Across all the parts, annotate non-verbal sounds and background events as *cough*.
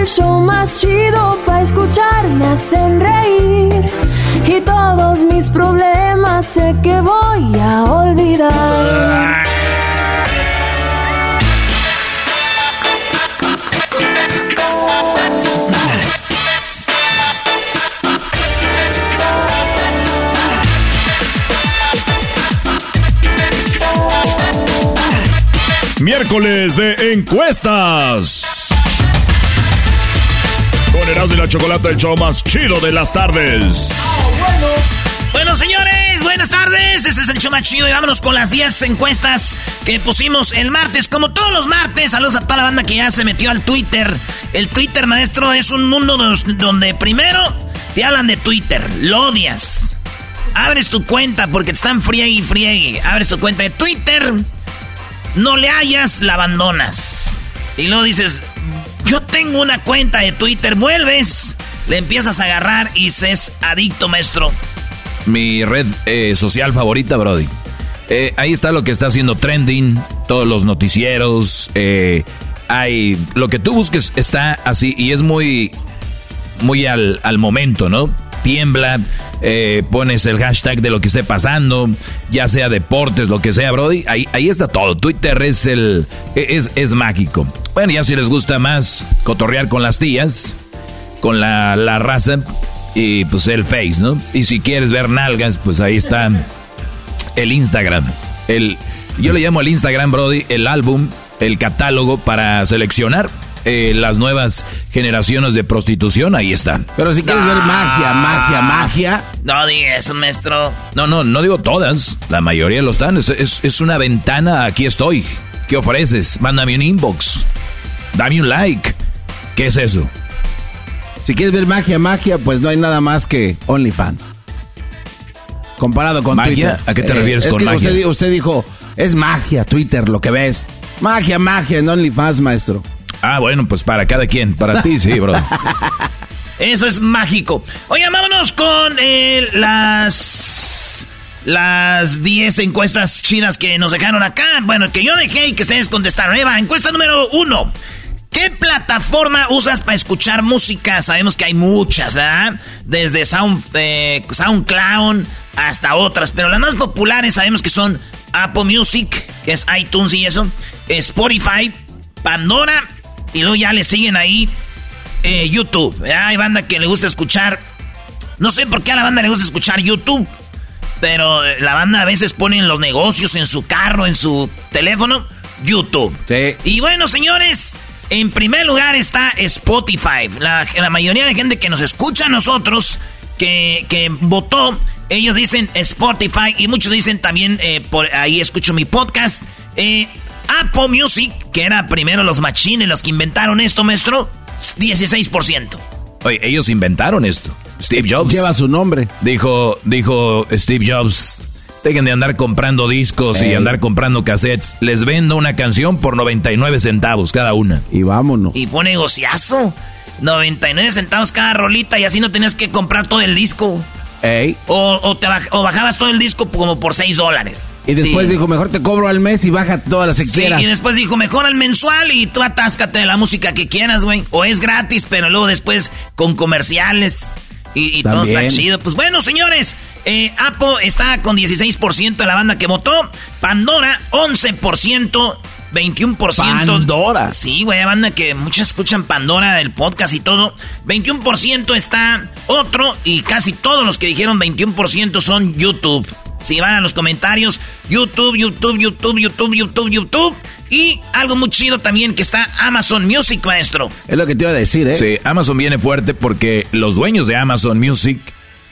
el show más chido para escuchar, me hacen reír. Y todos mis problemas sé que voy a olvidar. Miércoles de encuestas. Con Erasmo y la Chocolata, el show más chido de las tardes. Bueno, señores, buenas tardes. Este es el show más chido y vámonos con las 10 encuestas que pusimos el martes. Como todos los martes, saludos a toda la banda que ya se metió al Twitter. El Twitter, maestro, es un mundo donde primero te hablan de Twitter, lo odias. Abres tu cuenta porque te están friegue y friegue. Abres tu cuenta de Twitter, no le hallas, la abandonas. Y luego dices, yo tengo una cuenta de Twitter, vuelves, le empiezas a agarrar y se es adicto, maestro. Mi red eh, social favorita, Brody. Eh, ahí está lo que está haciendo trending, todos los noticieros. eh, hay lo que tú busques está así y es muy, muy al, al momento, ¿no? Tiembla, eh, pones el hashtag de lo que esté pasando, ya sea deportes, lo que sea, Brody. Ahí, ahí está todo. Twitter es el es, es mágico. Bueno, ya si les gusta más cotorrear con las tías, con la, la raza y pues el Face, ¿no? Y si quieres ver nalgas, pues ahí está el Instagram. El, yo le llamo al Instagram, Brody, el álbum, el catálogo para seleccionar eh, las nuevas generaciones de prostitución. Ahí está. Pero si quieres ver magia, magia, magia. No digas eso, maestro. No, no, no digo todas. La mayoría lo están. Es, es- es una ventana. Aquí estoy. ¿Qué ofreces? Mándame un inbox. Dame un like. ¿Qué es eso? Si quieres ver magia, magia, pues no hay nada más que OnlyFans. Comparado con ¿Magia? Twitter. ¿A qué te Eh, refieres es con que magia? Usted, usted dijo, es magia Twitter lo que ves. Magia, magia en OnlyFans, maestro. Ah, bueno, pues para cada quien. Para ti, sí, bro. *laughs* Eso es mágico. Oye, vámonos con eh, las las 10 encuestas chidas que nos dejaron acá. Bueno, que yo dejé y que ustedes contestaron. Eva, encuesta número uno. ¿Qué plataforma usas para escuchar música? Sabemos que hay muchas, ¿verdad? Desde Sound, eh, SoundCloud hasta otras, pero las más populares sabemos que son Apple Music, que es iTunes y eso, Spotify, Pandora, y luego ya le siguen ahí eh, YouTube. Hay banda que le gusta escuchar. No sé por qué a la banda le gusta escuchar YouTube. Pero eh, la banda a veces pone en los negocios, en su carro, en su teléfono, YouTube. Sí. Y bueno, señores, En primer lugar está Spotify. La, mayoría de gente que nos escucha a nosotros, que, que votó, ellos dicen Spotify y muchos dicen también, eh, por ahí escucho mi podcast. Eh, Apple Music, que era primero los machines los que inventaron esto, maestro, 16%. Oye, ellos inventaron esto. Steve Jobs. Lleva su nombre. Dijo, dijo Steve Jobs, dejen de andar comprando discos y andar comprando cassettes. Les vendo una canción por 99 centavos cada una. Y vámonos. Y fue negociazo. 99 centavos cada rolita y así no tenías que comprar todo el disco. O, te bajabas todo el disco como por 6 dólares. Y después dijo, mejor te cobro al mes y baja todas las que y después dijo, mejor al mensual y tú atáscate de la música que quieras, güey. O es gratis, pero luego después con comerciales. Y, todo está chido. Pues bueno, señores, eh, Apple está con 16% de la banda que votó. Pandora, 11%. 21%. Pandora. Sí, güey, banda que muchos escuchan Pandora del podcast y todo. 21% está otro y casi todos los que dijeron 21% son YouTube. Si van a los comentarios, YouTube, YouTube, YouTube, YouTube, YouTube, YouTube. Y algo muy chido también que está Amazon Music, maestro. Es lo que te iba a decir, ¿eh? Sí, Amazon viene fuerte porque los dueños de Amazon Music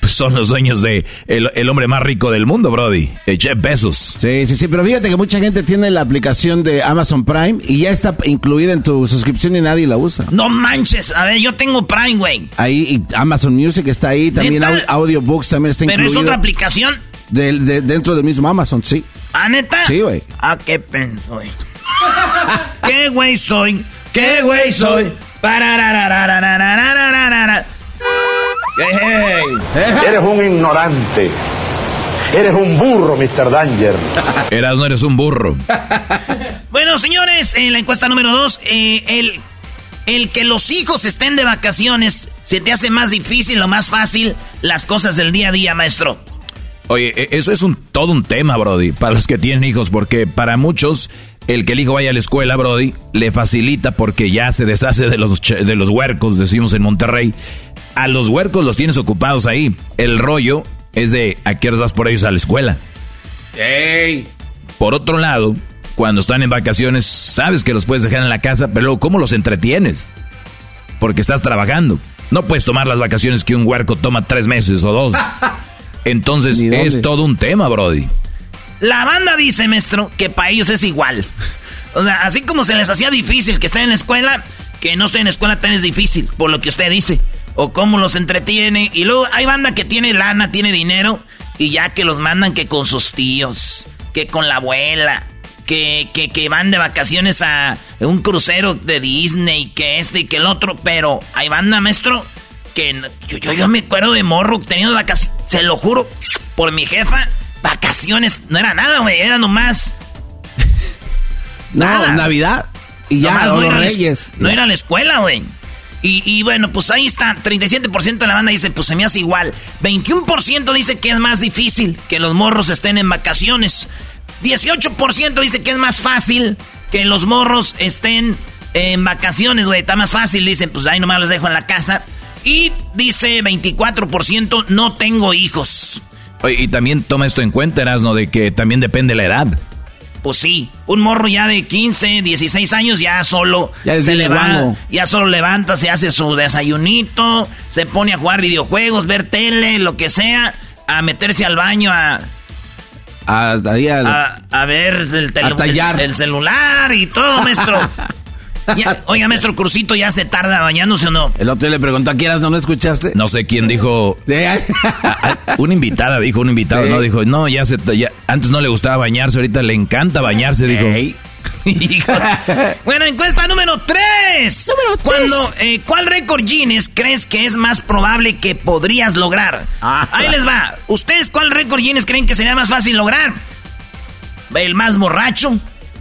son los dueños de el, hombre más rico del mundo, Brody, eh, Jeff Bezos. Sí, sí, sí, pero fíjate que mucha gente tiene la aplicación de Amazon Prime y ya está incluida en tu suscripción y nadie la usa. No manches, a ver, yo tengo Prime, güey. Ahí Amazon Music está ahí, también Audiobooks también está incluido. Pero es otra aplicación. dentro del mismo Amazon, sí. ¿Ah, neta? Sí, güey. ¿A ah, qué penso, *laughs* ¿Qué güey soy? ¿Qué güey soy? Eres un ignorante. Eres un burro, Mr. Danger. *laughs* Eras, no eres un burro. *laughs* bueno, señores, en la encuesta número dos, eh, el, el que los hijos estén de vacaciones, ¿se te hace más difícil o más fácil las cosas del día a día, maestro? Oye, e, eso es un, todo un tema, Brody, para los que tienen hijos, porque para muchos el que el hijo vaya a la escuela, Brody, le facilita porque ya se deshace de los, de los huercos, decimos en Monterrey. A los huercos los tienes ocupados ahí. El rollo es de a qué vas por ellos a la escuela. ¡Ey! Por otro lado, cuando están en vacaciones, sabes que los puedes dejar en la casa, pero luego, ¿cómo los entretienes? Porque estás trabajando. No puedes tomar las vacaciones que un huerco toma tres meses o dos. *laughs* Entonces es todo un tema, Brody. La banda dice, maestro, que para ellos es igual. O sea, así como se les hacía difícil que estén en la escuela, que no estén en la escuela también es difícil, por lo que usted dice. O cómo los entretiene. Y luego hay banda que tiene lana, tiene dinero, y ya que los mandan que con sus tíos, que con la abuela, que, que, que van de vacaciones a un crucero de Disney, que este y que el otro. Pero hay banda, maestro, que yo, yo, yo me acuerdo de morro teniendo vacaciones, se lo juro, por mi jefa Vacaciones, no era nada, güey, era nomás. nada. Navidad. Y ya, no los Reyes. no era a la escuela, güey. Y, bueno, pues ahí está. 37% de la banda dice, pues se me hace igual. 21% dice que es más difícil que los morros estén en vacaciones. 18% dice que es más fácil que los morros estén en vacaciones, güey. Está más fácil. Dicen, pues ahí nomás los dejo en la casa. Y dice 24%, no tengo hijos y también toma esto en cuenta, Erasno, de que también depende la edad. Pues sí, un morro ya de 15, 16 años ya solo se levanta, ya solo levanta, se hace su desayunito, se pone a jugar videojuegos, ver tele, lo que sea, a meterse al baño a a, a, ver el, el, celular y todo, maestro. *laughs* oiga, maestro Crucito, ¿ya se tarda bañándose o no? El otro le preguntó a quién ¿no lo escuchaste? No sé quién dijo. una invitada dijo, un invitado, ¿no? Dijo, no, ya se. antes no le gustaba bañarse, ahorita le encanta bañarse, dijo. *laughs* *laughs* bueno, encuesta número 3. Número 3. Cuando, eh, ¿Cuál récord Guinness crees que es más probable que podrías lograr? Ah. Ahí les va. ¿Ustedes cuál récord Guinness creen que sería más fácil lograr? ¿El más borracho?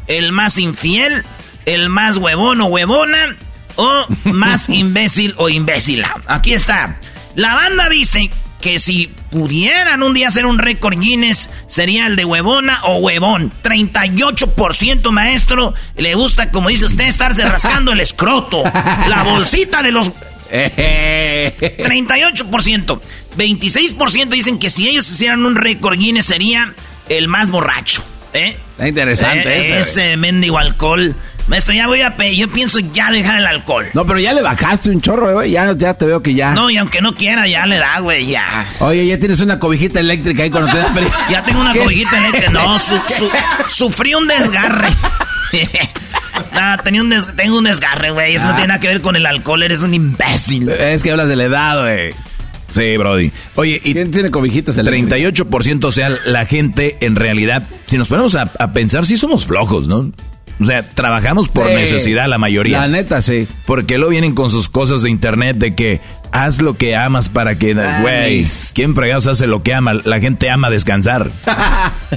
¿El más infiel? El más huevón o huevona o *laughs* más imbécil o imbécila. Aquí está. La banda dice que si pudieran un día hacer un récord Guinness, sería el de huevona o huevón. 38% maestro, le gusta, como dice usted, estarse rascando el escroto. La bolsita de los... *laughs* 38%. 26% dicen que si ellos hicieran un récord Guinness sería el más borracho ¿Eh? Está interesante Eh, ese, Ese mendigo alcohol. Maestro, ya voy a Yo pienso ya dejar el alcohol. No, pero ya le bajaste un chorro, güey. Ya, ya te veo que ya. No, y aunque no quiera, ya le da, güey, ya. Oye, ya tienes una cobijita eléctrica ahí cuando te da frío. Ya tengo una cobijita eléctrica. No, su, su- sufrí un desgarre. *laughs* Tenía un des- tengo un desgarre, güey. Eso no Ah. tiene nada que ver con el alcohol. Eres un imbécil. Es que hablas de la edad, güey. Sí, Brody. Oye, y ¿Quién tiene cobijitas eléctricas? 38%, o sea, la gente en realidad, si nos ponemos a, a pensar, sí somos flojos, ¿no? O sea, trabajamos por Sí. necesidad la mayoría. La neta, sí. Porque lo vienen con sus cosas de internet de que haz lo que amas para que, güey. ¿quién fregados hace lo que ama? La gente ama descansar. *laughs*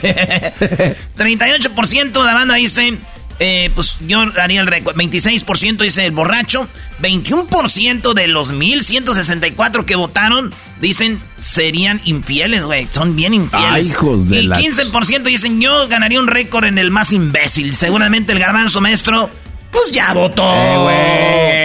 38% de la banda dice, eh, pues yo daría el récord. 26% dice el borracho. 21% de los 1164 que votaron dicen serían infieles, güey. Son bien infieles. Ay, hijos de y la- 15% dicen yo ganaría un récord en el más imbécil. Seguramente el garbanzo maestro, pues ya votó. Eh,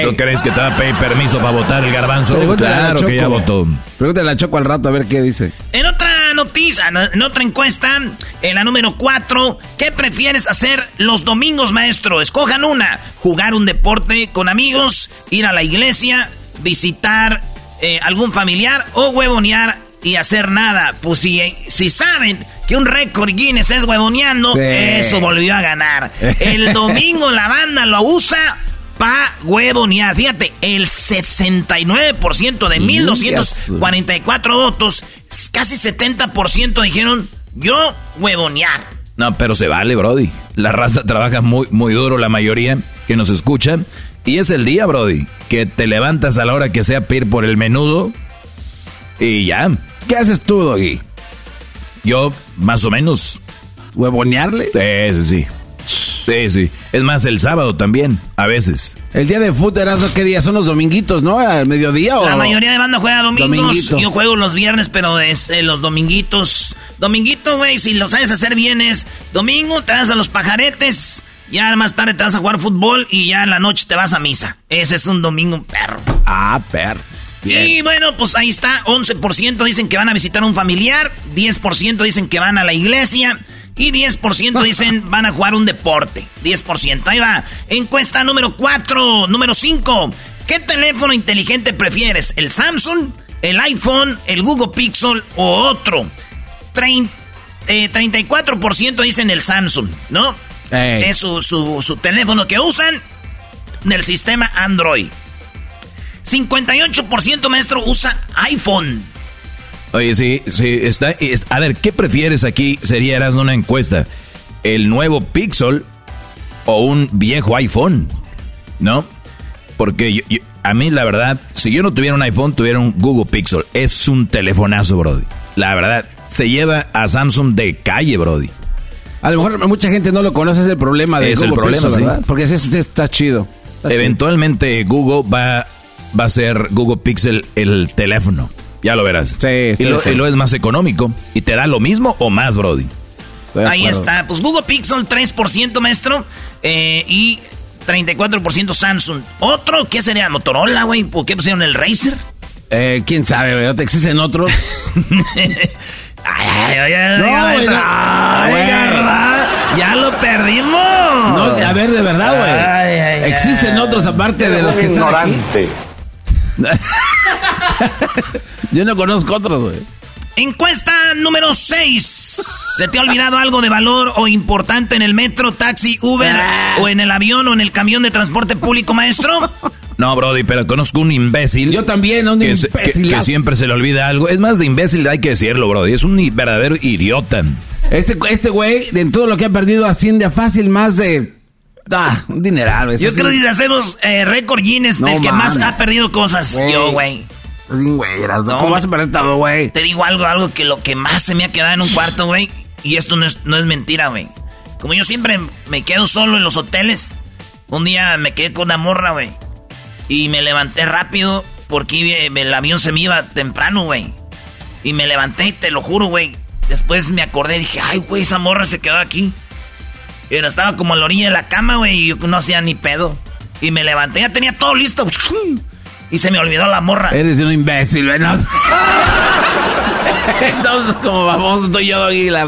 güey. ¿Tú crees que te va a pedir permiso para votar el garbanzo? Pregúntale a Claro Choco. que ya votó. Pregúntale a Choco al rato a ver qué dice. En otra noticia, en otra encuesta, en la número 4, ¿qué prefieres hacer los domingos, maestro? Escojan una, jugar un deporte con amigos, ir a la iglesia, visitar eh, algún familiar o huevonear y hacer nada. Pues si, si saben que un récord Guinness es huevoneando, Sí. eso volvió a ganar. *laughs* El domingo la banda lo usa pa huevonear. Fíjate, el 69% de 1244 votos, casi 70% dijeron yo huevonear. No, pero se vale, Brody. La raza trabaja muy, muy duro, la mayoría que nos escucha. Y es el día, Brody, que te levantas a la hora que sea para ir por el menudo. Y ya. ¿Qué haces tú, Doggy? Yo, más o menos. ¿Huevonearle? Sí, sí, sí. Sí, sí. Es más, el sábado también, a veces. El día de fútbol, Erasmo, ¿qué día? ¿Son los dominguitos, no? ¿Al mediodía o...? La mayoría de banda juega domingos. Dominguito. Yo juego los viernes, pero es eh, los dominguitos. Dominguito, güey, si lo sabes hacer bien es domingo, te vas a los pajaretes, ya más tarde te vas a jugar fútbol y ya en la noche te vas a misa. Ese es un domingo perro. Ah, perro. Y bueno, pues ahí está, 11% dicen que van a visitar a un familiar, 10% dicen que van a la iglesia y 10% dicen *laughs* van a jugar un deporte. 10%. Ahí va. Encuesta número 4, número 5. ¿Qué teléfono inteligente prefieres? ¿El Samsung, el iPhone, el Google Pixel o otro? Trein- eh, 34% dicen el Samsung, ¿no? Es su, su- su teléfono que usan del sistema Android. 58% maestro usa iPhone. Oye, sí, sí, está. es- a ver, ¿qué prefieres aquí? Sería eras una encuesta. ¿El nuevo Pixel o un viejo iPhone? ¿No? Porque yo- yo- a mí, la verdad, si yo no tuviera un iPhone, tuviera un Google Pixel. Es un telefonazo, Brody. La verdad, se lleva a Samsung de calle, Brody. A lo mejor mucha gente no lo conoce, es el problema de Es el Google problema, Pixel, sí. ¿verdad? Porque ese, ese está chido. Está Eventualmente Google va, va a ser Google Pixel el teléfono. Ya lo verás. Sí, y, lo, acuerdo. y lo es más económico. Y te da lo mismo o más, Brody. Ahí está. Pues Google Pixel 3% maestro eh, y 34% Samsung. Otro, ¿qué sería? Motorola, güey. ¿Por qué pusieron el Razer? Eh, ¿Quién sabe, güey? ¿No te existen otros? *laughs* Ay, ay, ay, ay, No, ay, güey, no. ay, Güey. garra, ya lo perdimos. No, a ver, de verdad, güey. Existen otros aparte de los que están aquí. Yo no conozco otros, güey. Encuesta número 6. ¿Se te ha olvidado algo de valor o importante en el metro, taxi, Uber Ah. o en el avión o en el camión de transporte público, maestro? No, Brody, pero conozco un imbécil. Yo también, un que, se- que- que siempre se le olvida algo. Es más de imbécil, hay que decirlo, Brody. Es un verdadero idiota. Este, este güey, de todo lo que ha perdido, asciende a fácil más de... Ah, un dineral, güey. Yo creo que hacemos eh, récord Guinness No del que más ha perdido cosas. Yo, güey. Sin güey, No, ¿Cómo vas a perder todo, güey? Te digo algo, algo que lo que más se me ha quedado en un cuarto, güey. Y esto no es, no es mentira, güey. Como yo siempre me quedo solo en los hoteles, un día me quedé con una morra, güey. Y me levanté rápido porque el avión se me iba temprano, güey. Y me levanté, te lo juro, güey. Después me acordé y dije, ay, güey, esa morra se quedó aquí. Era- estaba como a la orilla de la cama, güey, y yo no hacía ni pedo. Y me levanté, ya tenía todo listo. Y se me olvidó la morra. Eres un imbécil, no. *laughs* Entonces, como vamos, estoy yo y la...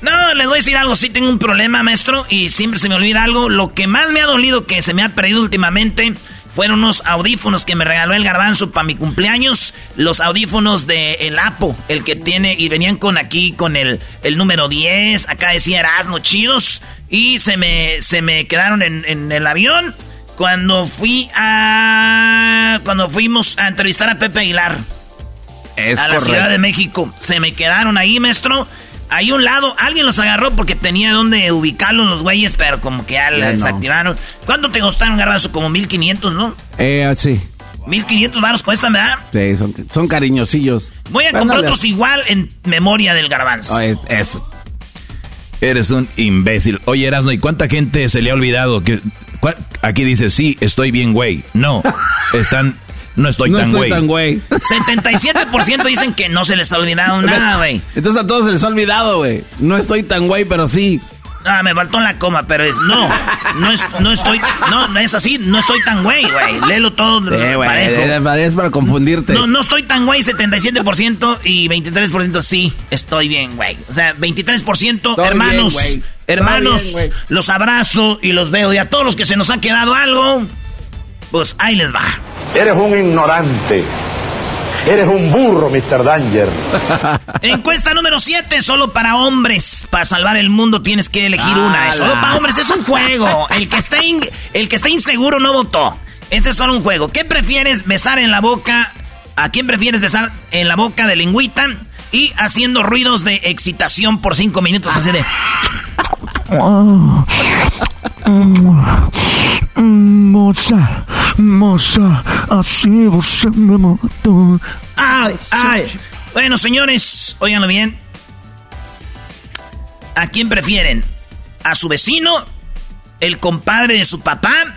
No, les voy a decir algo, sí tengo un problema, maestro, y siempre se me olvida algo. Lo que más me ha dolido que se me ha perdido últimamente fueron unos audífonos que me regaló el garbanzo para mi cumpleaños. Los audífonos de el Apo, el que tiene, y venían con aquí, con el, el número 10, acá decía Erasmo, chidos. Y se me, se me quedaron en, en el avión cuando fui a... Cuando fuimos a entrevistar a Pepe Aguilar. Es a la Ciudad de México. Se me quedaron ahí, maestro. Ahí un lado, alguien los agarró porque tenía donde ubicarlos los güeyes, pero como que ya, Ya les no. activaron. ¿Cuánto te costaron, Garbanzo? Como 1500, ¿no? Eh, sí. 1500 baros cuestan, ¿verdad? Sí, son, son cariñosillos. Voy a Bueno, comprar otros igual en memoria del Garbanzo. Eso. Eres un imbécil. Oye, Erasno, ¿y cuánta gente se le ha olvidado que... Aquí dice, sí, estoy bien, güey. No, *laughs* están... No estoy no tan estoy güey. tan güey. *laughs* 77% dicen que no se les ha olvidado nada, güey. Entonces a todos se les ha olvidado, güey. No estoy tan güey, pero sí. Ah, me faltó la coma, pero es no. No, es, no estoy. No, no es así. No estoy tan güey, güey. Léelo todo Eh, güey, parejo. es, para confundirte. No, no estoy tan güey, 77% y 23% sí, estoy bien, güey. O sea, 23% Todo hermanos, bien, hermanos, bien, los abrazo y los veo. Y a todos los que se nos ha quedado algo, pues ahí les va. Eres un ignorante. Eres un burro, Mr. Danger. *laughs* Encuesta número 7, solo para hombres. Para salvar el mundo tienes que elegir una. Es solo para hombres, es un juego. El que está in- el que está inseguro no votó. Este es solo un juego. ¿Qué prefieres besar en la boca? ¿A quién prefieres besar en la boca de lengüita? Y haciendo ruidos de excitación por cinco minutos, así de. Moza, moza, así você me matou. ¡Ay! ¡Ay! Bueno, señores, óiganlo bien. ¿A quién prefieren? ¿A su vecino? ¿El compadre de su papá?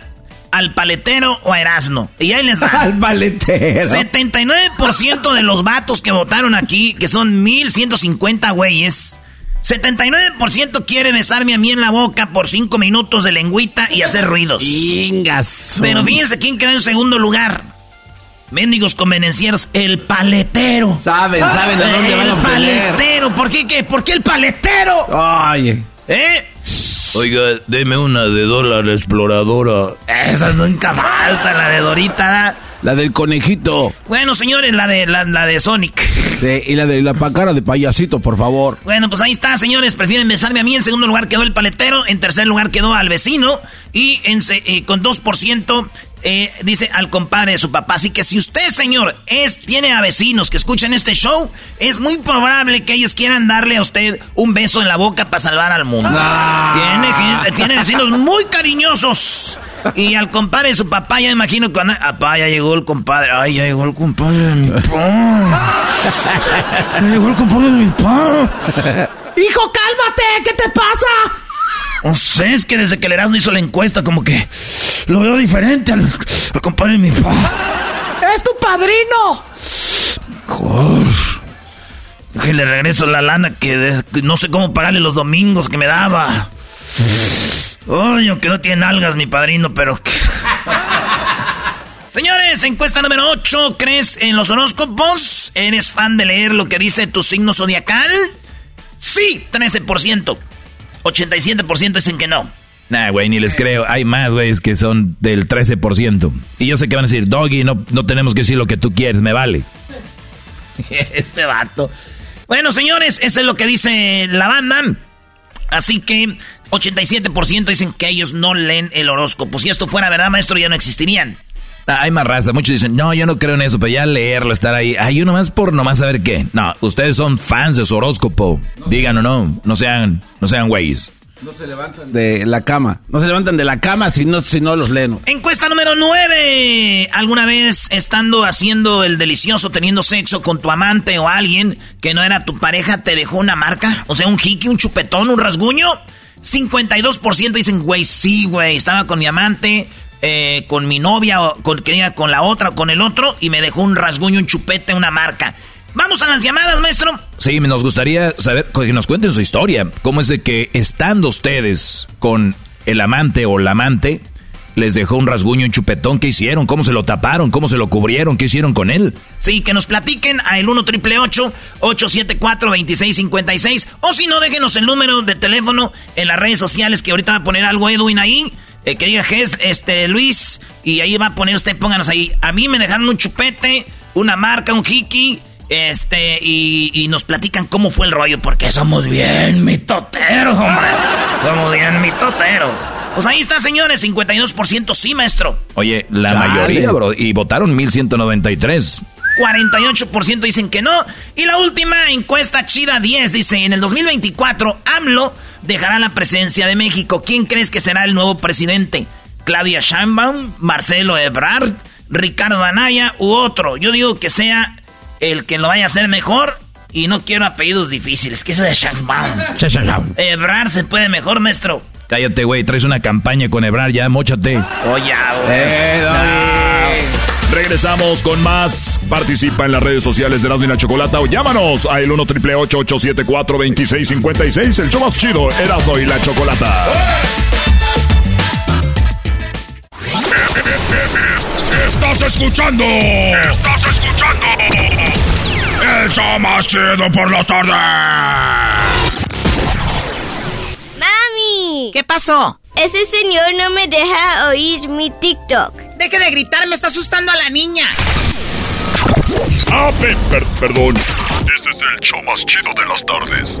¿Al paletero o a Erasmo? Y ahí les va. *laughs* Al paletero. 79% de los vatos que votaron aquí, que son 1150 güeyes, 79% quiere besarme a mí en la boca por 5 minutos de lengüita y hacer ruidos. Ingas. Pero fíjense quién quedó en segundo lugar. Mendigos convenencieros, el paletero. Saben, saben a dónde van a El paletero, ¿por qué qué? ¿Por qué el paletero? Oye. ¿Eh? Oiga, deme una de dólar exploradora. Esa nunca falta, la de Dorita. La del conejito. Bueno, señores, la de la, la de Sonic. Sí, y la de la cara de payasito, por favor. Bueno, pues ahí está, señores. Prefieren besarme a mí. En segundo lugar quedó el paletero. En tercer lugar quedó al vecino. Y en eh, con 2% eh, dice al compadre de su papá. Así que si usted, señor, es, tiene a vecinos que escuchan este show, es muy probable que ellos quieran darle a usted un beso en la boca para salvar al mundo. Tiene, gente- tiene vecinos muy cariñosos. *laughs* Y al compadre de su papá, ya imagino cuando... Papá, ya llegó el compadre. Ay, ya llegó el compadre de mi papá. Ya llegó el compadre de mi papá. Hijo, cálmate, ¿qué te pasa? No sé, es que desde que el Erasmo hizo la encuesta, como que lo veo diferente al, al compadre de mi papá. ¡Es tu padrino! Que le regreso la lana que no sé cómo pagarle los domingos que me daba. Ay, aunque no tiene algas mi padrino, pero... Señores, encuesta número 8. ¿Crees en los horóscopos? ¿Eres fan de leer lo que dice tu signo zodiacal? Sí, 13%. 87% dicen que no. Nah, güey, ni les creo. Hay más, güeyes, que son del 13%. Y yo sé que van a decir, Doggy, no, no tenemos que decir lo que tú quieres, me vale. *laughs* este vato. Bueno, señores, eso es lo que dice la banda. Así que 87% dicen que ellos no leen el horóscopo. Si esto fuera verdad, maestro, ya no existirían. Ah, hay más raza. Muchos dicen, no, yo no creo en eso, pero ya leerlo, estar ahí. Ay, yo nomás por nomás saber qué. No, ustedes son fans de su horóscopo. Digan o no, no sean, no sean güeyes. No se levantan de la cama. No se levantan de la cama si no, si no los leen. Encuesta número 9. ¿Alguna vez estando haciendo el delicioso, teniendo sexo con tu amante o alguien que no era tu pareja, te dejó una marca? O sea, un jique, un chupetón, un rasguño. 52% dicen, güey, sí, güey, estaba con mi amante, eh, con mi novia, o con, con la otra o con el otro, y me dejó un rasguño, un chupete, una marca. Vamos a las llamadas, maestro. Sí, nos gustaría saber, que nos cuenten su historia. ¿Cómo es de que estando ustedes con el amante o la amante, les dejó un rasguño, un chupetón. ¿Qué hicieron? ¿Cómo se lo taparon? ¿Cómo se lo cubrieron? ¿Qué hicieron con él? Sí, que nos platiquen a el 1 triple 874 2656 O si no, déjenos el número de teléfono en las redes sociales que ahorita va a poner algo Edwin ahí. Eh, que diga este, Luis. Y ahí va a poner usted, pónganos ahí. A mí me dejaron un chupete, una marca, un hiki. Este, y, nos platican cómo fue el rollo, porque somos bien mitoteros, hombre. Somos bien mitoteros. Pues ahí está, señores, 52% sí, maestro. Oye, la mayoría, bro, y votaron 1193. 48% dicen que no. Y la última encuesta chida 10 dice, en el 2024 AMLO dejará la presidencia de México. ¿Quién crees que será el nuevo presidente? ¿Claudia Sheinbaum? ¿Marcelo Ebrard? ¿Ricardo Anaya u otro? Yo digo que sea el que lo vaya a hacer mejor y no quiero apellidos difíciles. ¿Qué es de Sheinbaum? Ebrard se puede mejor, maestro. Cállate, güey. Traes una campaña con Ebrard ya, mochate. Oye, eh, Regresamos con más. Participa en las redes sociales de Erasmo y la Chocolata o llámanos al 1 triple 874 2656 El show más chido, Erasmo y la Chocolata. Estás escuchando. Estás escuchando. El show más chido por la tarde. ¡Mami! ¿Qué pasó? Ese señor no me deja oír mi TikTok. Deje de gritar, me está asustando a la niña. Ah, perdón. Este es el show más chido de las tardes.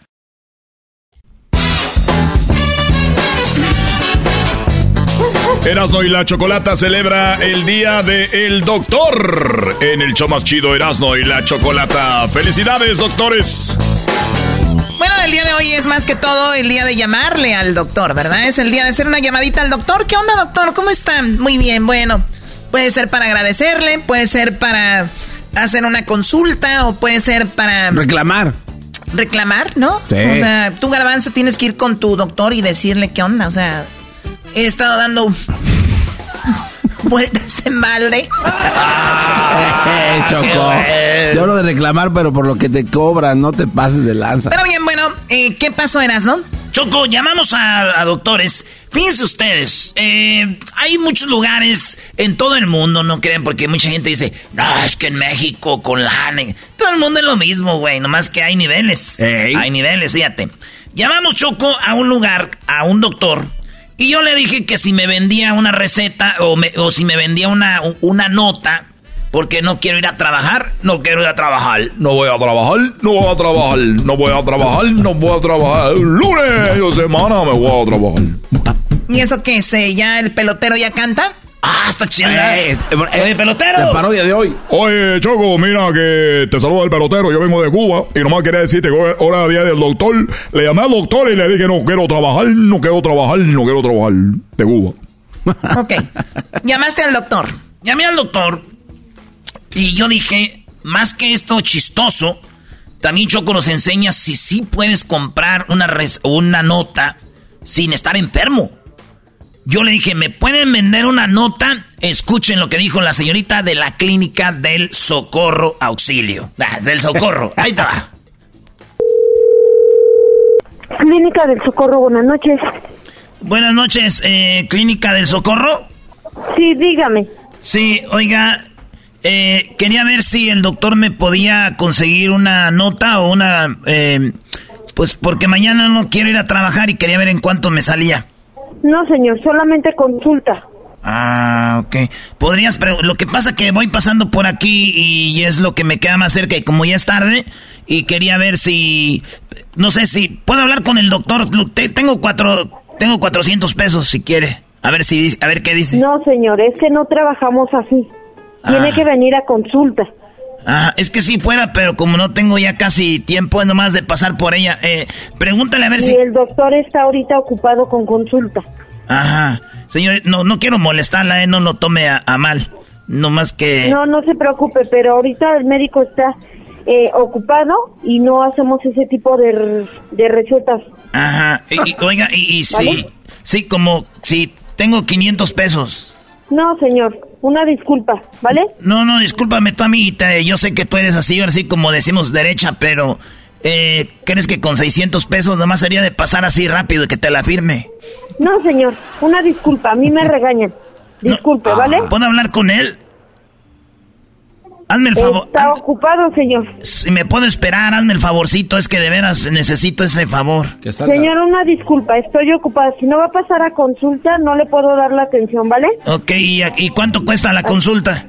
Erasno y la Chocolata celebra el Día del Doctor en el show más chido Erasno y la Chocolata. ¡Felicidades, doctores! Bueno, el día de hoy es más que todo el día de llamarle al doctor, ¿verdad? Es el día de hacer una llamadita al doctor. ¿Qué onda, doctor? ¿Cómo está? Muy bien, bueno. Puede ser para agradecerle, puede ser para hacer una consulta o puede ser para... Reclamar. Reclamar, ¿no? O sea, tú, Garbanzo, tienes que ir con tu doctor y decirle qué onda, o sea he estado dando vueltas de balde. Eh, Choco. Yo lo de reclamar, pero por lo que te cobran, no te pases de lanza. Pero bien, bueno, eh, ¿qué pasó, Eras, no? Choco, llamamos a, doctores. Fíjense ustedes, eh, hay muchos lugares en todo el mundo, ¿no creen? Porque mucha gente dice, no, es que en México con la Todo el mundo es lo mismo, güey, nomás que hay niveles. Hay niveles, fíjate. Llamamos, Choco, a un lugar, a un doctor y yo le dije que si me vendía una receta o, o si me vendía una, una nota, porque no quiero ir a trabajar, no quiero ir a trabajar. No voy a trabajar, no voy a trabajar, no voy a trabajar, no voy a trabajar. Lunes de semana me voy a trabajar. ¿Y eso qué es? ¿Ya el pelotero ya canta? Ah, está chida. Eh, eh, Oye, pelotero. La parodia de hoy. Oye, Choco, mira que te saluda el pelotero. Yo vengo de Cuba y nomás quería decirte que ahora día del doctor. Le llamé al doctor y le dije, no quiero trabajar, no quiero trabajar, no quiero trabajar. De Cuba. Ok. Llamaste al doctor. Llamé al doctor y yo dije, más que esto chistoso, también Choco nos enseña si sí puedes comprar una, una nota sin estar enfermo. Yo le dije, ¿me pueden vender una nota? Escuchen lo que dijo la señorita de la clínica del Socorro Auxilio. Ah, del Socorro. *laughs* Ahí está. Clínica del Socorro, buenas noches. Buenas noches, eh, Clínica del Socorro. Sí, dígame. Sí, oiga, eh, quería ver si el doctor me podía conseguir una nota o una... Eh, pues porque mañana no quiero ir a trabajar y quería ver en cuánto me salía. No, señor, solamente consulta. Ah, ok. Podrías, pero lo que pasa que voy pasando por aquí y es lo que me queda más cerca y como ya es tarde y quería ver si, no sé si puedo hablar con el doctor. Tengo cuatro, tengo 400 pesos si quiere. A ver si, a ver qué dice. No, señor, es que no trabajamos así. Tiene Ah. que venir a consulta. Ah, es que si fuera, pero como no tengo ya casi tiempo nomás de pasar por ella, eh, pregúntale a ver Y si... el doctor está ahorita ocupado con consulta. Ajá. Señor, no, no quiero molestarla, eh, no lo tome a, a mal. No más que... No, no se preocupe, pero ahorita el médico está eh, ocupado y no hacemos ese tipo de, de recetas. Ajá. Y, y, oiga, y, y *laughs* sí, ¿Vale? sí, como si tengo 500 pesos. No, señor, una disculpa, ¿vale? No, no, discúlpame tú, amiguita. eh, Yo sé que tú eres así, así como decimos derecha, pero... Eh, ¿Crees que con 600 pesos nomás sería de pasar así rápido y que te la firme? No, señor, una disculpa, a mí me regañan. Disculpe, ¿vale? ¿Puedo hablar con él? Hazme el favor. Está ocupado, señor. Si me puedo esperar, hazme el favorcito. Es que de veras necesito ese favor. Señor, una disculpa, estoy ocupada. Si no va a pasar a consulta, no le puedo dar la atención, ¿vale? Ok, ¿y, a- y cuánto cuesta la consulta?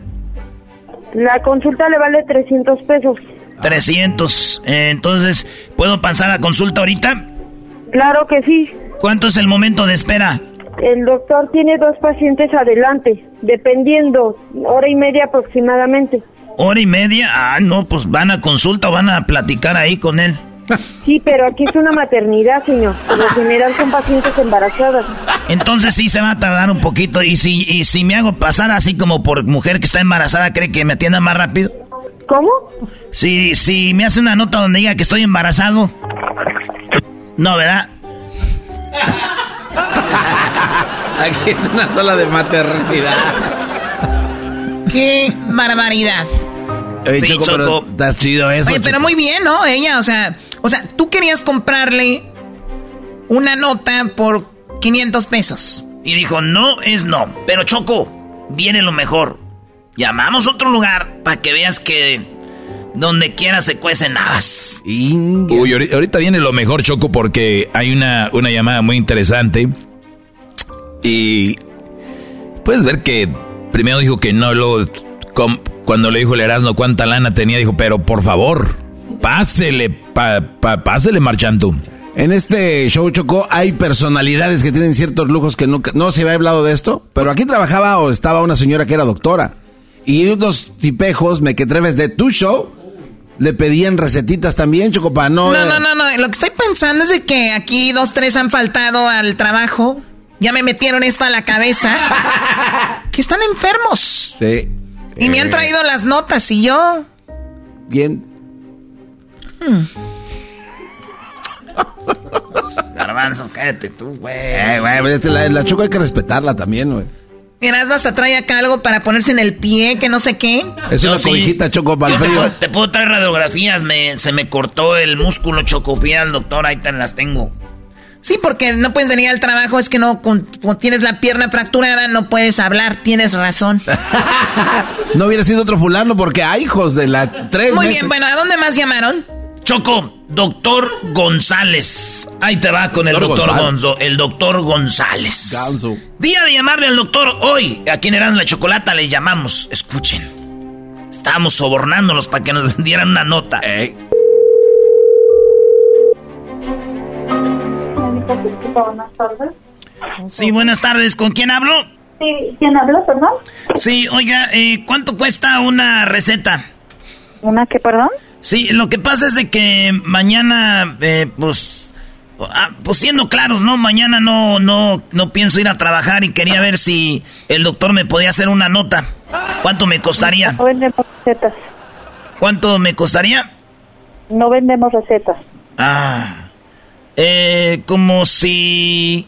La consulta le vale 300 pesos. 300. Eh, entonces, ¿puedo pasar a consulta ahorita? Claro que sí. ¿Cuánto es el momento de espera? El doctor tiene dos pacientes adelante, dependiendo, hora y media aproximadamente. ¿Hora y media? Ah, no, pues van a consulta o van a platicar ahí con él. Sí, pero aquí es una maternidad, señor. *laughs* Por lo general son pacientes embarazadas. Entonces sí se va a tardar un poquito. Y si, y si me hago pasar así como por mujer que está embarazada, ¿cree que me atienda más rápido? ¿Cómo? Si, si me hace una nota donde diga que estoy embarazado. No, ¿verdad? *laughs* Aquí es una sala de maternidad. ¡Qué barbaridad! Oye, Sí, Choco, pero Choco. está chido eso. Oye, pero Choco. muy bien, ¿no? Ella, o sea, o sea, tú querías comprarle una nota por 500 pesos. Y dijo, no es no. Pero Choco, viene lo mejor. Llamamos a otro lugar para que veas que donde quiera se cuecen habas. Uy, ahori- ahorita viene lo mejor, Choco, porque hay una, una llamada muy interesante. Y puedes ver que primero dijo que no, luego com- cuando le dijo el Erasmo cuánta lana tenía, dijo, pero por favor, pásele, pa, pa- pásele marchando. En este show Choco hay personalidades que tienen ciertos lujos que nunca, no se había hablado de esto, pero aquí trabajaba o estaba una señora que era doctora. Y unos tipejos mequetrefes de tu show le pedían recetitas también, Choco, para no... No, no, no, no. Lo que estoy pensando es de que aquí dos, tres han faltado al trabajo. Ya me metieron esto a la cabeza. *laughs* que están enfermos. Sí. Y me han Eh, traído las notas y yo. Bien. *laughs* Garbanzo, cállate tú, güey. Eh, güey, pues, este, la, la Choco hay que respetarla también, güey. Erasmo hasta trae acá algo para ponerse en el pie, que no sé qué. Es una sí. cobijita Choco para el te frío. puedo- Te puedo traer radiografías, me, se me cortó el músculo Choco. Fui al doctor, ahí te las tengo. Sí, porque no puedes venir al trabajo, es que no con- con- tienes la pierna fracturada, no puedes hablar, tienes razón. *laughs* No hubiera sido otro fulano porque hay hijos de la tres Muy meses. bien, bueno, ¿a dónde más llamaron? Choco, doctor González. Ahí te va con el Doctor doctor González. Gonzo, el doctor González. Ganso. Día de llamarle al doctor hoy. Aquí en Eran la Chocolata le llamamos. Escuchen. Estábamos sobornándolos para que nos *laughs* dieran una nota. Buenas tardes. Sí, buenas tardes. ¿Con quién hablo? Sí, ¿quién habla, perdón? Sí, oiga, eh, ¿cuánto cuesta una receta? ¿Una qué, perdón? Sí, lo que pasa es de que mañana, eh, pues, ah, pues siendo claros, ¿no? Mañana no, no, no pienso ir a trabajar y quería ver si el doctor me podía hacer una nota. ¿Cuánto me costaría? No vendemos recetas. ¿Cuánto me costaría? No vendemos recetas. Ah, eh, como si,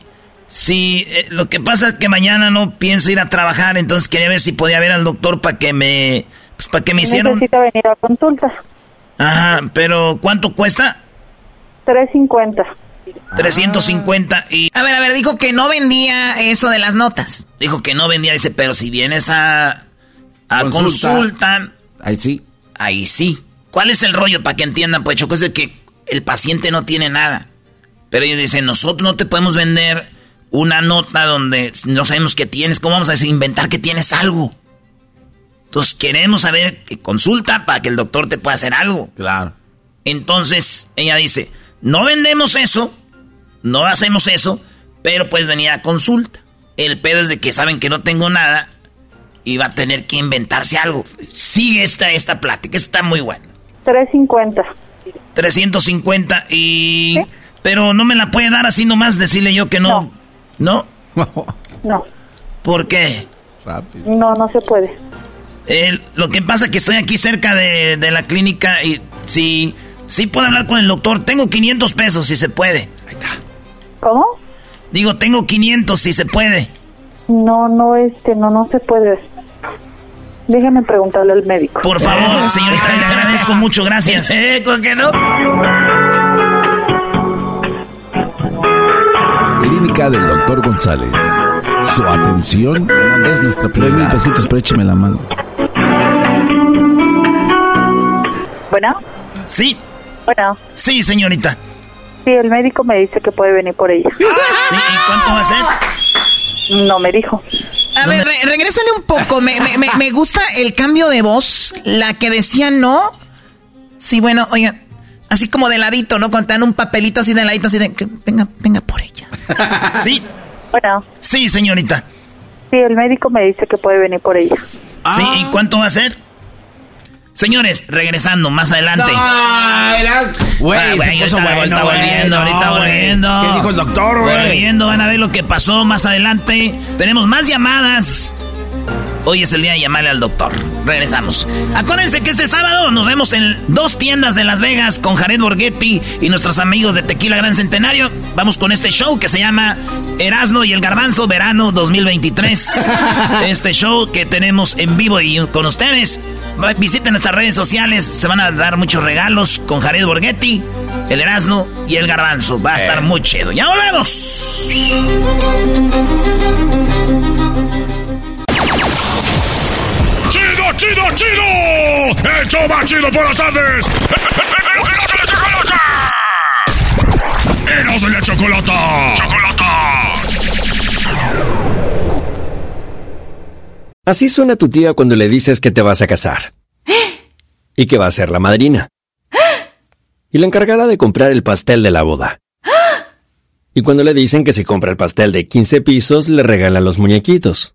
si, eh, lo que pasa es que mañana no pienso ir a trabajar, entonces quería ver si podía ver al doctor para que me, pues para que me hiciera un... Necesita venir a consulta. Ajá, pero ¿cuánto cuesta? 350. 350 y... A ver, a ver, dijo que no vendía eso de las notas. Dijo que no vendía, dice, pero si vienes a, a Consulta. consulta, Ahí sí. ahí sí. ¿Cuál es el rollo para que entiendan, pues, Choco? Es de que el paciente no tiene nada. Pero ellos dicen, nosotros no te podemos vender una nota donde no sabemos qué tienes. ¿Cómo vamos a inventar que tienes algo? Entonces queremos saber que consulta para que el doctor te pueda hacer algo. Claro. Entonces ella dice, no vendemos eso, no hacemos eso, pero puedes venir a consulta. El pedo es de que saben que no tengo nada y va a tener que inventarse algo. Sigue esta, esta plática, está muy buena. 350. 350 y... Pero no me la puede dar así nomás, decirle yo que no. ¿No? No, *laughs* ¿Por qué? no, no se puede. Eh, lo que pasa es que estoy aquí cerca de, de la clínica y si... Sí puedo hablar con el doctor. Tengo 500 pesos si se puede. ¿Cómo? Digo, tengo 500 si se puede. No, no, este, no, no se puede. Déjame preguntarle al médico. Por favor, señorita, le agradezco mucho, gracias. *laughs* ¿Eh? ¿Con qué no? Clínica del Doctor González. Su atención es nuestra prioridad. mil pesitos, pero écheme la mano. Bueno, Sí, bueno, sí, señorita. sí, el médico me dice que puede venir por ella. Sí, ¿y cuánto va a ser? No me dijo. A ver, re- regrésale un poco. Me, me- me- me gusta el cambio de voz. La que decía no. Sí, bueno, oiga, así como de ladito, ¿no? Cuando te dan un papelito así de ladito, así de que venga, venga por ella. Sí, Bueno, sí, señorita. sí, el médico me dice que puede venir por ella. Sí, ¿y cuánto va a ser? Señores, regresando más adelante. Güey, Ah, se güey, puso ahorita, bueno, volviendo, ahorita No, volviendo. ¿Qué dijo el doctor, güey? Volviendo, van a ver lo que pasó más adelante. Tenemos más llamadas. Hoy es el día de llamarle al doctor. Regresamos. Acuérdense que este sábado nos vemos en dos tiendas de Las Vegas con Jared Borghetti y nuestros amigos de Tequila Gran Centenario. Vamos con este show que se llama Erasno y el Garbanzo Verano 2023. *laughs* este show que tenemos en vivo y con ustedes. Visiten nuestras redes sociales, se van a dar muchos regalos con Jared Borghetti, el Erasno y el Garbanzo. Va a estar muy chido. ¡Ya volvemos! ¡Chido, chido! ¡El show más chido por las tardes! ¡Eros de la chocolata! ¡Chocolata! Así suena tu tía cuando le dices que te vas a casar. *gasps* Y que va a ser la madrina. *gasps* Y la encargada de comprar el pastel de la boda. *gasps* Y cuando le dicen que si compra el pastel de 15 pisos, le regalan los muñequitos.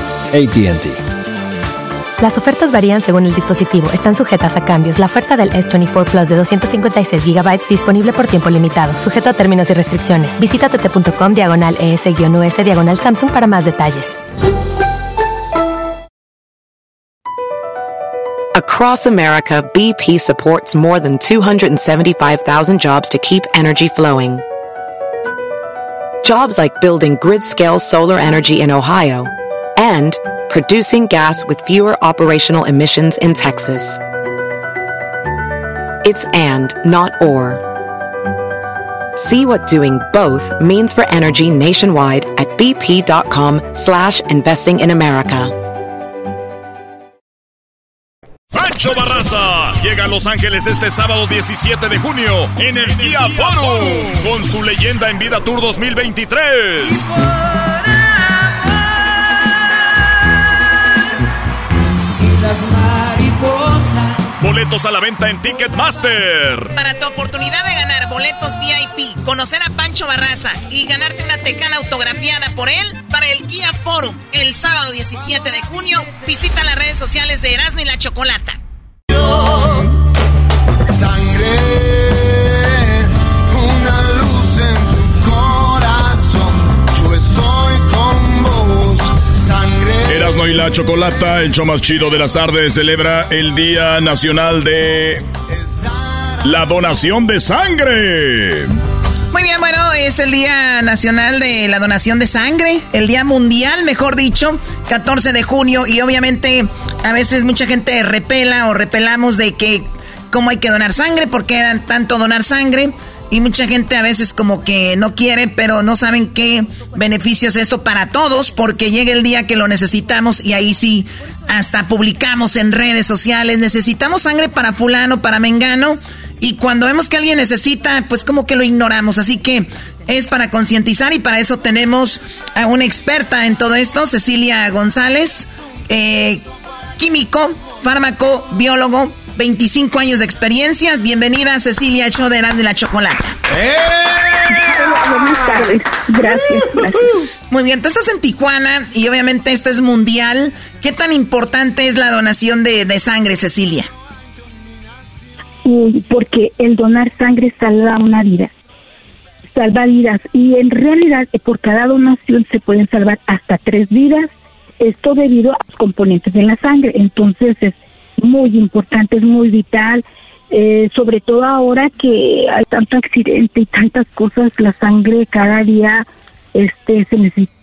ATT. Las ofertas varían según el dispositivo. Están sujetas a cambios. La oferta del S24 Plus de 256 GB disponible por tiempo limitado, sujeto a términos y restricciones. Visita tt.com diagonal ES-US diagonal Samsung para más detalles. Across America, BP supports more than 275,000 jobs to keep energy flowing. Jobs like building grid scale solar energy in Ohio and producing gas with fewer operational emissions in Texas. It's and, not or. See what doing both means for energy nationwide at bp.com slash investing in America. Pancho Barraza llega a Los Ángeles este sábado 17 de junio en el Día Forum con su leyenda en vida Tour 2023. Boletos a la venta en Ticketmaster. Para tu oportunidad de ganar boletos VIP, conocer a Pancho Barraza y ganarte una tecana autografiada por él para el Guía Forum el sábado 17 de junio, visita las redes sociales de Erasmo y la Chocolata. Sangre, Erasmo y la Chocolata, el show más chido de las tardes, celebra el Día Nacional de la Donación de Sangre. Muy bien, bueno, es el Día Nacional de la Donación de Sangre, el Día Mundial, mejor dicho, 14 de junio, y obviamente a veces mucha gente repela o repelamos de que cómo hay que donar sangre, por qué tanto donar sangre, y mucha gente a veces como que no quiere, pero no saben qué beneficios es esto para todos, porque llega el día que lo necesitamos y ahí sí, hasta publicamos en redes sociales, necesitamos sangre para fulano, para mengano, y cuando vemos que alguien necesita, pues como que lo ignoramos. Así que es para concientizar y para eso tenemos a una experta en todo esto, Cecilia González, eh, químico, fármaco, biólogo, 25 años de experiencia. Bienvenida, Cecilia, show de y la Chocolata. Buenas tardes. Gracias, gracias. Muy bien, tú estás en Tijuana y obviamente esto es mundial. ¿Qué tan importante es la donación de, de sangre, Cecilia? Uy, porque el donar sangre salva una vida, salva vidas y en realidad eh, por cada donación se pueden salvar hasta tres vidas, esto debido a los componentes de la sangre, entonces es muy importante, es muy vital, eh, sobre todo ahora que hay tanto accidente y tantas cosas, la sangre cada día este se necesita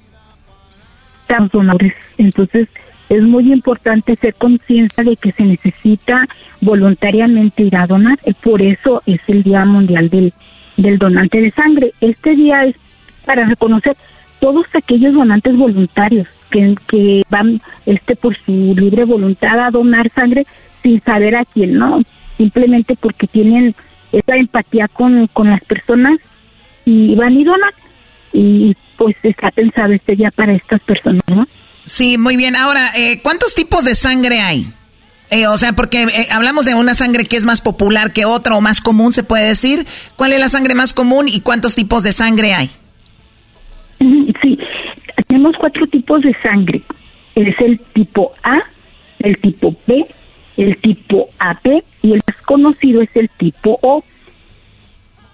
donadores, entonces es muy importante ser consciente de que se necesita voluntariamente ir a donar. y Por eso es el Día Mundial del, del Donante de Sangre. Este día es para reconocer todos aquellos donantes voluntarios que, que van este por su libre voluntad a donar sangre sin saber a quién, ¿no? Simplemente porque tienen esa empatía con, con las personas y van y donan. Y pues está pensado este día para estas personas, ¿no? Sí, muy bien. Ahora, eh, ¿cuántos tipos de sangre hay? Eh, o sea, porque eh, hablamos de una sangre que es más popular que otra o más común, se puede decir. ¿Cuál es la sangre más común y cuántos tipos de sangre hay? Sí, tenemos cuatro tipos de sangre. Es el tipo A, el tipo B, el tipo AB y el más conocido es el tipo O.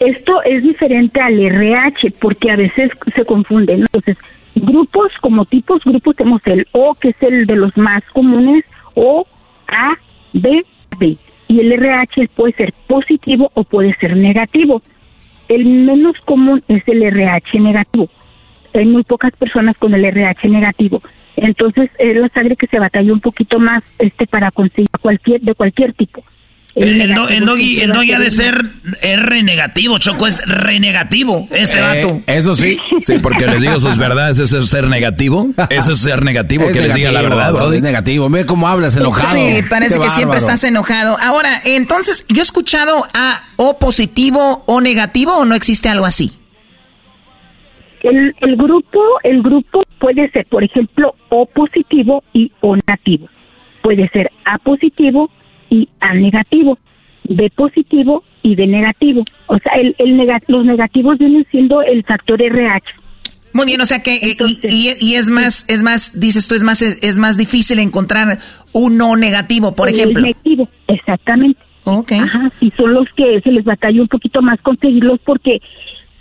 Esto es diferente al RH porque a veces se confunden. Entonces, grupos como tipos, grupos tenemos el O, que es el de los más comunes, O, A, B, B. Y el RH puede ser positivo o puede ser negativo. El menos común es el RH negativo. Hay muy pocas personas con el RH negativo. Entonces es la sangre que se batalla un poquito más este para conseguir cualquier de cualquier tipo. El, el, no, el doggy, el doggy ha de ser R negativo, Choco, es re negativo este Eh, vato. Eso sí, *laughs* sí, porque les digo sus verdades, eso es ser negativo. Eso es ser negativo, Es que les diga la verdad, bro, es negativo. Ve cómo hablas, enojado. Sí, parece Qué que siempre estás enojado. Ahora, entonces, yo he escuchado a O positivo o negativo o no existe algo así. El, el grupo, el grupo puede ser, por ejemplo, O positivo y O negativo. Puede ser A positivo y A negativo, B positivo y B negativo. O sea, el, el nega- los negativos vienen siendo el factor RH. Muy bien, o sea que eh, y, y- y es más, es más, dices tú, es más, es, es más difícil encontrar un no negativo, por ejemplo. negativo, exactamente. Ajá, y son los que se les batalla un poquito más conseguirlos porque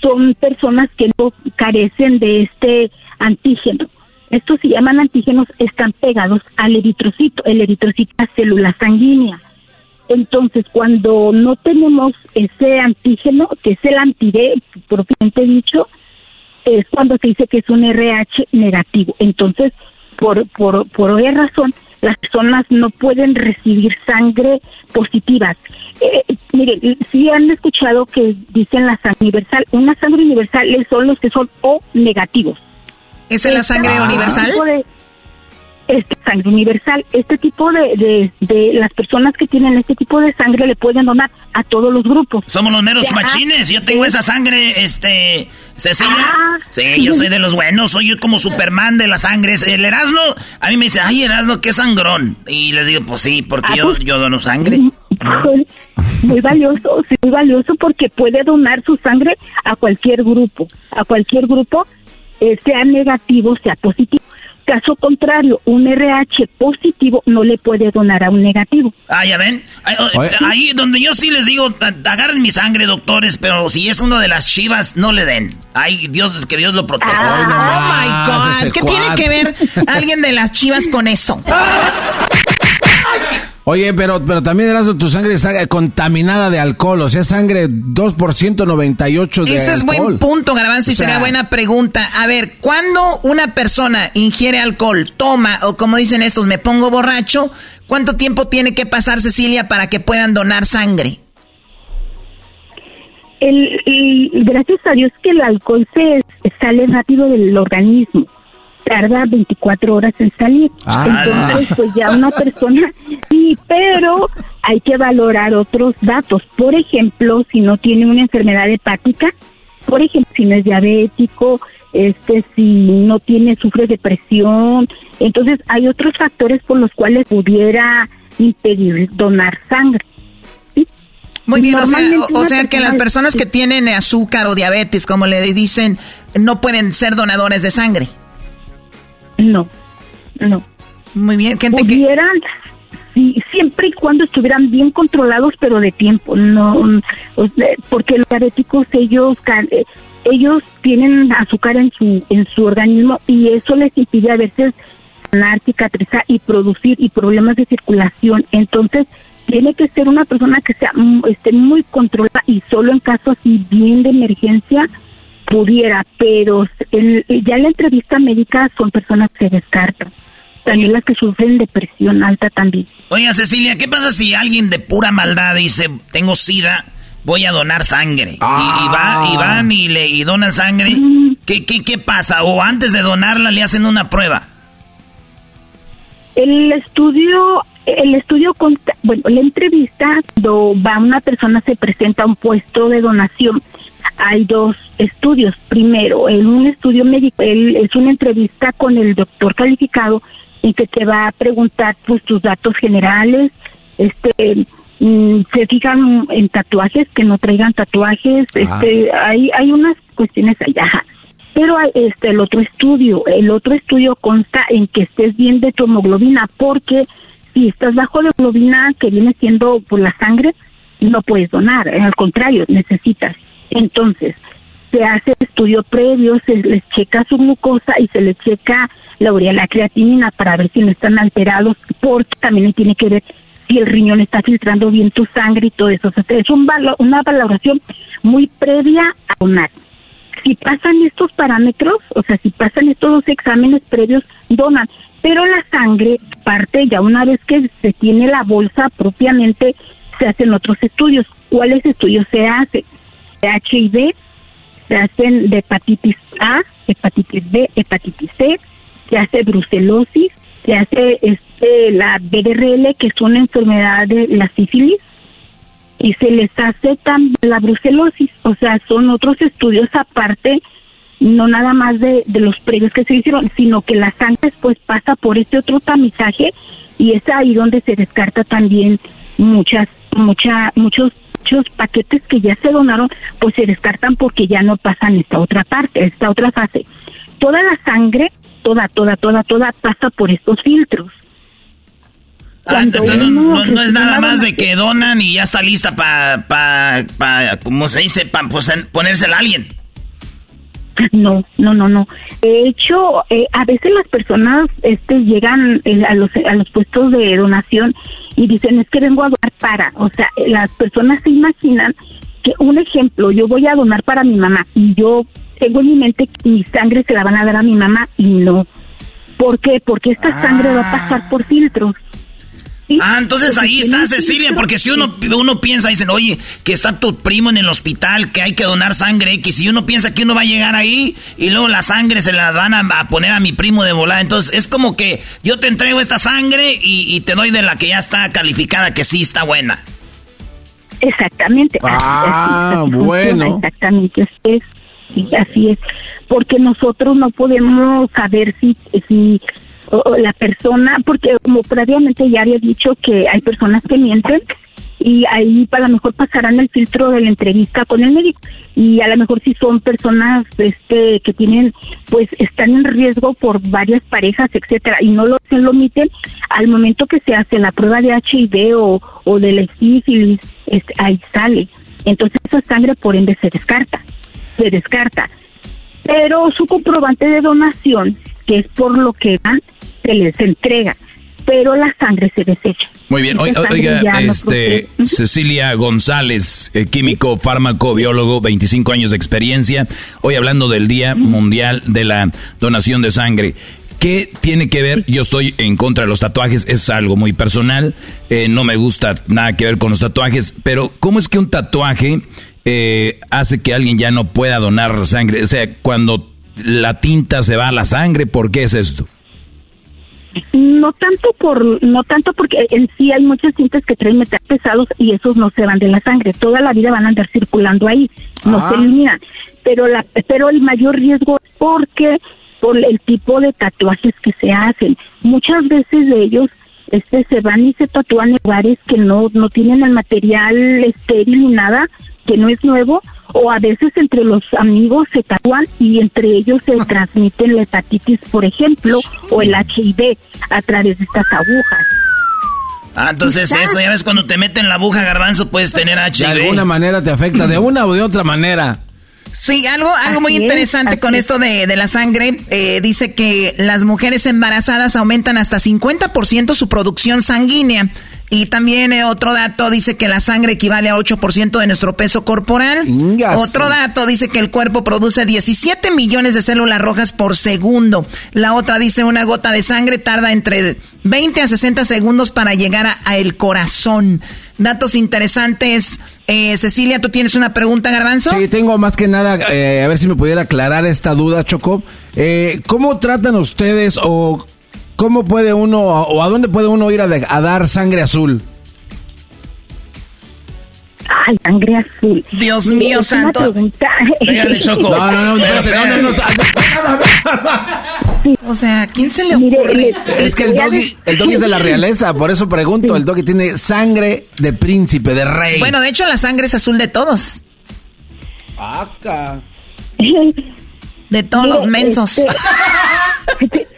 son personas que no carecen de este antígeno. Estos se llaman antígenos, están pegados al eritrocito. El eritrocito es la célula sanguínea. Entonces, cuando no tenemos ese antígeno, que es el anti-D, propiamente dicho, es cuando se dice que es un RH negativo. Entonces, por, por, por obvia razón, las personas no pueden recibir sangre positiva. Eh, miren, si han escuchado que dicen la sangre universal, una sangre universal son los que son O negativos. ¿Esa es la sangre universal? Este sangre universal. Este tipo de, de, las personas que tienen este tipo de sangre le pueden donar a todos los grupos. Somos los meros machines. Yo tengo esa sangre, este, Cecilia. Ah, sí, yo soy de los buenos. Soy como Superman de las sangres. El Erasmo, a mí me dice, ay, Erasmo, qué sangrón. Y les digo, pues sí, porque yo, pues, yo dono sangre. Muy valioso, sí, muy valioso porque puede donar su sangre a cualquier grupo, a cualquier grupo, eh, sea negativo, sea positivo. Caso contrario, un RH positivo no le puede donar a un negativo. Ah, ya ven. Ahí, donde yo sí les digo, agarren mi sangre, doctores, pero si es uno de las chivas, no le den. Ay, Dios, que Dios lo proteja. oh my God. ¿Qué tiene que ver alguien de las chivas con eso? *laughs* Oye, pero, pero también eras tu sangre está contaminada de alcohol, o sea, sangre 2% 98 de Ese es buen punto, Garbanzo, y sería buena pregunta. A ver, ¿cuándo una persona ingiere alcohol, toma, o como dicen estos, me pongo borracho, cuánto tiempo tiene que pasar, Cecilia, para que puedan donar sangre? El, gracias a Dios que el alcohol se sale rápido del organismo tarda 24 horas en salir. Ah, Entonces, pues ya una persona, sí, pero hay que valorar otros datos. Por ejemplo, si no tiene una enfermedad hepática, por ejemplo, si no es diabético, este, si no tiene, sufre depresión. Entonces, hay otros factores por los cuales pudiera impedir donar sangre. Muy bien, o sea, o sea que las personas que tienen azúcar o diabetes, como le dicen, no pueden ser donadores de sangre. No, no. Muy bien. ¿Qué Pudieran, sí, siempre y cuando estuvieran bien controlados, pero de tiempo. No, porque los diabéticos ellos eh, ellos tienen azúcar en su en su organismo y eso les impide a veces sanar, cicatrizar y producir y problemas de circulación. Entonces tiene que ser una persona que sea mm, esté muy controlada y solo en casos así bien de emergencia pudiera, pero ya en la entrevista médica son personas que se descartan. También las que sufren depresión alta también. Oiga, Cecilia, ¿qué pasa si alguien de pura maldad dice, tengo sida, voy a donar sangre? Y, va, y, van y le y donan sangre. ¿Qué, qué, ¿Qué pasa? ¿O antes de donarla le hacen una prueba? El estudio el estudio bueno, la entrevista cuando va una persona se presenta a un puesto de donación hay dos estudios. Primero, en un estudio médico, es una entrevista con el doctor calificado en que te va a preguntar pues tus datos generales, este mm, se fijan en tatuajes que no traigan tatuajes, ah. este hay hay unas cuestiones allá. Pero este el otro estudio, el otro estudio consta en que estés bien de tu hemoglobina porque si estás bajo de hemoglobina que viene siendo por la sangre, no puedes donar, al contrario, necesitas entonces, se hace estudio previo, se les checa su glucosa y se les checa la urea, la creatinina para ver si no están alterados, porque también tiene que ver si el riñón está filtrando bien tu sangre y todo eso. O sea, es un una valoración muy previa a donar. Si pasan estos parámetros, o sea, si pasan estos dos exámenes previos, donan. Pero la sangre, parte ya una vez que se tiene la bolsa propiamente, se hacen otros estudios. ¿Cuáles estudios se hacen? HIV, se hacen de hepatitis A, hepatitis B, hepatitis C, se hace brucelosis, se hace este, la BRL, que es una enfermedad de la sífilis, y se les hace también la brucelosis, o sea, son otros estudios aparte, no nada más de, de los previos que se hicieron, sino que la sangre después pasa por este otro tamizaje y es ahí donde se descarta también muchas, mucha, muchos muchos paquetes que ya se donaron, pues se descartan porque ya no pasan esta otra parte, esta otra fase. Toda la sangre, toda, toda, toda, toda pasa por estos filtros. Ah, no, es nada más de que donan y ya está lista para, pa, pa, ¿cómo se dice? Para pues, ponérsela a alguien. No, no, no, no. De hecho, eh, a veces las personas este, llegan eh, a, los, a los puestos de donación y dicen, es que vengo a donar para. O sea, las personas se imaginan que, un ejemplo, yo voy a donar para mi mamá y yo tengo en mi mente que mi sangre se la van a dar a mi mamá y no ¿Por qué? Porque esta sangre va a pasar por filtros. Ah, entonces ahí está Cecilia, porque si uno, uno piensa, dicen, oye, que está tu primo en el hospital, que hay que donar sangre X, y uno piensa que uno va a llegar ahí y luego la sangre se la van a, poner a mi primo de volada. Entonces es como que yo te entrego esta sangre y, te doy de la que ya está calificada, que sí está buena. Exactamente. Ah, bueno. Exactamente, así es. así es. Porque nosotros no podemos saber si, si la persona, porque como previamente ya había dicho que hay personas que mienten y ahí para lo mejor pasarán el filtro de la entrevista con el médico. Y a lo mejor si son personas este que tienen pues están en riesgo por varias parejas etcétera y no lo se lo omiten al momento que se hace la prueba de HIV o, o de la sífilis ahí sale. Entonces esa sangre por ende se descarta se descarta. Pero su comprobante de donación que es por lo que van se les entrega, pero la sangre se desecha. Muy bien, oiga, este, Cecilia González, eh, químico, fármaco, biólogo, 25 años de experiencia, hoy hablando del Día Mundial de la Donación de Sangre. ¿Qué tiene que ver? Yo estoy en contra de los tatuajes, es algo muy personal, eh, no me gusta nada que ver con los tatuajes, pero ¿cómo es que un tatuaje eh, hace que alguien ya no pueda donar sangre? O sea, cuando la tinta se va a la sangre, ¿por qué es esto? No tanto por, no tanto porque en sí hay muchas tintas que traen metales pesados y esos no se van de la sangre. Toda la vida van a andar circulando ahí, no se ah. eliminan. Pero la, pero el mayor riesgo es porque por el tipo de tatuajes que se hacen. Muchas veces de ellos este se van y se tatúan en lugares que no no tienen el material estéril ni nada, que no es nuevo o a veces entre los amigos se tatúan y entre ellos se transmiten la hepatitis, por ejemplo, o el HIV a través de estas agujas. Ah, entonces eso, ya ves, cuando te meten la aguja garbanzo puedes tener HIV. De alguna manera te afecta, de una o de otra manera. Sí, algo, algo muy interesante con esto de, de, la sangre. Eh, dice que las mujeres embarazadas aumentan hasta 50% su producción sanguínea. Y también eh, otro dato dice que la sangre equivale a 8% de nuestro peso corporal. Otro dato dice que el cuerpo produce 17 millones de células rojas por segundo. La otra dice una gota de sangre tarda entre 20 a 60 segundos para llegar a, el corazón. Datos interesantes. Eh, Cecilia, ¿tú tienes una pregunta, Garbanzo? Sí, tengo más que nada, eh, a ver si me pudiera aclarar esta duda, Choco. ¿Cómo tratan ustedes o ¿Cómo puede uno o a dónde puede uno ir a, dar sangre azul? Ay, sangre azul. Dios mío, santo. Choco. No, no, no, espérate, no, no, no. O sea, ¿quién se le ocurre? es que el doggy, el doggy es de la realeza, por eso pregunto. El doggy tiene sangre de príncipe, de rey. Bueno, de hecho, la sangre es azul de todos. Acá. *laughs* De todos los mensos. Este, *laughs*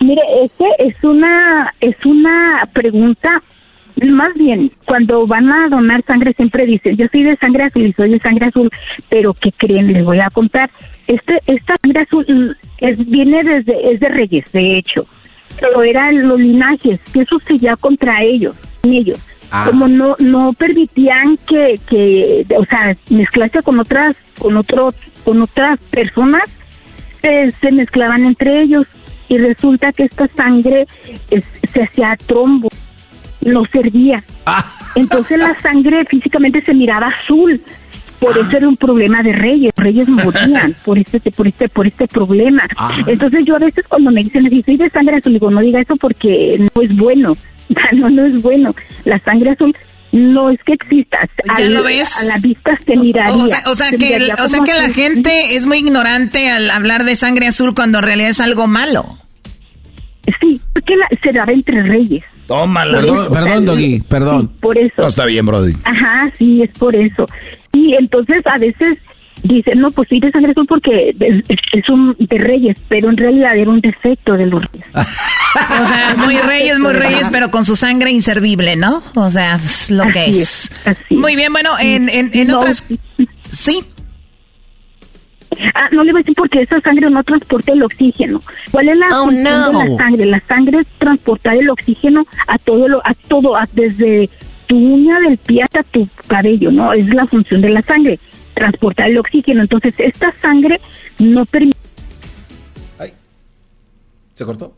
Mire, este es una es una pregunta más bien, cuando van a donar sangre siempre dicen, yo soy de sangre azul y soy de sangre azul, pero ¿qué creen? Les voy a contar. Este, esta sangre azul es, viene desde, es de reyes, de hecho, pero eran los linajes, que eso se ya contra ellos, ellos. Ah. Como no, no permitían que, que, o sea, mezclarse con otras, con otros, con otras personas, eh, se mezclaban entre ellos y resulta que esta sangre se hacía trombo, no servía. Ah. Entonces la sangre físicamente se miraba azul. Por eso ah. era un problema de reyes, reyes morían por este, por este, por este problema. Ah. Entonces yo a veces cuando me dicen, soy de sangre azul, digo, no diga eso porque no es bueno, *laughs* no, no es bueno. La sangre azul no es que exista. ¿Ya lo ves? A la vista se miraría. O sea, que, o sea que la gente es muy ignorante al hablar de sangre azul cuando en realidad es algo malo. Porque se daba entre reyes. Tómala. Perdón, perdón Doggy, perdón. por eso. No está bien, Brody. Ajá, sí, es por eso. Y entonces a veces dicen, no, pues sí de sangre azul porque es, un de reyes, pero en realidad era un defecto de los reyes. o sea, *laughs* muy reyes, muy reyes, pero con su sangre inservible, ¿no? O sea, pues, lo que es. Muy bien, bueno, en, en, en otras... Sí. Ah, no le voy a decir porque esa sangre no transporta el oxígeno. ¿Cuál es la oh, función de la sangre? La sangre es transportar el oxígeno a todo, lo, a todo, desde tu uña del pie hasta tu cabello, ¿no? Es la función de la sangre, transportar el oxígeno. Entonces, esta sangre no permite ¿Se cortó?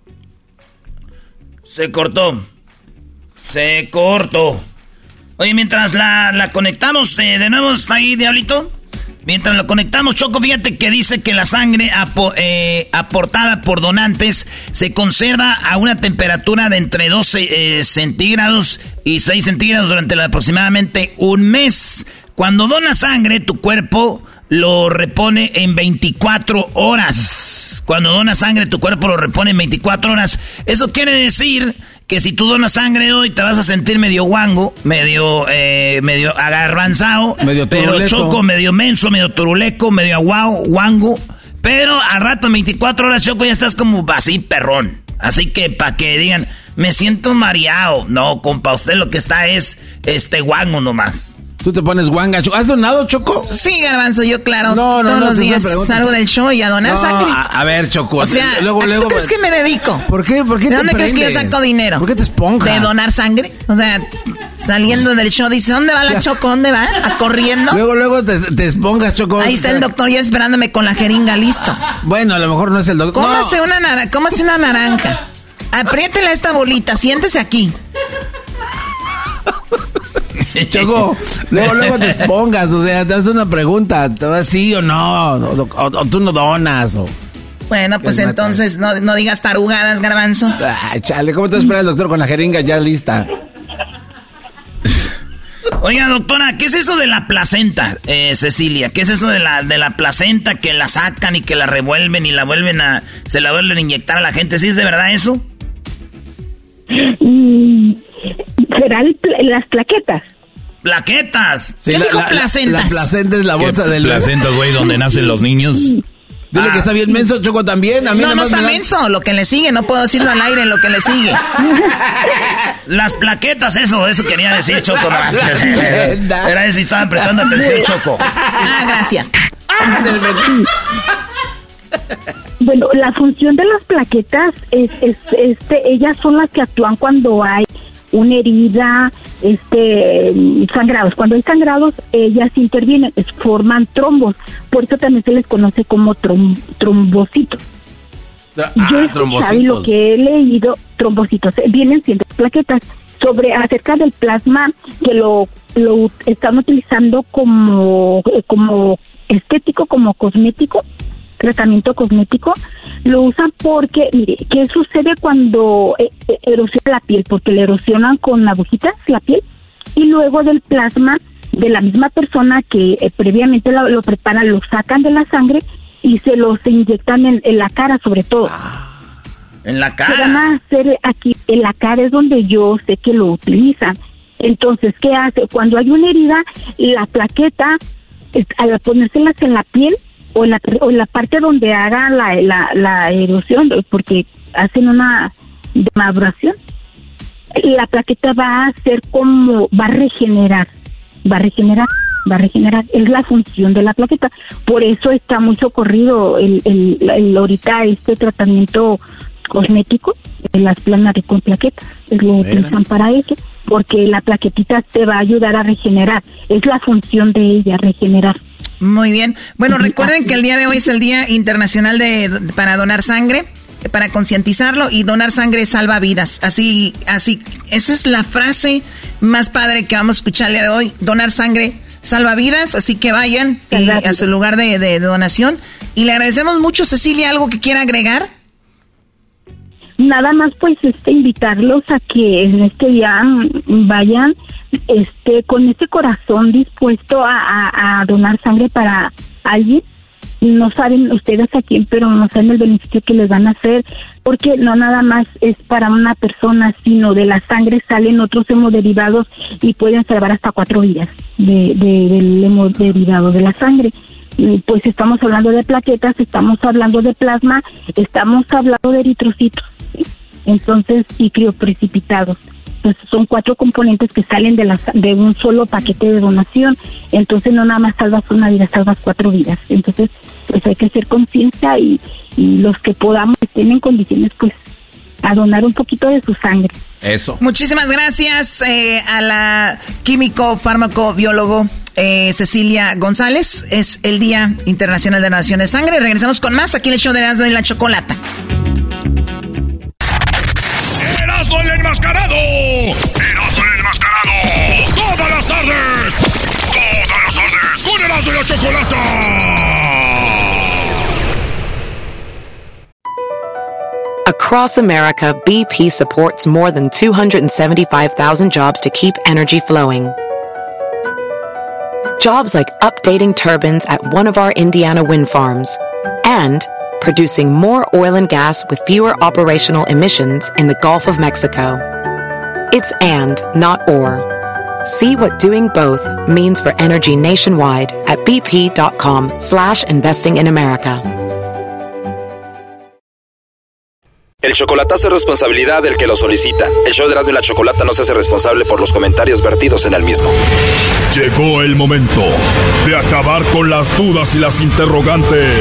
Se cortó. Se cortó. Oye, mientras la, la conectamos, eh, de nuevo está ahí, Diablito. Mientras lo conectamos, Choco, fíjate que dice que la sangre eh, aportada por donantes se conserva a una temperatura de entre 12 eh, centígrados y 6 centígrados durante aproximadamente un mes. Cuando donas sangre, tu cuerpo lo repone en 24 horas. Cuando donas sangre, tu cuerpo lo repone en 24 horas. Eso quiere decir que si tú donas sangre hoy te vas a sentir medio guango, medio eh, medio agarbanzado, medio pero choco, medio menso, medio turuleco, medio aguao, guango. Pero al rato, 24 horas, choco, ya estás como así, perrón. Así que para que digan, me siento mareado. No, compa, usted lo que está es este guango nomás. Tú te pones guanga. ¿Has donado, Choco? Sí, Garbanzo, yo claro. No, no, Todos los días salgo del show y a donar sangre. A, ver, Choco. O sea, luego, luego, ¿tú crees que me dedico? ¿Por qué? ¿Por qué ¿De dónde crees que yo saco dinero? ¿Por qué te esponjas? ¿De donar sangre? O sea, saliendo del show, dice, ¿dónde va la Choco? ¿Dónde va? ¿A corriendo? Luego, luego te, te esponjas, Choco. Ahí está el doctor ya esperándome con la jeringa listo. Bueno, a lo mejor no es el doctor. Cómase, una, cómase una naranja. Apriétela esta bolita, siéntese aquí. Choco, luego, luego te *laughs* expongas, o sea, te haces una pregunta, ¿te vas sí o no? O, tú no donas, o... Bueno, pues entonces no, no, digas tarugadas, garbanzo. Ay, chale, ¿cómo te espera el doctor con la jeringa ya lista? Oiga, doctora, ¿qué es eso de la placenta, eh, Cecilia? ¿Qué es eso de la, de la placenta que la sacan y que la revuelven y la vuelven a... se la vuelven a inyectar a la gente? ¿Sí es de verdad eso? Mm, serán las plaquetas. ¡Plaquetas! ¿Qué dijo placentas? La placenta es la bolsa del Placentas, güey, donde nacen los niños. Dile que está bien menso, Choco, también. A mí no, no está menso. Lo que le sigue, no puedo decirlo al aire, lo que le sigue. *laughs* Las plaquetas, eso, eso quería decir, Choco. Era si estaban prestando atención, *laughs* Choco. Ah, gracias. *laughs* Bueno, la función de las plaquetas es, es, este, ellas son las que actúan cuando hay una herida, este, sangrados. Cuando hay sangrados, ellas intervienen, forman trombos. Por eso también se les conoce como trombocitos. Ah, Yo lo que he leído, trombocitos, eh, vienen siendo plaquetas sobre acerca del plasma que lo, lo están utilizando como, como estético, como cosmético tratamiento cosmético, lo usan porque, mire, ¿qué sucede cuando eh, eh, erosiona la piel? Porque le erosionan con agujitas la piel y luego del plasma de la misma persona que eh, previamente lo, preparan, lo sacan de la sangre y se los inyectan en, la cara sobre todo. Ah, en la cara. Se van a hacer aquí, en la cara es donde yo sé que lo utilizan. Entonces, ¿qué hace? Cuando hay una herida, la plaqueta, al ponérselas en la piel, o la, o la parte donde haga la, la, la erosión, porque hacen una maduración, la plaqueta va a ser como, va a regenerar, va a regenerar, va a regenerar, es la función de la plaqueta. Por eso está muy socorrido el, el, el ahorita este tratamiento cosmético, en las planas de con plaquetas, lo utilizan para eso, porque la plaquetita te va a ayudar a regenerar, es la función de ella, regenerar. Muy bien. Bueno, recuerden que el día de hoy es el Día Internacional de, para donar sangre, para concientizarlo y donar sangre salva vidas. Así, así, esa es la frase más padre que vamos a escuchar el día de hoy. Donar sangre salva vidas, así que vayan a su lugar de, de donación. Y le agradecemos mucho, Cecilia, ¿algo que quiera agregar? Nada más pues este invitarlos a que en este día mm, vayan este con ese corazón dispuesto a, donar sangre para alguien no saben ustedes a quién, pero no saben el beneficio que les van a hacer, porque no nada más es para una persona, sino de la sangre salen otros hemoderivados y pueden salvar hasta cuatro vidas de, del hemoderivado de la sangre. Pues estamos hablando de plaquetas, estamos hablando de plasma, estamos hablando de eritrocitos, entonces, y crioprecipitados. Pues son cuatro componentes que salen de, la, de un solo paquete de donación. Entonces, no nada más salvas una vida, salvas cuatro vidas. Entonces, pues hay que hacer conciencia y, los que podamos, estén en condiciones, pues, a donar un poquito de su sangre. Eso. Muchísimas gracias eh, a la químico farmacobiólogo eh, Cecilia González. Es el Día Internacional de Donación de Sangre. Regresamos con más aquí en el show de Erasmo y la Chocolata. Enmascarado. Erasmo el enmascarado. Todas las tardes. Todas las tardes. Con Erasmo y la chocolata. Across America, BP supports more than 275,000 jobs to keep energy flowing. Jobs like updating turbines at one of our Indiana wind farms and producing more oil and gas with fewer operational emissions in the Gulf of Mexico. It's and, not or. See what doing both means for energy nationwide at bp.com slash investing in America. El chocolatazo es responsabilidad del que lo solicita. El show de Erasmo y la Chocolata no se hace responsable por los comentarios vertidos en el mismo. Llegó el momento de acabar con las dudas y las interrogantes.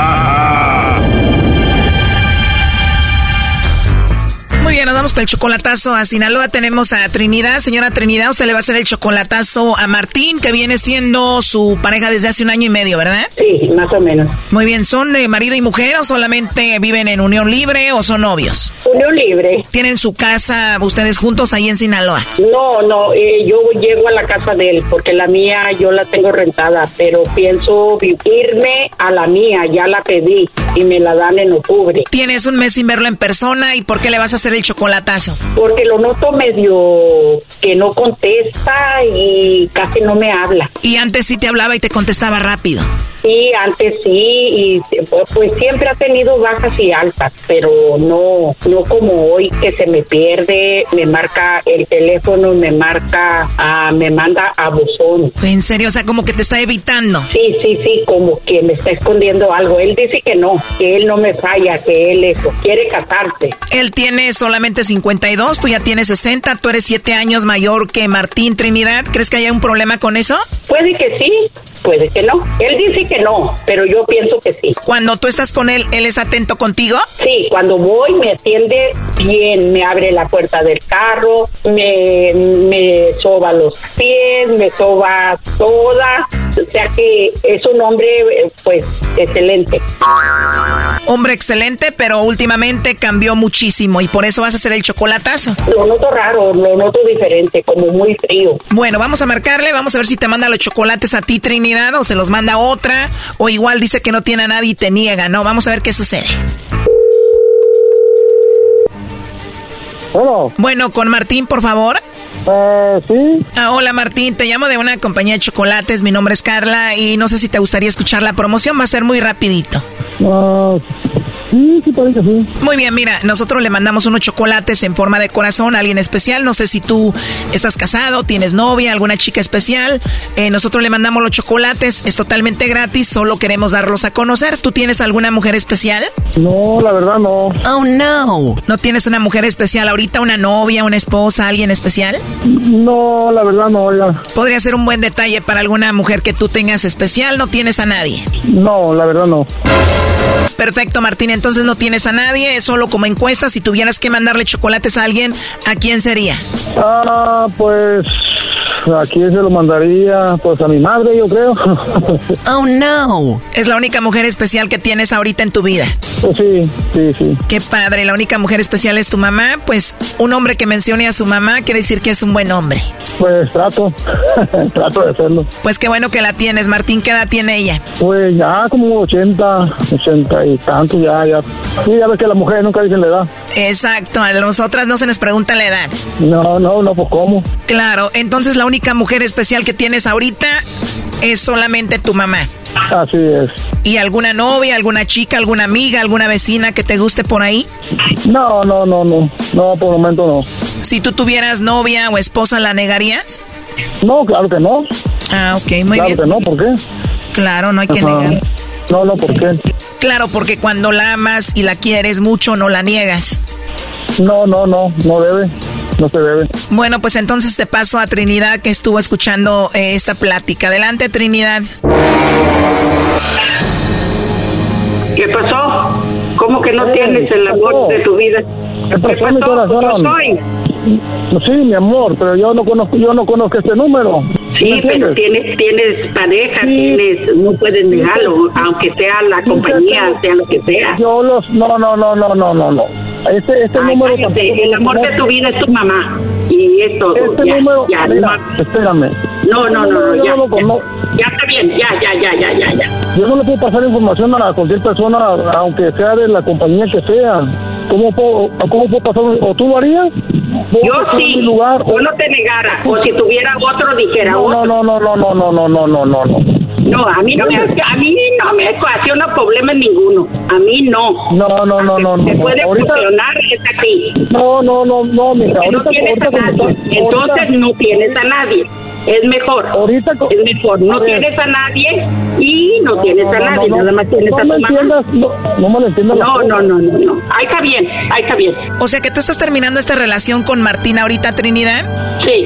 Nos vamos con el chocolatazo a Sinaloa. Tenemos a Trinidad. Señora Trinidad, usted le va a hacer el chocolatazo a Martín, que viene siendo su pareja desde hace un año y medio, ¿verdad? Sí, más o menos. Muy bien, ¿son eh, marido y mujer o solamente viven en unión libre o son novios? Unión libre. ¿Tienen su casa ustedes juntos ahí en Sinaloa? No, no, eh, yo llego a la casa de él porque la mía yo la tengo rentada, pero pienso irme a la mía, ya la pedí y me la dan en octubre. Tienes un mes sin verlo en persona y ¿por qué le vas a hacer el chocolatazo? Porque lo noto medio que no contesta y casi no me habla. Y antes sí te hablaba y te contestaba rápido. Sí, antes sí, y pues siempre ha tenido bajas y altas, pero no, no como hoy que se me pierde, me marca el teléfono, me marca, ah, me manda a buzón. En serio, o sea, como que te está evitando. Sí, sí, sí, como que me está escondiendo algo. Él dice que no, que él no me falla, que él eso, quiere casarse. Él tiene solamente 52, tú ya tienes 60, tú eres 7 años mayor que Martín Trinidad. ¿Crees que haya un problema con eso? Puede que sí, puede que no. Él dice que no, pero yo pienso que sí. Cuando tú estás con él, ¿él es atento contigo? Sí, cuando voy me atiende bien, me abre la puerta del carro, me, me soba los pies, me soba toda, o sea que es un hombre pues excelente. Hombre excelente, pero últimamente cambió muchísimo y por eso vas a hacer el chocolatazo. Lo noto raro, lo noto diferente, como muy frío. Bueno, vamos a marcarle, vamos a ver si te manda los chocolates a ti, Trinidad, o se los manda otra, o igual dice que no tiene a nadie y te niega, ¿no? Vamos a ver qué sucede. Bueno. Bueno, con Martín, por favor. Eh, sí. Ah, hola Martín, te llamo de una compañía de chocolates, mi nombre es Carla y no sé si te gustaría escuchar la promoción, va a ser muy rapidito. Ah, sí, sí, parece que sí. Muy bien, mira, nosotros le mandamos unos chocolates en forma de corazón a alguien especial. No sé si tú estás casado, tienes novia, alguna chica especial. Eh, nosotros le mandamos los chocolates, es totalmente gratis, solo queremos darlos a conocer. ¿Tú tienes alguna mujer especial? No, la verdad no. Oh, no. ¿No tienes una mujer especial ahorita, una novia, una esposa, alguien especial? No, la verdad no, oiga. Podría ser un buen detalle para alguna mujer que tú tengas especial, no tienes a nadie. No, la verdad no. Perfecto, Martín. Entonces no tienes a nadie, es solo como encuesta. Si tuvieras que mandarle chocolates a alguien, ¿a quién sería? Ah, pues aquí se lo mandaría pues a mi madre, yo creo. *laughs* Oh, no. Es la única mujer especial que tienes ahorita en tu vida. Pues sí, sí, sí. Qué padre, la única mujer especial es tu mamá. Pues un hombre que mencione a su mamá quiere decir que es un buen hombre. Pues trato, *laughs* trato de hacerlo. Pues qué bueno que la tienes, Martín. ¿Qué edad tiene ella? Pues ya como 80, 80 y tanto, ya, Sí, ya ves que las mujeres nunca dicen la edad. Exacto, a nosotras no se les pregunta la edad. No, no, no, pues cómo. Claro, entonces la única mujer especial que tienes ahorita es solamente tu mamá. Así es. ¿Y alguna novia, alguna chica, alguna amiga, alguna vecina que te guste por ahí? No, no, no, no. No, por el momento no. Si tú tuvieras novia o esposa, ¿la negarías? No, claro que no. Ah, ok, muy claro bien. que no, ¿por qué? Claro, no hay que Ajá. negar. No, no, ¿por qué? Claro, porque cuando la amas y la quieres mucho, no la niegas. No, no, no, no debe. No se debe. Bueno, pues entonces te paso a Trinidad que estuvo escuchando eh, esta plática. Adelante, Trinidad. ¿Qué pasó? ¿Cómo ¿Cómo que no tienes el amor de tu vida? ¿Qué pasó, mi corazón? Yo soy. Sí, mi amor, pero yo no conozco, yo no conozco este número. Sí, ¿Me pero tienes, tienes pareja, tienes, no puedes negarlo, aunque sea la compañía, sea lo que sea. Yo los, no, no, no, no, no, no, no. Este, este Ay, número. cállate, el amor de tu vida es tu mamá. Y es todo. Este ya, número, ya, mira, no, espérame. No, no, no, no, ya, ya, está bien, ya, ya, ya, ya, ya, ya. Yo no le puedo pasar información a cualquier persona, aunque sea de la compañía que sea. ¿Cómo puedo, cómo puedo pasar? ¿O tú lo harías? Yo sí, lugar, yo no te negara, o si tuviera otro dijera No, otro. no, no, no, no, no, no, no, no, no, no. No, a mí no me, a mí no me ocasiona problema ninguno. A mí no. No, no, no, no, Se no. puede Ahorita- funcionar es a ti. No, no, no, no, mija. Que no Ahorita, tienes ahorita a nadie. Entonces ahorita- no tienes a nadie. Es mejor. Ahorita es mejor. No a tienes a nadie y no, tienes a nadie. no, Nada más tienes no a tu mamá. no me lo entiendas. No, no, no, no, no. Ahí está bien, ahí está bien. O sea que tú estás terminando esta relación con Martín ahorita, Trinidad. Sí.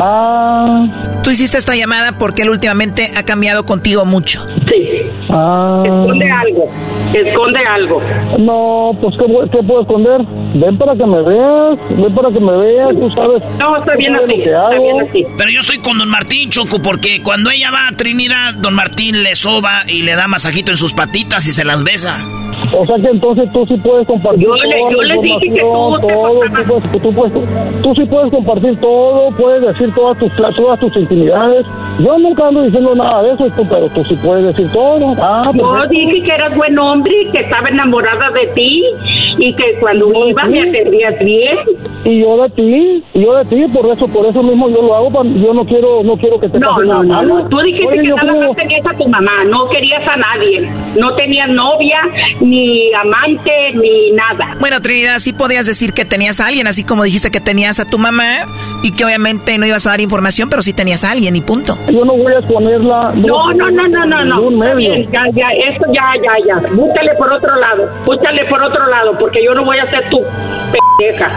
Ah. Tú hiciste esta llamada porque él últimamente ha cambiado contigo mucho. Sí. Ah. Esconde algo. Esconde algo. No, pues ¿qué, qué puedo esconder? Ven para que me veas, ven para que me veas, tú sabes. No, está bien así, está bien así. Pero yo estoy con don Martín, Choco, porque cuando ella va a Trinidad, don Martín le soba y le da masajito en sus patitas y se las besa. O sea que entonces tú sí puedes compartir Yo le- toda yo la le dije que tú te todo, tú, puedes, tú, puedes- tú sí puedes compartir todo, puedes decir todas tus todas tus intimidades. Yo nunca ando diciendo nada de eso, pero tú sí puedes decir todo. Ah, Yo perfecto. dije que eras buen hombre, que estaba enamorada de ti y que cuando ibas me atendías bien. Y yo de ti, y yo de ti, por eso, por eso mismo yo lo hago, yo no quiero, no quiero que te No, pase no, nada no, no. Tú dijiste Oye, que nada creo- más tenías a tu mamá, no querías a nadie. No tenías novia, ni amante, ni nada. Bueno, Trinidad, sí podías decir que tenías a alguien, así como dijiste que tenías a tu mamá y que obviamente no ibas a dar información, pero sí tenías a alguien y punto. Yo no voy a exponerla. No, no, no, no, no, no. Medio. bien, ya, ya, esto ya, ya, ya. Búscale por otro lado. Búscale por otro lado, porque yo no voy a ser tu pendeja.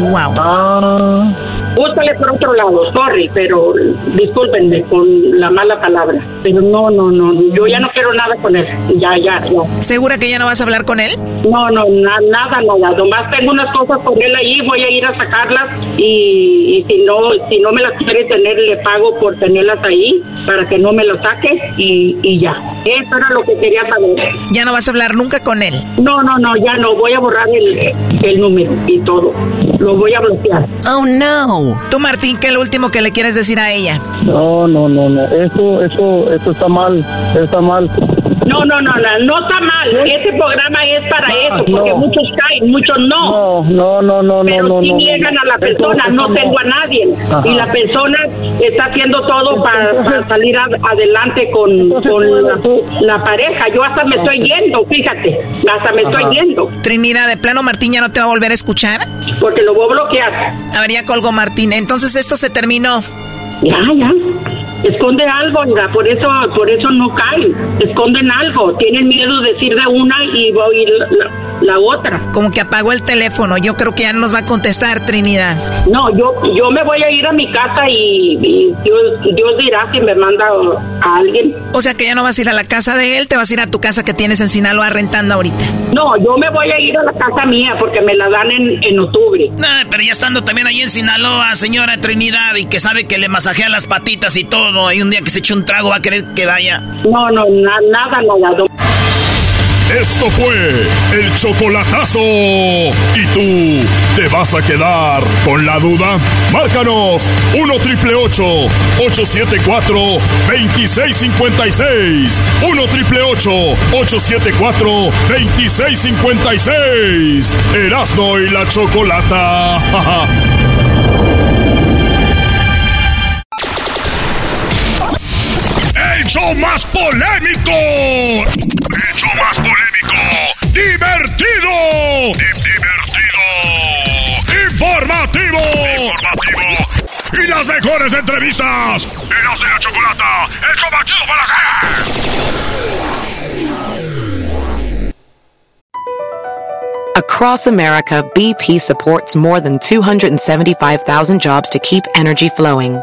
Wow. Ah. Búscale por otro lado, sorry, pero discúlpenme con la mala palabra. Pero no, no, no, yo ya no quiero nada con él. Ya, ya, ya. ¿Segura que ya no vas a hablar con él? No, no, na- nada, nada. Nomás tengo unas cosas con él ahí, voy a ir a sacarlas y, y si no si no me las quiere tener, le pago por tenerlas ahí para que no me las saque y, y ya. Eso era lo que quería saber. Ya no vas a hablar nunca con él. No, no, no, ya no. Voy a borrar el, el número y todo. Lo voy a bloquear. Oh, no. Tú, Martín, ¿qué es lo último que le quieres decir a ella? No, no, no, no. Eso, eso, eso está mal, está mal. No, no, no, no, no está mal. Ese programa es para eso, porque no. muchos caen, muchos no. No, no, no, no, Pero no, si no. niegan a la persona, no tengo a nadie. Ajá. Y la persona está haciendo todo para, para salir a- adelante con, con la, la pareja. Yo hasta me estoy yendo, fíjate. Hasta me estoy yendo, Trinidad, ¿de plano Martín ya no te va a volver a escuchar? porque lo voy a bloquear. A ver, ya colgó Martín. Entonces esto se terminó. Ya, ya. Esconde algo, Olga, por eso, por eso no caen. Esconden algo. Tienen miedo de decir de una y la, la- la otra. Como que apagó el teléfono. Yo creo que ya no nos va a contestar, Trinidad. No, yo, yo me voy a ir a mi casa y, y Dios, Dios dirá si me manda a alguien. O sea que ya no vas a ir a la casa de él, te vas a ir a tu casa que tienes en Sinaloa rentando ahorita. No, yo me voy a ir a la casa mía porque me la dan en, en octubre. Nah, pero ya estando también ahí en Sinaloa, señora Trinidad, y que sabe que le masajea las patitas y todo, y un día que se eche un trago va a querer que vaya. No, no, na- nada, nada. no. Esto fue el chocolatazo. ¿Y tú te vas a quedar con la duda? Márcanos 1 triple 874 2656. 1 triple 874 2656. Erasno y la chocolata. *laughs* ¡El show más polémico! ¡El show más polémico! ¡Divertido! ¡Divertido! ¡Informativo! ¡Informativo! ¡Y las mejores entrevistas! ¡Eras de la chocolata! ¡El show más chido para! Across America, BP supports more than 275,000 jobs to keep energy flowing.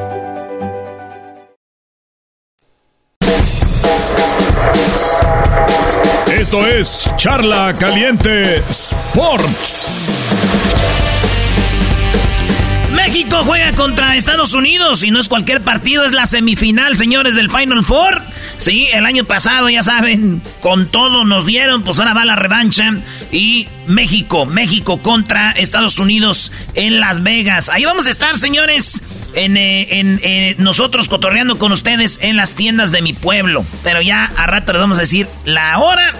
Esto es Charla Caliente Sports. México juega contra Estados Unidos y no es cualquier partido, es la semifinal, señores, del Final Four. Sí, el año pasado, ya saben, con todo nos dieron, pues ahora va la revancha. Y México, México contra Estados Unidos en Las Vegas. Ahí vamos a estar, señores, en, eh, en eh, nosotros cotorreando con ustedes en las tiendas de mi pueblo. Pero ya a rato les vamos a decir la hora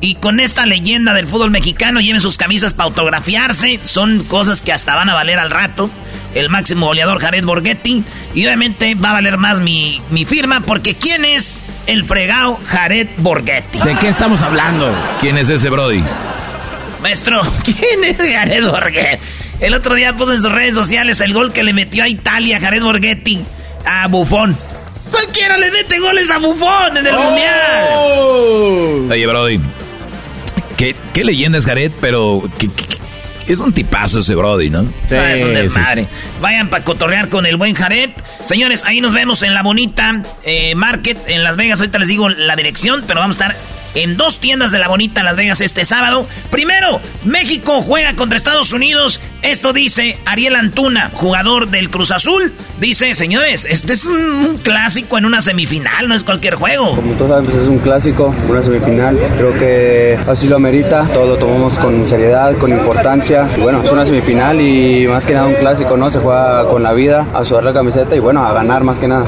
y con esta leyenda del fútbol mexicano, lleven sus camisas para autografiarse. Son cosas que hasta van a valer al rato. El máximo goleador Jared Borghetti. Y obviamente va a valer más mi, mi firma porque ¿quién es el fregado Jared Borghetti? ¿De qué estamos hablando? ¿Quién es ese Brody? Maestro, *laughs* ¿quién es Jared Borghetti? El otro día puso en sus redes sociales el gol que le metió a Italia Jared Borghetti a Bufón. Cualquiera le mete goles a Bufón en el Oh. Mundial. Oye, Brody. ¿Qué, qué leyenda es Jared? Pero ¿qué- qué- qué- es un tipazo ese Brody, ¿no? Ah, es un desmadre. Vayan para cotorrear con el buen Jared. Señores, ahí nos vemos en la bonita eh, Market en Las Vegas. Ahorita les digo la dirección, pero vamos a estar en dos tiendas de la bonita Las Vegas este sábado. Primero, México juega contra Estados Unidos. Esto dice Ariel Antuna, jugador del Cruz Azul. Dice, señores, este es un, clásico en una semifinal, no es cualquier juego. Como todos saben, pues es un clásico, una semifinal. Creo que así lo amerita. Todo lo tomamos con seriedad, con importancia. Y bueno, es una semifinal y más que nada un clásico, ¿no? Se juega con la vida, a sudar la camiseta y bueno, a ganar más que nada.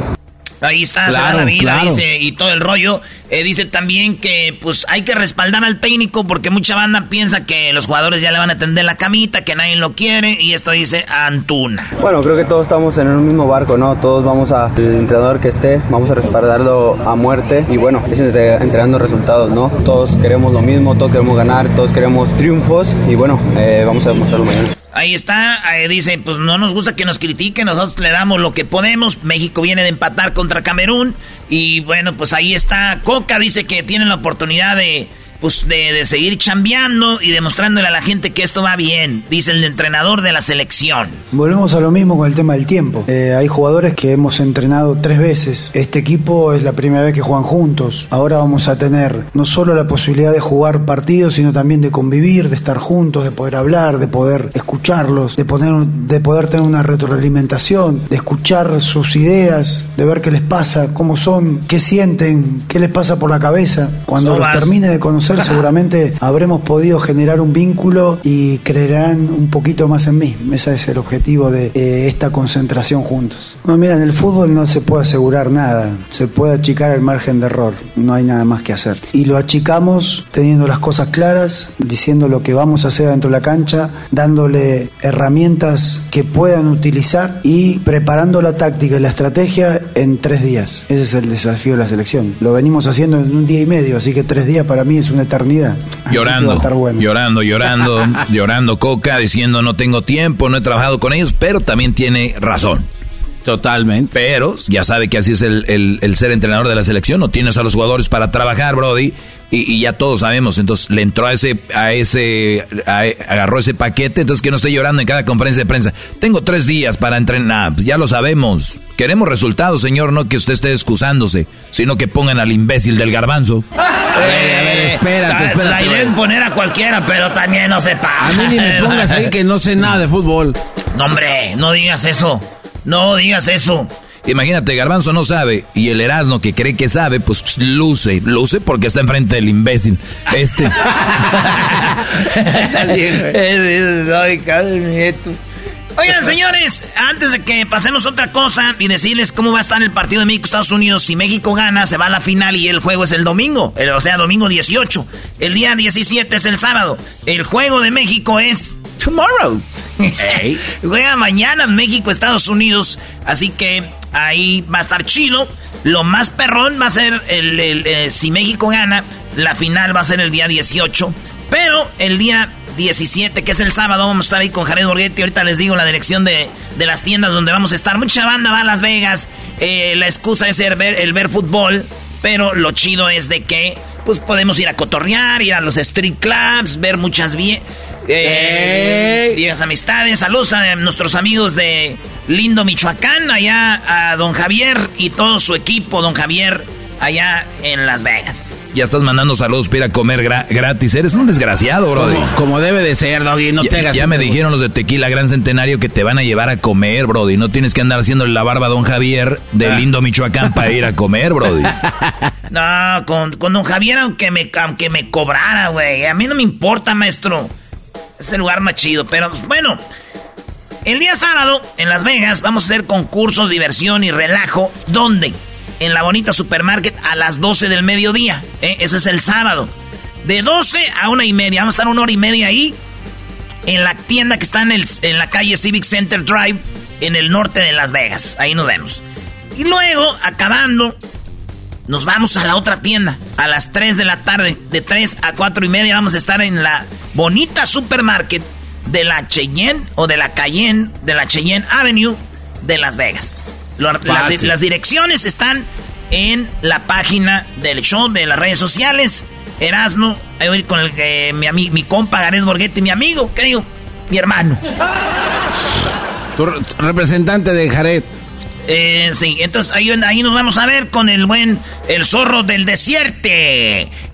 Ahí está, se da Claro, la vida, claro. dice, y todo el rollo. Eh, dice también que pues hay que respaldar al técnico porque mucha banda piensa que los jugadores ya le van a tender la camita, que nadie lo quiere, y esto dice Antuna. Bueno, creo que todos estamos en un mismo barco, ¿no? Todos vamos a, el entrenador que esté, vamos a respaldarlo a muerte y bueno, es entre- entregando resultados, ¿no? Todos queremos lo mismo, todos queremos ganar, todos queremos triunfos y bueno, eh, vamos a demostrarlo mañana. Ahí está, eh, dice, pues no nos gusta que nos critiquen, nosotros le damos lo que podemos. México viene de empatar contra Camerún y bueno, pues ahí está. Coca dice que tienen la oportunidad de, pues, de, de seguir chambeando y demostrándole a la gente que esto va bien, dice el entrenador de la selección. Volvemos a lo mismo con el tema del tiempo. Eh, hay jugadores que hemos entrenado tres veces. Este equipo es la primera vez que juegan juntos. Ahora vamos a tener no solo la posibilidad de jugar partidos, sino también de convivir, de estar juntos, de poder hablar, de poder escucharlos, de poder, de poder tener una retroalimentación, de escuchar sus ideas, de ver qué les pasa, cómo son, qué sienten, qué les pasa por la cabeza. Cuando los termine de conocer, *laughs* seguramente habremos podido generar un vínculo y creerán un poquito más en mí. Ese es el objetivo de eh, esta concentración juntos. No, mira, en el fútbol no se puede asegurar nada, se puede achicar el margen de error, no hay nada más que hacer. Y lo achicamos teniendo las cosas claras, diciendo lo que vamos a hacer dentro de la cancha, dándole herramientas que puedan utilizar y preparando la táctica y la estrategia en tres días. Ese es el desafío de la selección. Lo venimos haciendo en un día y medio, así que tres días para mí es una eternidad. Así Llorando, bueno. llorando, llorando, *laughs* llorando Coca, diciendo no tengo tiempo, no he trabajado con ellos, pero también tiene razón. Totalmente. Pero ya sabe que así es el, el- el ser entrenador de la selección, no tienes a los jugadores para trabajar, Brody, y, y ya todos sabemos, entonces le entró a ese, a ese, a- agarró ese paquete, entonces que no esté llorando en cada conferencia de prensa. Tengo tres días para entrenar, pues ya lo sabemos. Queremos resultados, señor, no que usted esté excusándose, sino que pongan al imbécil del garbanzo. *laughs* a ver, espérate, La- espérate. La idea es poner a cualquiera, pero también no sepa. A mí ni me pongas ahí que no sé nada de fútbol. No, hombre, no digas eso. No digas eso. Imagínate, Garbanzo no sabe y el Erasmo que cree que sabe, pues luce, luce porque está enfrente del imbécil. Este. *laughs* *laughs* Oigan, señores, antes de que pasemos otra cosa y decirles cómo va a estar el partido de México-Estados Unidos, si México gana, se va a la final y el juego es el domingo, el- o sea, domingo 18. El día 17 es el sábado. El juego de México es tomorrow. *laughs* Juega mañana México-Estados Unidos, así que ahí va a estar chido. Lo más perrón va a ser el, el, eh, si México gana, la final va a ser el día 18. Pero el día 17, que es el sábado, vamos a estar ahí con Jared Borghetti. Ahorita les digo la dirección de, de las tiendas donde vamos a estar. Mucha banda va a Las Vegas eh, la excusa es el ver, el ver fútbol, pero lo chido es de que pues podemos ir a cotorrear, ir a los street clubs, ver muchas bien eh, amistades. Saludos a nuestros amigos de Lindo Michoacán, allá a don Javier y todo su equipo, don Javier, allá en Las Vegas. Ya estás mandando saludos para ir a comer gratis. Eres un desgraciado, bro. Como, debe de ser, Doggy. No ya, te hagas. Ya me dijeron los de Tequila Gran Centenario que te van a llevar a comer, Brody. No tienes que andar haciéndole la barba a don Javier de ah. lindo Michoacán para ir a comer, Brody. *laughs* no, con, con don Javier, aunque me, aunque me cobrara, güey. A mí no me importa, maestro. Es el lugar más chido. Pero bueno, el día sábado en Las Vegas vamos a hacer concursos, diversión y relajo. ¿Dónde? en la bonita supermarket a las 12 del mediodía. ¿eh? Ese es el sábado. De 12 a una y media. Vamos a estar una hora y media ahí. En la tienda que está en, en la calle Civic Center Drive. En el norte de Las Vegas. Ahí nos vemos. Y luego, acabando, nos vamos a la otra tienda. A las 3 de la tarde. De 3 a 4 y media vamos a estar en la bonita supermarket de la Cheyenne o de la Cayenne, de la Cheyenne Avenue de Las Vegas las, direcciones están en la página del show de las redes sociales. Erasmo, ahí con el, eh, mi, mi compa Gareth Borghetti, mi amigo, ¿qué digo? Mi hermano. Tu representante de Jared. Eh, sí, entonces ahí, ahí nos vamos a ver con el buen, el zorro del desierto.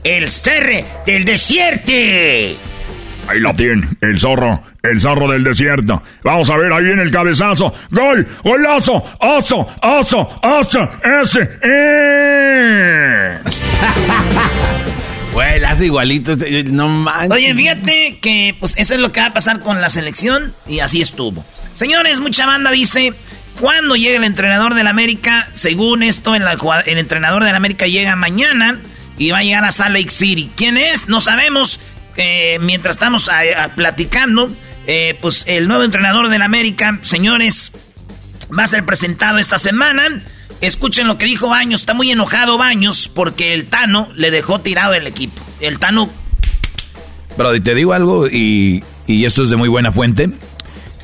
El cerre del desierto. Ahí la tiene, el zorro, el zorro del desierto. Vamos a ver, ahí viene el cabezazo. ¡Gol! ¡Golazo! ¡Oso! ¡Oso! ¡Oso! ¡Ese! ¡Eh! *laughs* Güey, hace igualito. Este, no manches. Oye, fíjate que pues eso es lo que va a pasar con la selección y así estuvo. Señores, mucha banda dice, ¿cuándo llega el entrenador del América? Según esto, el entrenador del América llega mañana y va a llegar a Salt Lake City. ¿Quién es? No sabemos. Eh, mientras estamos platicando, eh, pues el nuevo entrenador del América, señores, va a ser presentado esta semana. Escuchen lo que dijo Baños. Está muy enojado Baños porque el Tano le dejó tirado el equipo. El Tano. Brody, te digo algo y, esto es de muy buena fuente.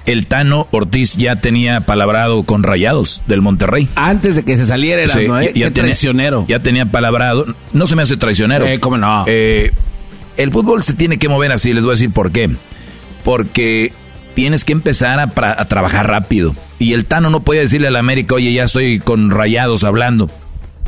El Tano Ortiz ya tenía palabrado con Rayados del Monterrey. Antes de que se saliera, era, ¿no? Ya, traicionero. Ya tenía palabrado. No se me hace traicionero. Eh, ¿Cómo no? Eh, el fútbol se tiene que mover así, les voy a decir por qué. Porque tienes que empezar a, trabajar rápido. Y el Tano no podía decirle al América, oye, ya estoy con rayados hablando.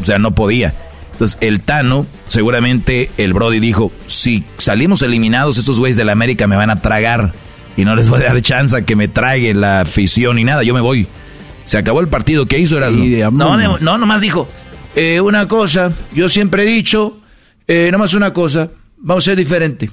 O sea, no podía. Entonces, el Tano, seguramente el Brody dijo, si salimos eliminados, estos güeyes del América me van a tragar. Y no les voy a dar chance a que me trague la afición ni nada, yo me voy. Se acabó el partido, ¿qué hizo Erasmo? No, no, nomás dijo, eh, una cosa, yo siempre he dicho, eh, nomás una cosa, vamos a ser diferente.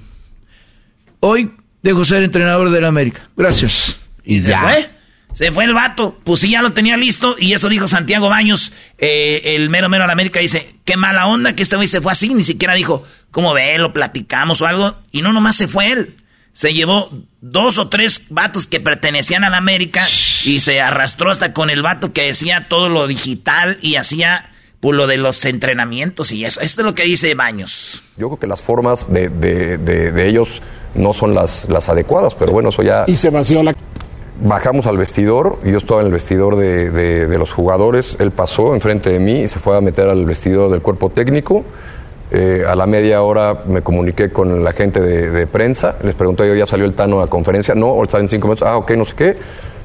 Hoy dejo ser entrenador del América. Gracias. Y ya. Se fue. Se fue el vato. Pues sí, ya lo tenía listo. Y eso dijo Santiago Baños, eh, el mero mero de la América. Dice, qué mala onda que este güey se fue así. Ni siquiera dijo, ¿cómo ve? Lo platicamos o algo. Y no, nomás se fue él. Se llevó dos o tres vatos que pertenecían a la América y se arrastró hasta con el vato que decía todo lo digital y hacía por lo de los entrenamientos y eso. Esto es lo que dice Baños. Yo creo que las formas de, de, ellos no son las, las adecuadas, pero bueno, eso ya... Y se vació la... Bajamos al vestidor, yo estaba en el vestidor de, de, los jugadores, él pasó enfrente de mí y se fue a meter al vestidor del cuerpo técnico. Eh, a la media hora me comuniqué con la gente de, prensa, les pregunté yo, ¿ya salió el Tano a conferencia? No, está en cinco minutos, ah, ok, no sé qué.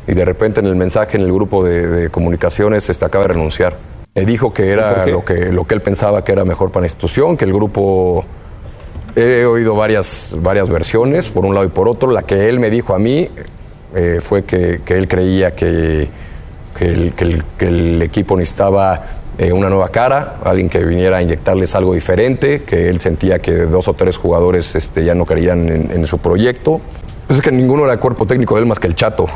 Y de repente en el mensaje en el grupo de, comunicaciones este, acaba de renunciar dijo que era lo que, lo que él pensaba que era mejor para la institución, que el grupo... He oído varias, varias versiones, por un lado y por otro. La que él me dijo a mí eh, fue que, él creía que, el, que, el, equipo necesitaba eh, una nueva cara, alguien que viniera a inyectarles algo diferente, que él sentía que dos o tres jugadores este, ya no creían en su proyecto. Pues es que ninguno era cuerpo técnico de él más que el Chato.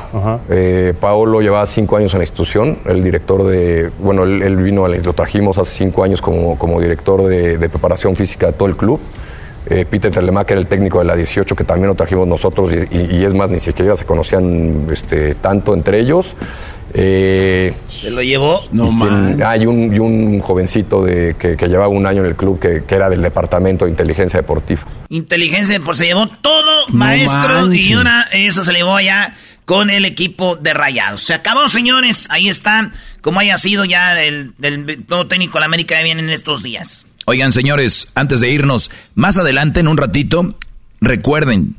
Eh, Paolo llevaba cinco años en la institución, el director de, bueno, él, vino, lo trajimos hace cinco años como, como director de, preparación física de todo el club. Eh, Peter Telemacher, el técnico de la 18, que también lo trajimos nosotros, y, es más, ni siquiera se conocían este, tanto entre ellos. Eh, ¿Se lo llevó? No Hay un, y un jovencito de, que, llevaba un año en el club que, era del departamento de inteligencia deportiva. Inteligencia, por se llevó todo maestro y una, eso se llevó allá con el equipo de Rayados. Se acabó, señores. Ahí está, como haya sido ya el, el nuevo técnico de la América que viene en estos días. Oigan, señores, antes de irnos, más adelante, en un ratito, recuerden,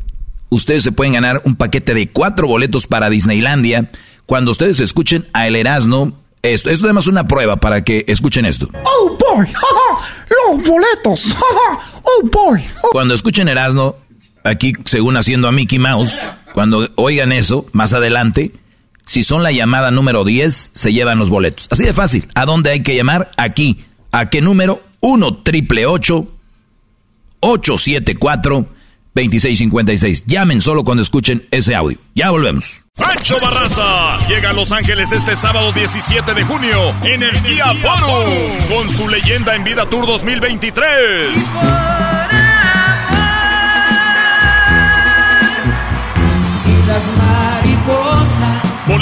ustedes se pueden ganar un paquete de cuatro boletos para Disneylandia cuando ustedes escuchen a El Erasmo. Esto, esto es una prueba para que escuchen esto. ¡Oh, boy! *laughs* ¡Los boletos! *laughs* ¡Oh, boy! *laughs* Cuando escuchen Erasmo, aquí según haciendo a Mickey Mouse, cuando oigan eso, más adelante, si son la llamada número 10, se llevan los boletos. Así de fácil. ¿A dónde hay que llamar? Aquí. ¿A qué número? 1 triple 874 2656. Llamen solo cuando escuchen ese audio. Ya volvemos. Pancho Barraza llega a Los Ángeles este sábado 17 de junio en el Día Forum con su leyenda en vida Tour 2023.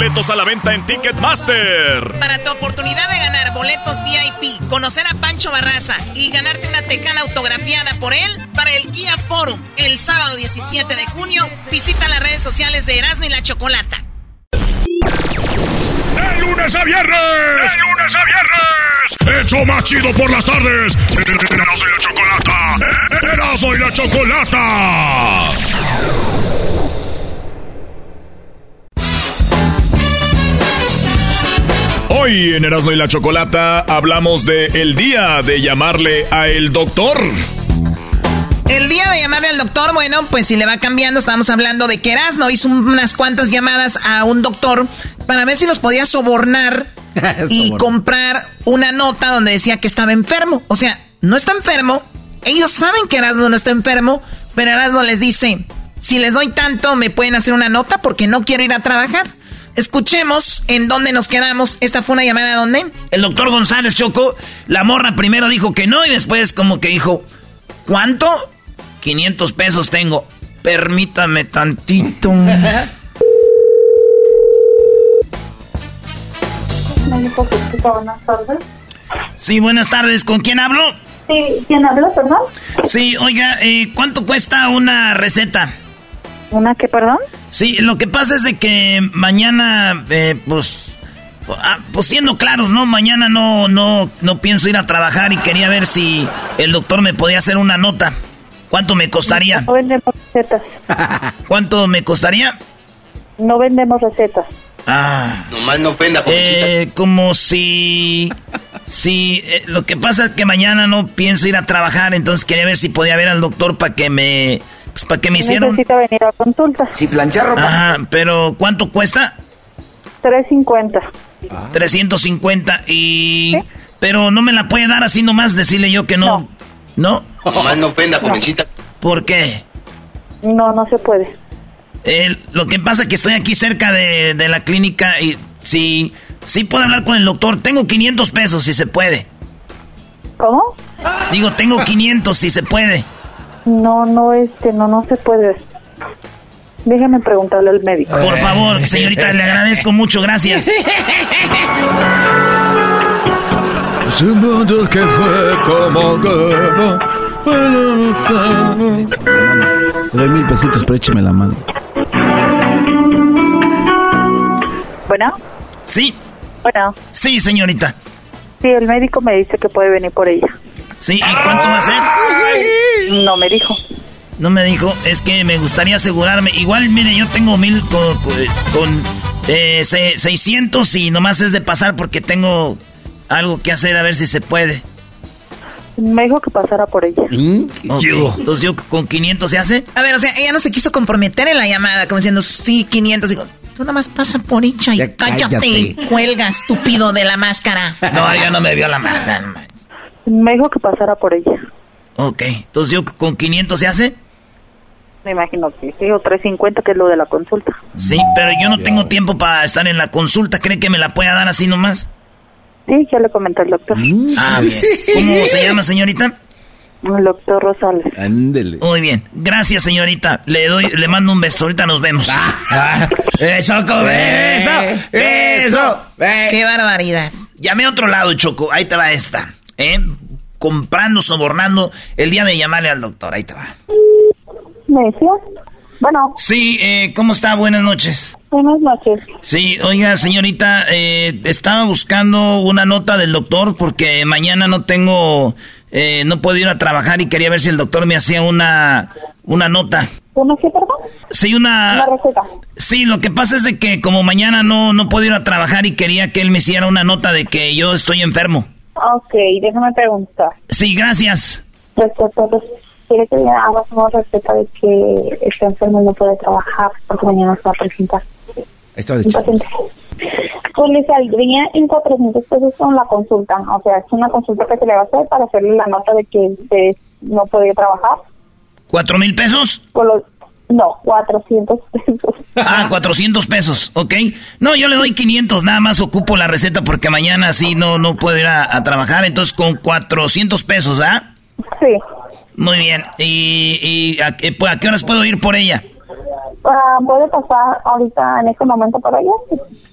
Boletos a la venta en Ticketmaster. Para tu oportunidad de ganar boletos VIP, conocer a Pancho Barraza y ganarte una tecana autografiada por él para el Guía Forum el sábado 17 de junio, visita las redes sociales de Erasmo y la Chocolata. ¡De lunes a viernes! ¡De lunes a viernes! ¡Hecho más chido por las tardes! ¡Erasmo y la Chocolata! ¡Erasmo y la Chocolata! Hoy en Erasmo y la Chocolata hablamos de el día de llamarle a el doctor. El día de llamarle al doctor, bueno, pues si le va cambiando, estábamos hablando de que Erasmo hizo unas cuantas llamadas a un doctor para ver si los podía *laughs* sobornar y comprar una nota donde decía que estaba enfermo. O sea, no está enfermo. Ellos saben que Erasmo no está enfermo, pero Erasmo les dice, si les doy tanto, me pueden hacer una nota porque no quiero ir a trabajar. Escuchemos en dónde nos quedamos. Esta fue una llamada de dónde? El doctor González Choco, la morra primero dijo que no y después como que dijo, ¿cuánto? 500 pesos tengo. Permítame tantito. Buenas *laughs* tardes. Sí, buenas tardes. ¿Con quién hablo? Sí, ¿quién habla, perdón? Sí, oiga, eh, ¿cuánto cuesta una receta? ¿Una qué, perdón? Sí, lo que pasa es de que mañana, eh, pues, ah, pues siendo claros, ¿no? Mañana no, no, no pienso ir a trabajar y quería ver si el doctor me podía hacer una nota. ¿Cuánto me costaría? No vendemos recetas. *laughs* ¿Cuánto me costaría? No vendemos recetas. Ah. Nomás no ofenda, Eh, como si... Si eh, lo que pasa es que mañana no pienso ir a trabajar, entonces quería ver si podía ver al doctor para que me... Pues para que me hicieran... Necesita venir a consulta. Si planchar ropa. Ajá, pero ¿cuánto cuesta? 350. 350 y... Pero no me la puede dar así nomás, decirle yo que no. ¿No? *laughs* Nomás no ofenda, jovencita. ¿Por qué? No, no se puede. Eh, lo que pasa es que estoy aquí cerca de, de la clínica y si... Sí puedo hablar con el doctor. Tengo 500 pesos si se puede. ¿Cómo? Digo, tengo 500 si se puede. No, no, este, no, no se puede. Déjame preguntarle al médico. Por favor, señorita, le agradezco mucho, gracias. *laughs* Ese mundo que fue como guerra. Le doy mil pesitos, pero écheme la mano. Bueno, Sí, bueno, sí, señorita. sí, el médico me dice que puede venir por ella. Sí, ¿y cuánto va a ser? No me dijo. No me dijo, es que me gustaría asegurarme. Igual, mire, yo tengo mil con, con- eh, se- 600 y nomás es de pasar porque tengo algo que hacer a ver si se puede. Me dijo que pasara por ella. Ok, Entonces yo con 500 se hace. A ver, o sea, ella no se quiso comprometer en la llamada, como diciendo, sí, 500. Digo, tú nada más pasa por ella y Ya cállate. cállate. Cuelga, estúpido de la máscara. No, ya no me vio la máscara. Me dijo que pasara por ella. Ok, entonces yo con 500 se hace. Me imagino que sí, o 350, que es lo de la consulta. Sí, pero yo no tengo tiempo para estar en la consulta. ¿Cree que me la pueda dar así nomás? Sí, ya le comenté al doctor. Ah, bien. ¿Cómo se llama, señorita? El doctor Rosales. Ándele. Muy bien. Gracias, señorita. Le doy, le mando un beso. Ahorita nos vemos. Ah. eh, Choco, beso, beso. Qué barbaridad. Llamé a otro lado, Choco. Ahí te va esta. ¿Eh? Comprando, sobornando el día de llamarle al doctor. Ahí te va. ¿Me decía? Bueno, Sí, eh, ¿cómo está? Buenas noches. Buenas noches. Sí, oiga, señorita, eh, estaba buscando una nota del doctor porque mañana no tengo, eh, no puedo ir a trabajar y quería ver si el doctor me hacía una, una nota. ¿Una qué, perdón? Sí, una... Una receta. Sí, lo que pasa es de que como mañana no, no puedo ir a trabajar y quería que él me hiciera una nota de que yo estoy enfermo. Ok, déjame preguntar. Sí, gracias. Respecto a los- quiere que le hagas una receta de que está enfermo y no puede trabajar porque mañana se va a presentar Esto de un paciente. Pues le saldría en 400 pesos con la consulta. O sea, es una consulta que se le va a hacer para hacerle la nota de que usted no puede trabajar. ¿Cuatro mil pesos? Con los, no, 400 pesos. *laughs* Ah, 400 pesos, ok. No, yo le doy 500, nada más ocupo la receta porque mañana sí no, no puedo ir a, a trabajar, entonces con 400 pesos, ¿verdad? Sí. Muy bien, ¿y, y a, qué- pues, a qué horas puedo ir por ella? Ah, ¿Puede pasar ahorita en este momento por allá?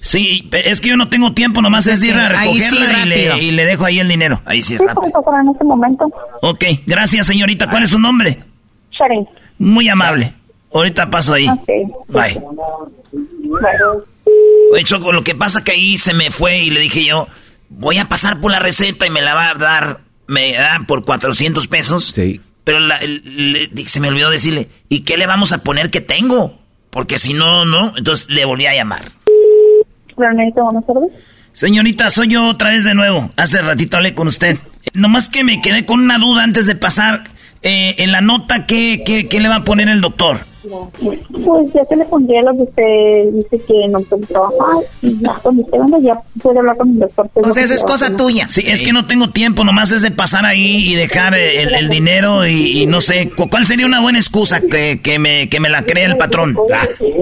Sí, es que yo no tengo tiempo, nomás es de ir a sí, recogerla y, le, y le dejo ahí el dinero. Ahí sí, Sí, rápido. puede pasar en este momento. Ok, gracias señorita, ¿cuál es su nombre? Sharon. Muy amable. Ahorita paso ahí. Ok. Bye. Bueno. Oye, Choco, lo que pasa que ahí se me fue y le dije yo, voy a pasar por la receta y me la va a dar, me da por 400 pesos. Sí. Pero la- le- le- se me olvidó decirle, ¿y qué le vamos a poner que tengo? Porque si no, no. Entonces le volví a llamar. ¿Realmente buenas tardes? Señorita, soy yo otra vez de nuevo. Hace ratito hablé con usted. Nomás que me quedé con una duda antes de pasar. Eh, en la nota, ¿qué, qué, qué le va a poner el doctor? Pues ya se le pondría lo que usted dice que no puede trabajar y ya cuando usted venga ya puede hablar con el doctor. O sea, esa es cosa tuya. Sí, es que no tengo tiempo, nomás es de pasar ahí y dejar eh, el, el dinero y, y no sé, cu- ¿cuál sería una buena excusa que, que, me, que me la crea el patrón?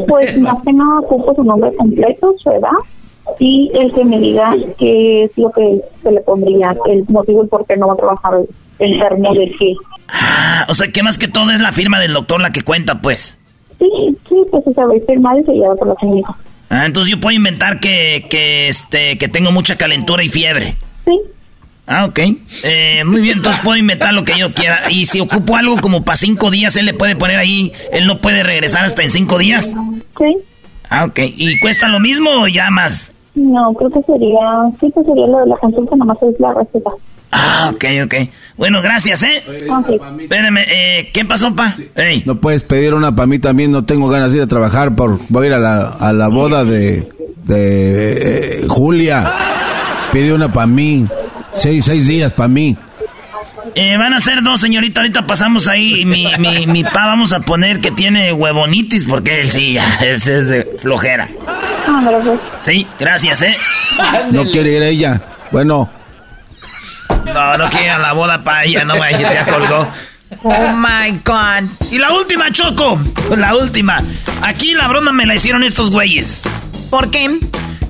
Pues más que nada ocupo su nombre completo, su edad y el que me diga qué es lo que se le pondría, el motivo y por qué no va a trabajar enfermo de qué. Ah, o sea, que más que todo es la firma del doctor la que cuenta, pues. Sí, sí, pues se sabe firmar y se lleva por la clínica. Ah, entonces yo puedo inventar que, que, este, que tengo mucha calentura y fiebre. Sí. Ah, ok. Eh, muy bien, entonces puedo inventar lo que yo quiera. Y si ocupo algo como para cinco días, él le puede poner ahí, él no puede regresar hasta en cinco días. Sí. Ah, ok. ¿Y cuesta lo mismo o ya más? No, creo que sería, sí, que sería lo de la consulta, nomás es la receta. Ah, ok, ok. Bueno, gracias, ¿eh? Espérame, eh, ¿qué pasó, pa? No puedes pedir una para mí también, no tengo ganas de ir a trabajar, por, voy a ir a la, a la boda de, de eh, Julia. Pide una para mí, seis, seis días para mí. Eh, van a ser dos, señorita. Ahorita pasamos ahí. y Mi, mi, mi pa vamos a poner que tiene huevonitis porque él sí, ya, *laughs* ese es de flojera. Gracias. Sí, gracias, ¿eh? No quiere ir ella. Bueno, No, no quiere ir a la boda para ella, no vaya, ya colgó. Oh my God. Y la última, Choco. La última. Aquí la broma me la hicieron estos güeyes. ¿Por qué?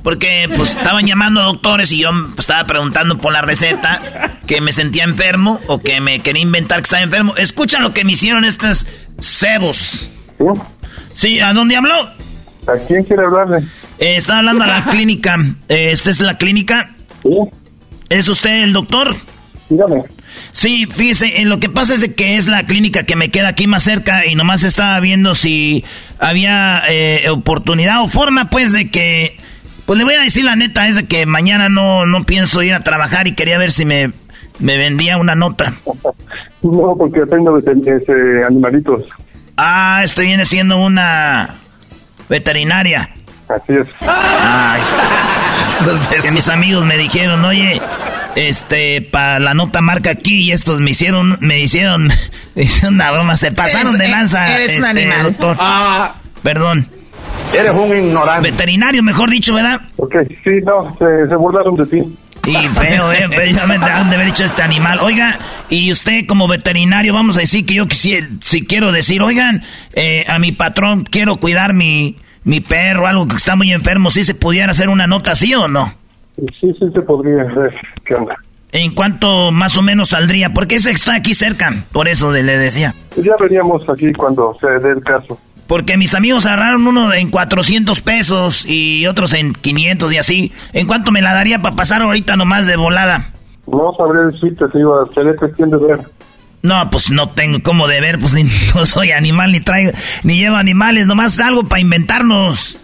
Porque pues estaban llamando a doctores y yo pues, estaba preguntando por la receta que me sentía enfermo o que me quería inventar que estaba enfermo. Escucha lo que me hicieron estos cebos. Sí, ¿a dónde habló? ¿A quién quiere hablarle? Eh, estaba hablando a la *laughs* clínica. Eh, ¿Esta es la clínica? Sí. ¿Es usted el doctor? Dígame. Sí, fíjese, lo que pasa es que es la clínica que me queda aquí más cerca y nomás estaba viendo si había eh, oportunidad o forma, pues, de que... Pues le voy a decir la neta, es de que mañana no, no pienso ir a trabajar y quería ver si me, me vendía una nota. *laughs* No, porque dependo de, de- de animalitos. Ah, esto viene siendo una veterinaria. Así es. Ah, *laughs* es- que mis amigos me dijeron, oye, este, para la nota marca aquí y estos me hicieron, me hicieron, *laughs* me hicieron una broma, se pasaron Eres- de lanza. eres un este, animal. doctor. Perdón. Eres un ignorante. Veterinario, mejor dicho, ¿verdad? Ok, sí, no, se, se burlaron de ti. Y feo, eh, precisamente han de haber hecho este animal. Oiga, y usted como veterinario, vamos a decir que yo quisiera, si quiero decir, oigan, eh, a mi patrón quiero cuidar mi, mi perro, algo que está muy enfermo, si se pudiera hacer una nota así o no? Sí, sí se podría ver. ¿Qué onda? ¿En cuánto más o menos saldría? Porque ese está aquí cerca, por eso le decía. Ya veríamos aquí cuando se dé el caso. Porque mis amigos agarraron uno en 400 pesos y otros en 500 y así. ¿En cuánto me la daría para pasar ahorita nomás de volada? No sabré decirte, te iba a ser cuestión de ver. No, pues no tengo cómo de ver, pues *laughs* no soy animal ni traigo, ni llevo animales, nomás algo para inventarnos.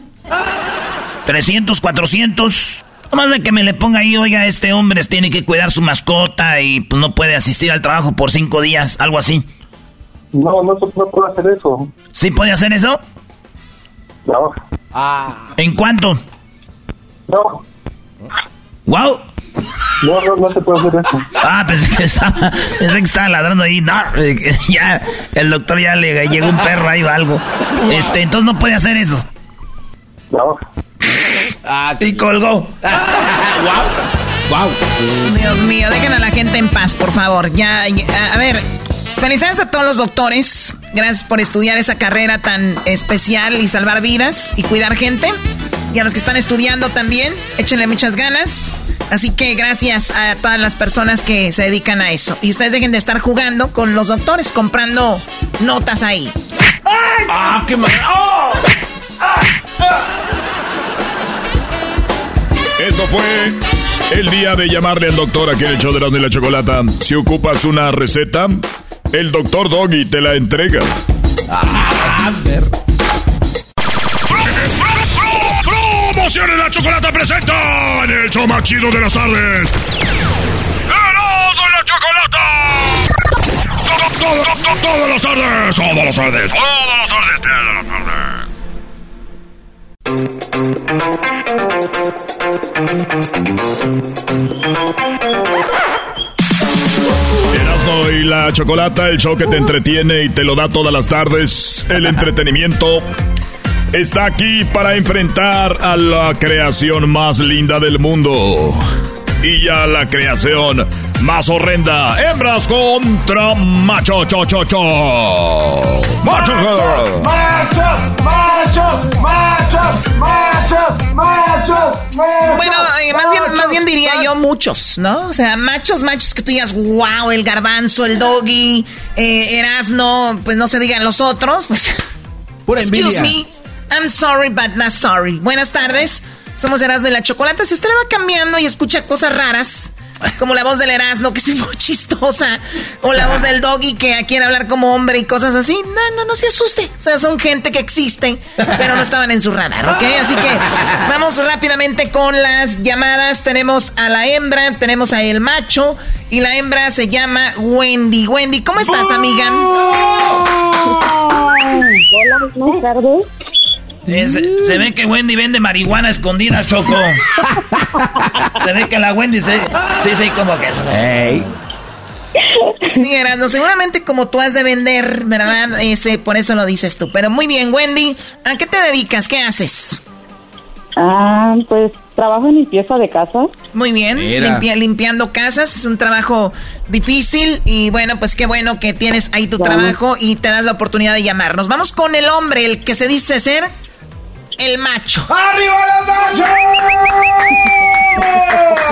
300, 400. Nomás de que me le ponga ahí, oiga, este hombre tiene que cuidar su mascota y pues no puede asistir al trabajo por cinco días, algo así. No, no, no puedo hacer eso. ¿Sí puede hacer eso? No. ¿En cuánto? No. ¡Wow! No, no, no se puede hacer eso. Ah, pensé que estaba, pensé que estaba ladrando ahí. No, eh, ya, el doctor ya le llegó un perro ahí o algo. Este, entonces no puede hacer eso. No. Ah, y colgó. *laughs* wow. Wow. Dios mío, dejen a la gente en paz, por favor. Ya, ya, a ver, felicidades a todos los doctores. Gracias por estudiar esa carrera tan especial y salvar vidas y cuidar gente. Y a los que están estudiando también, échenle muchas ganas. Así que gracias a todas las personas que se dedican a eso. Y ustedes dejen de estar jugando con los doctores, comprando notas ahí. ¡Ah, qué mal! ¡Oh! Eso fue el día de llamarle al doctor aquí en el show de la Chocolata. Si ocupas una receta, el doctor Doggy te la entrega. Ah, a ver. ¡Promociones la Chocolata presenta en el show chido de las tardes! ¡Erasmo y la Chocolata! Todo, todo, todas las tardes, todas las tardes, todas las tardes, todas las tardes. Erasmo y la Chocolata, el show que te entretiene y te lo da todas las tardes. El entretenimiento está aquí para enfrentar a la creación más linda del mundo. Y a la creación más horrenda. Hembras contra macho, cho, cho, cho. Macho, Machos, machos, machos, machos, machos. Bueno, eh, más, bien, más bien diría yo muchos, ¿no? O sea, machos, machos que tú digas, wow, el garbanzo, el doggy, eh, Erasno, pues no se digan los otros, pues. Pura Excuse envidia. me, I'm sorry, but not sorry. Buenas tardes, somos Erasno y la Chocolata. Si usted va cambiando y escucha cosas raras, como la voz del Erasno, que es muy *laughs* chistosa, o la voz del doggy que quiere hablar como hombre y cosas así, no, no, no se asuste. O sea, son gente que existe, pero no estaban en su radar, ¿ok? Así que vamos rápidamente con las llamadas. Tenemos a la hembra, tenemos a el macho, y la hembra se llama Wendy. Wendy, ¿cómo estás, amiga? Hola, buenas tardes. Se, ve que Wendy vende marihuana escondida, Choco. se ve que la Wendy se, sí, sí, como que... Sí, Erasmo, seguramente como tú has de vender, ¿verdad? Ese, por eso lo dices tú. Pero muy bien, Wendy, ¿a qué te dedicas? ¿Qué haces? Ah, pues trabajo en limpieza de casa. Muy bien, limpiando casas, es un trabajo difícil y bueno, pues qué bueno que tienes ahí tu Ya. trabajo y te das la oportunidad de llamarnos. Vamos con el hombre, el que se dice ser el macho. ¡Arriba los machos!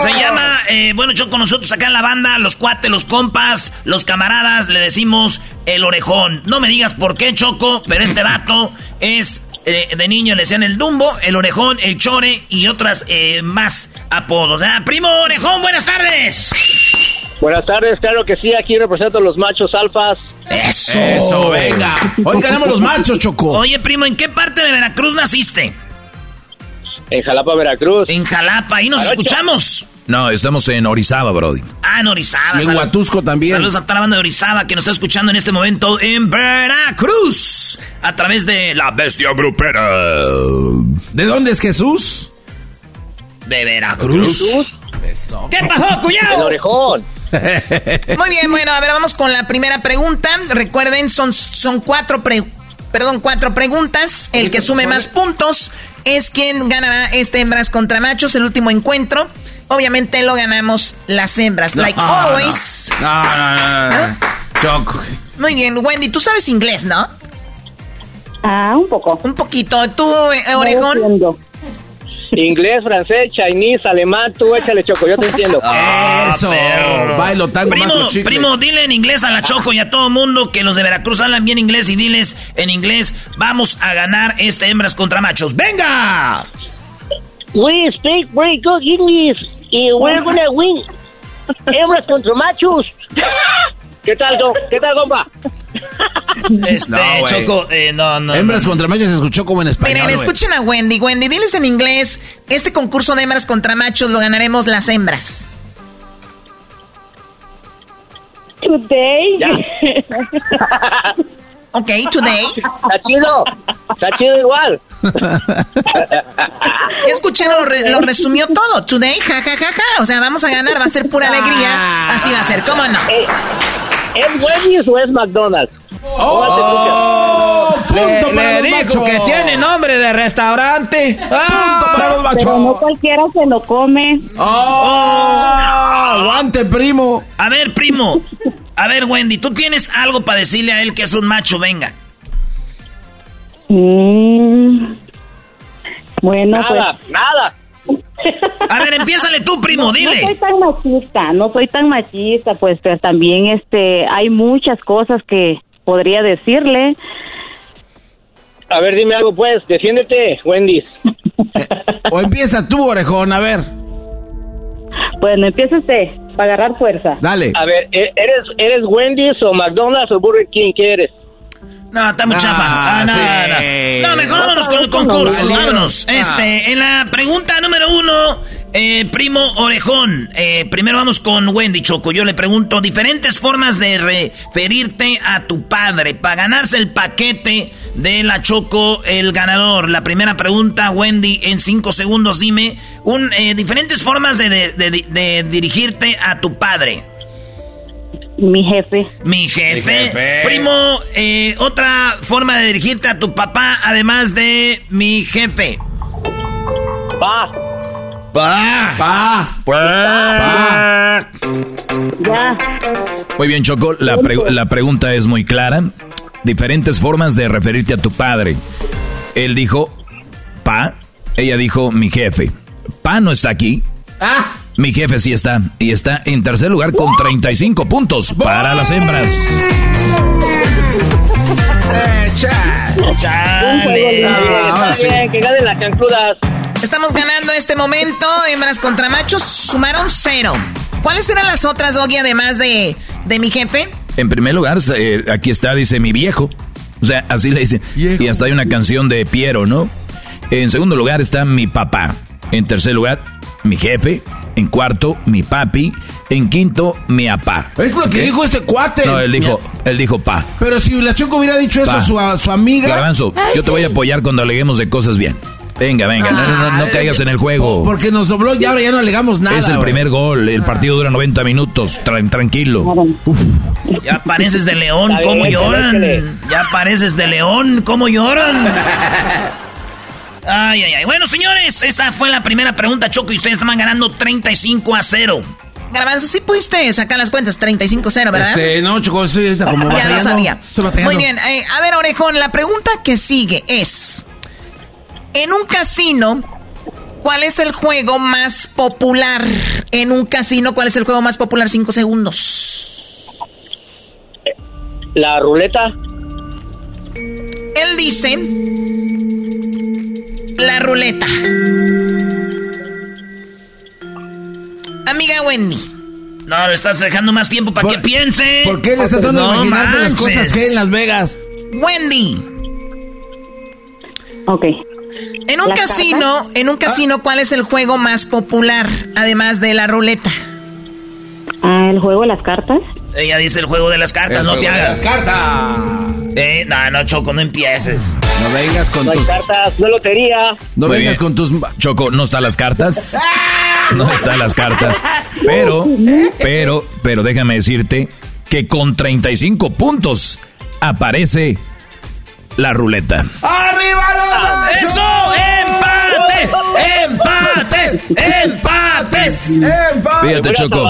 Se llama, eh, bueno, Choco, nosotros acá en la banda, los cuates, los compas, los camaradas, le decimos el orejón. No me digas por qué, Choco, pero este vato es, eh, de niño le decían el dumbo, el orejón, el chore y otras eh, más apodos. Ah, primo orejón, buenas tardes. Buenas tardes, claro que sí, aquí represento a los machos alfas. Eso. Eso, venga. Hoy ganamos los machos, Choco. Oye, primo, ¿en qué parte de Veracruz naciste? En Jalapa, Veracruz. En Jalapa, ahí nos escuchamos. No, estamos en Orizaba, Brody. Ah, en Orizaba. Y en Huatusco también. Saludos a toda la banda de Orizaba que nos está escuchando en este momento en Veracruz. A través de la bestia grupera ¿De dónde es Jesús? de Veracruz. Eso. ¿Qué pasó, El cuñado? orejón. *laughs* Muy bien, bueno, a ver, vamos con la primera pregunta. Recuerden, son, son cuatro, pre- perdón, cuatro preguntas. El que sume más puntos es quien ganará este hembras contra machos, el último encuentro. Obviamente lo ganamos las hembras, like No, always. No, no, no, no. Choco. Muy bien, Wendy, tú sabes inglés, ¿no? Ah, un poco. Un poquito. ¿Tú, eh, Orejón? Inglés, francés, chinese, alemán, tú échale choco, yo te entiendo. Eso. Bailo tango Primo, chicle. primo, dile en inglés a la Choco y a todo mundo que los de Veracruz hablan bien inglés y diles en inglés, vamos a ganar este hembras contra machos. ¡Venga! We speak very good English y we're gonna win. Hembras contra machos. *laughs* ¿Qué tal, do- ¿Qué tal, compa? *laughs* Este, No. Choco, eh, no, no. Hembras no. contra machos se escuchó como en español. Miren, escuchen a Wendy. Wendy, diles en inglés, este concurso de hembras contra machos lo ganaremos las hembras. Today. *laughs* ok, today. Está chido. Está chido igual. *laughs* Escucharon, lo, re- lo resumió todo. Today, ja, ja, ja, ja. O sea, vamos a ganar, va a ser pura alegría. Así va a ser, ¿cómo no? Eh, ¿Es Wendy's o es McDonald's? ¡Oh! ¡Punto Le, para le los dijo machos! que tiene nombre de restaurante. ¡Punto para los machos! Pero no cualquiera se lo come. ¡Oh! ¡Aguante, primo! A ver, primo. A ver, Wendy, tú tienes algo para decirle a él que es un macho, venga. Mm. Bueno, Nada, nada. *laughs* A ver, empiézale tú, primo, No soy dile. tan machista, no soy tan machista, pues, pero también este, hay muchas cosas que podría decirle. A ver, dime algo, pues. Defiéndete, Wendy's. O empieza tú, orejón, a ver. Bueno, empieza usted, para agarrar fuerza. Dale. A ver, ¿e- ¿eres, ¿eres Wendy's o McDonald's o Burger King? ¿Qué eres? No, está muy Ah, chafa. Ah, no, sí. no. No, mejor vámonos con el concurso. Vámonos. Este, en la pregunta número uno, eh, primo Orejón. Eh, primero vamos con Wendy Choco. Yo le pregunto diferentes formas de referirte a tu padre para ganarse el paquete de la Choco, el ganador. La primera pregunta, Wendy, en cinco segundos, dime un, eh, diferentes formas de, de- de- de dirigirte a tu padre. Mi jefe, Mi jefe. Mi jefe. Primo, eh, otra forma de dirigirte a tu papá, además de mi jefe. Pa. Pa. Pa. Pa. ya. Muy bien, Choco. La, pre- la pregunta es muy clara. Diferentes formas de referirte a tu padre. Él dijo, pa. Ella dijo, mi jefe. Pa no está aquí. Ah. Mi jefe sí está. Y está en tercer lugar con 35 puntos para las hembras. Chale. Está bien, que ganen las cancudas. Estamos ganando este momento. Hembras contra machos sumaron cero. ¿Cuáles eran las otras, Doggy, además de, de mi jefe? En primer lugar, eh, aquí está, dice mi viejo. O sea, así le dicen. Y hasta hay una canción de Piero, ¿no? En segundo lugar está mi papá. En tercer lugar, mi jefe. En cuarto, mi papi. En quinto, mi apá. Es lo que dijo este cuate. No, él dijo, él dijo pa. Pero si la Choco hubiera dicho eso Pa. su, a su amiga. Garbanzo, yo te voy a apoyar cuando aleguemos de cosas bien. Venga, venga, no, no, no, no caigas en el juego. Porque nos dobló y ahora ya no alegamos nada. es el primer gol, el partido dura 90 minutos, tra- tranquilo. Ya pareces de león, ¿cómo lloran? Ya pareces de león, ¿cómo lloran? Ay, ay, ay. Bueno, señores, esa fue la primera pregunta, Choco, y ustedes estaban ganando 35 a 0. Garbanzo, sí pudiste sacar las cuentas, 35-0, ¿verdad? Este, no, Choco, estoy ahorita como ya lo sabía. Muy bien, eh, a ver, Orejón, la pregunta que sigue es: En un casino, ¿cuál es el juego más popular? En un casino, ¿cuál es el juego más popular? Cinco segundos. La ruleta. Él dice: La ruleta. Amiga Wendy. No, le estás dejando más tiempo para que piense. ¿Por qué le estás dando a No imaginarse las cosas que hay en Las Vegas? Wendy. Ok. En un ¿Las casino, en un casino, ¿cuál es el juego más popular? Además de la ruleta. Ah, el juego de las cartas. Ella dice el juego de las cartas, El no te juego de hagas. las cartas. Eh, no, no, Choco, no empieces. No vengas con No hay tus. cartas, no hay lotería. No Muy vengas bien. con tus. Choco, no están las cartas. *laughs* No están las cartas. Pero, pero, pero déjame decirte que con 35 puntos aparece la ruleta. ¡Arriba los ¡Eso! ¡Empates! ¡Empates! ¡Empates! Fíjate, Fuera Choco.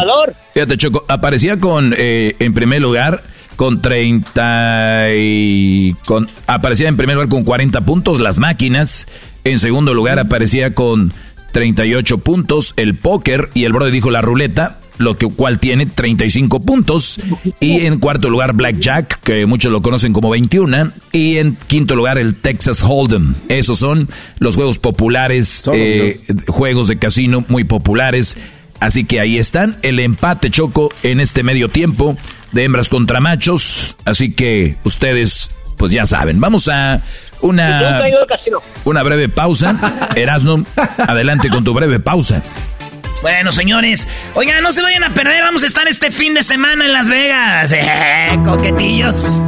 Fíjate, Choco. Aparecía con, eh, en primer lugar, con 30 y... Con, aparecía en primer lugar con 40 puntos las máquinas. En segundo lugar aparecía con 38 puntos el póker. Y el brother dijo la ruleta, lo que cual tiene 35 puntos. Y en cuarto lugar Blackjack, que muchos lo conocen como 21. Y en quinto lugar el Texas Hold'em. Esos son los juegos populares, eh, juegos de casino muy populares. Así que ahí están, el empate choco en este medio tiempo. de hembras contra machos. Así que ustedes, pues ya saben. Vamos a una, una breve pausa. *laughs* Erasno, adelante con tu breve pausa. Bueno, señores, oigan, no se vayan a perder, vamos a estar este fin de semana en Las Vegas. *laughs* Eh, coquetillos.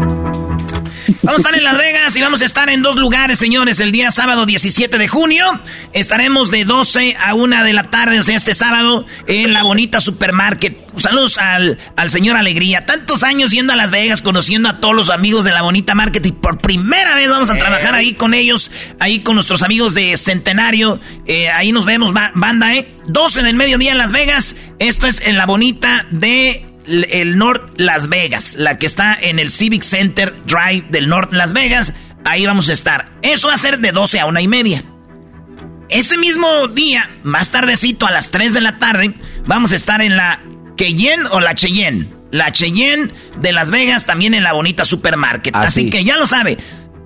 Vamos a estar en Las Vegas y vamos a estar en dos lugares, señores. El día sábado 17 de junio estaremos de 12 a 1 de la tarde, o sea, este sábado, en la bonita supermarket. Saludos al, al señor Alegría. Tantos años yendo a Las Vegas, conociendo a todos los amigos de la bonita market y por primera vez vamos a trabajar ahí con ellos, ahí con nuestros amigos de Centenario. Eh, ahí nos vemos, ba- banda, ¿eh? 12 del mediodía en Las Vegas. Esto es en la bonita de el North Las Vegas, la que está en el Civic Center Drive del North Las Vegas. Ahí vamos a estar. Eso va a ser de 12 a una y media. Ese mismo día, más tardecito, a las 3 de la tarde, vamos a estar en la Cheyenne o la Cheyenne. La Cheyenne de Las Vegas, también en la bonita supermarket. Ah, Así sí. que ya lo sabe.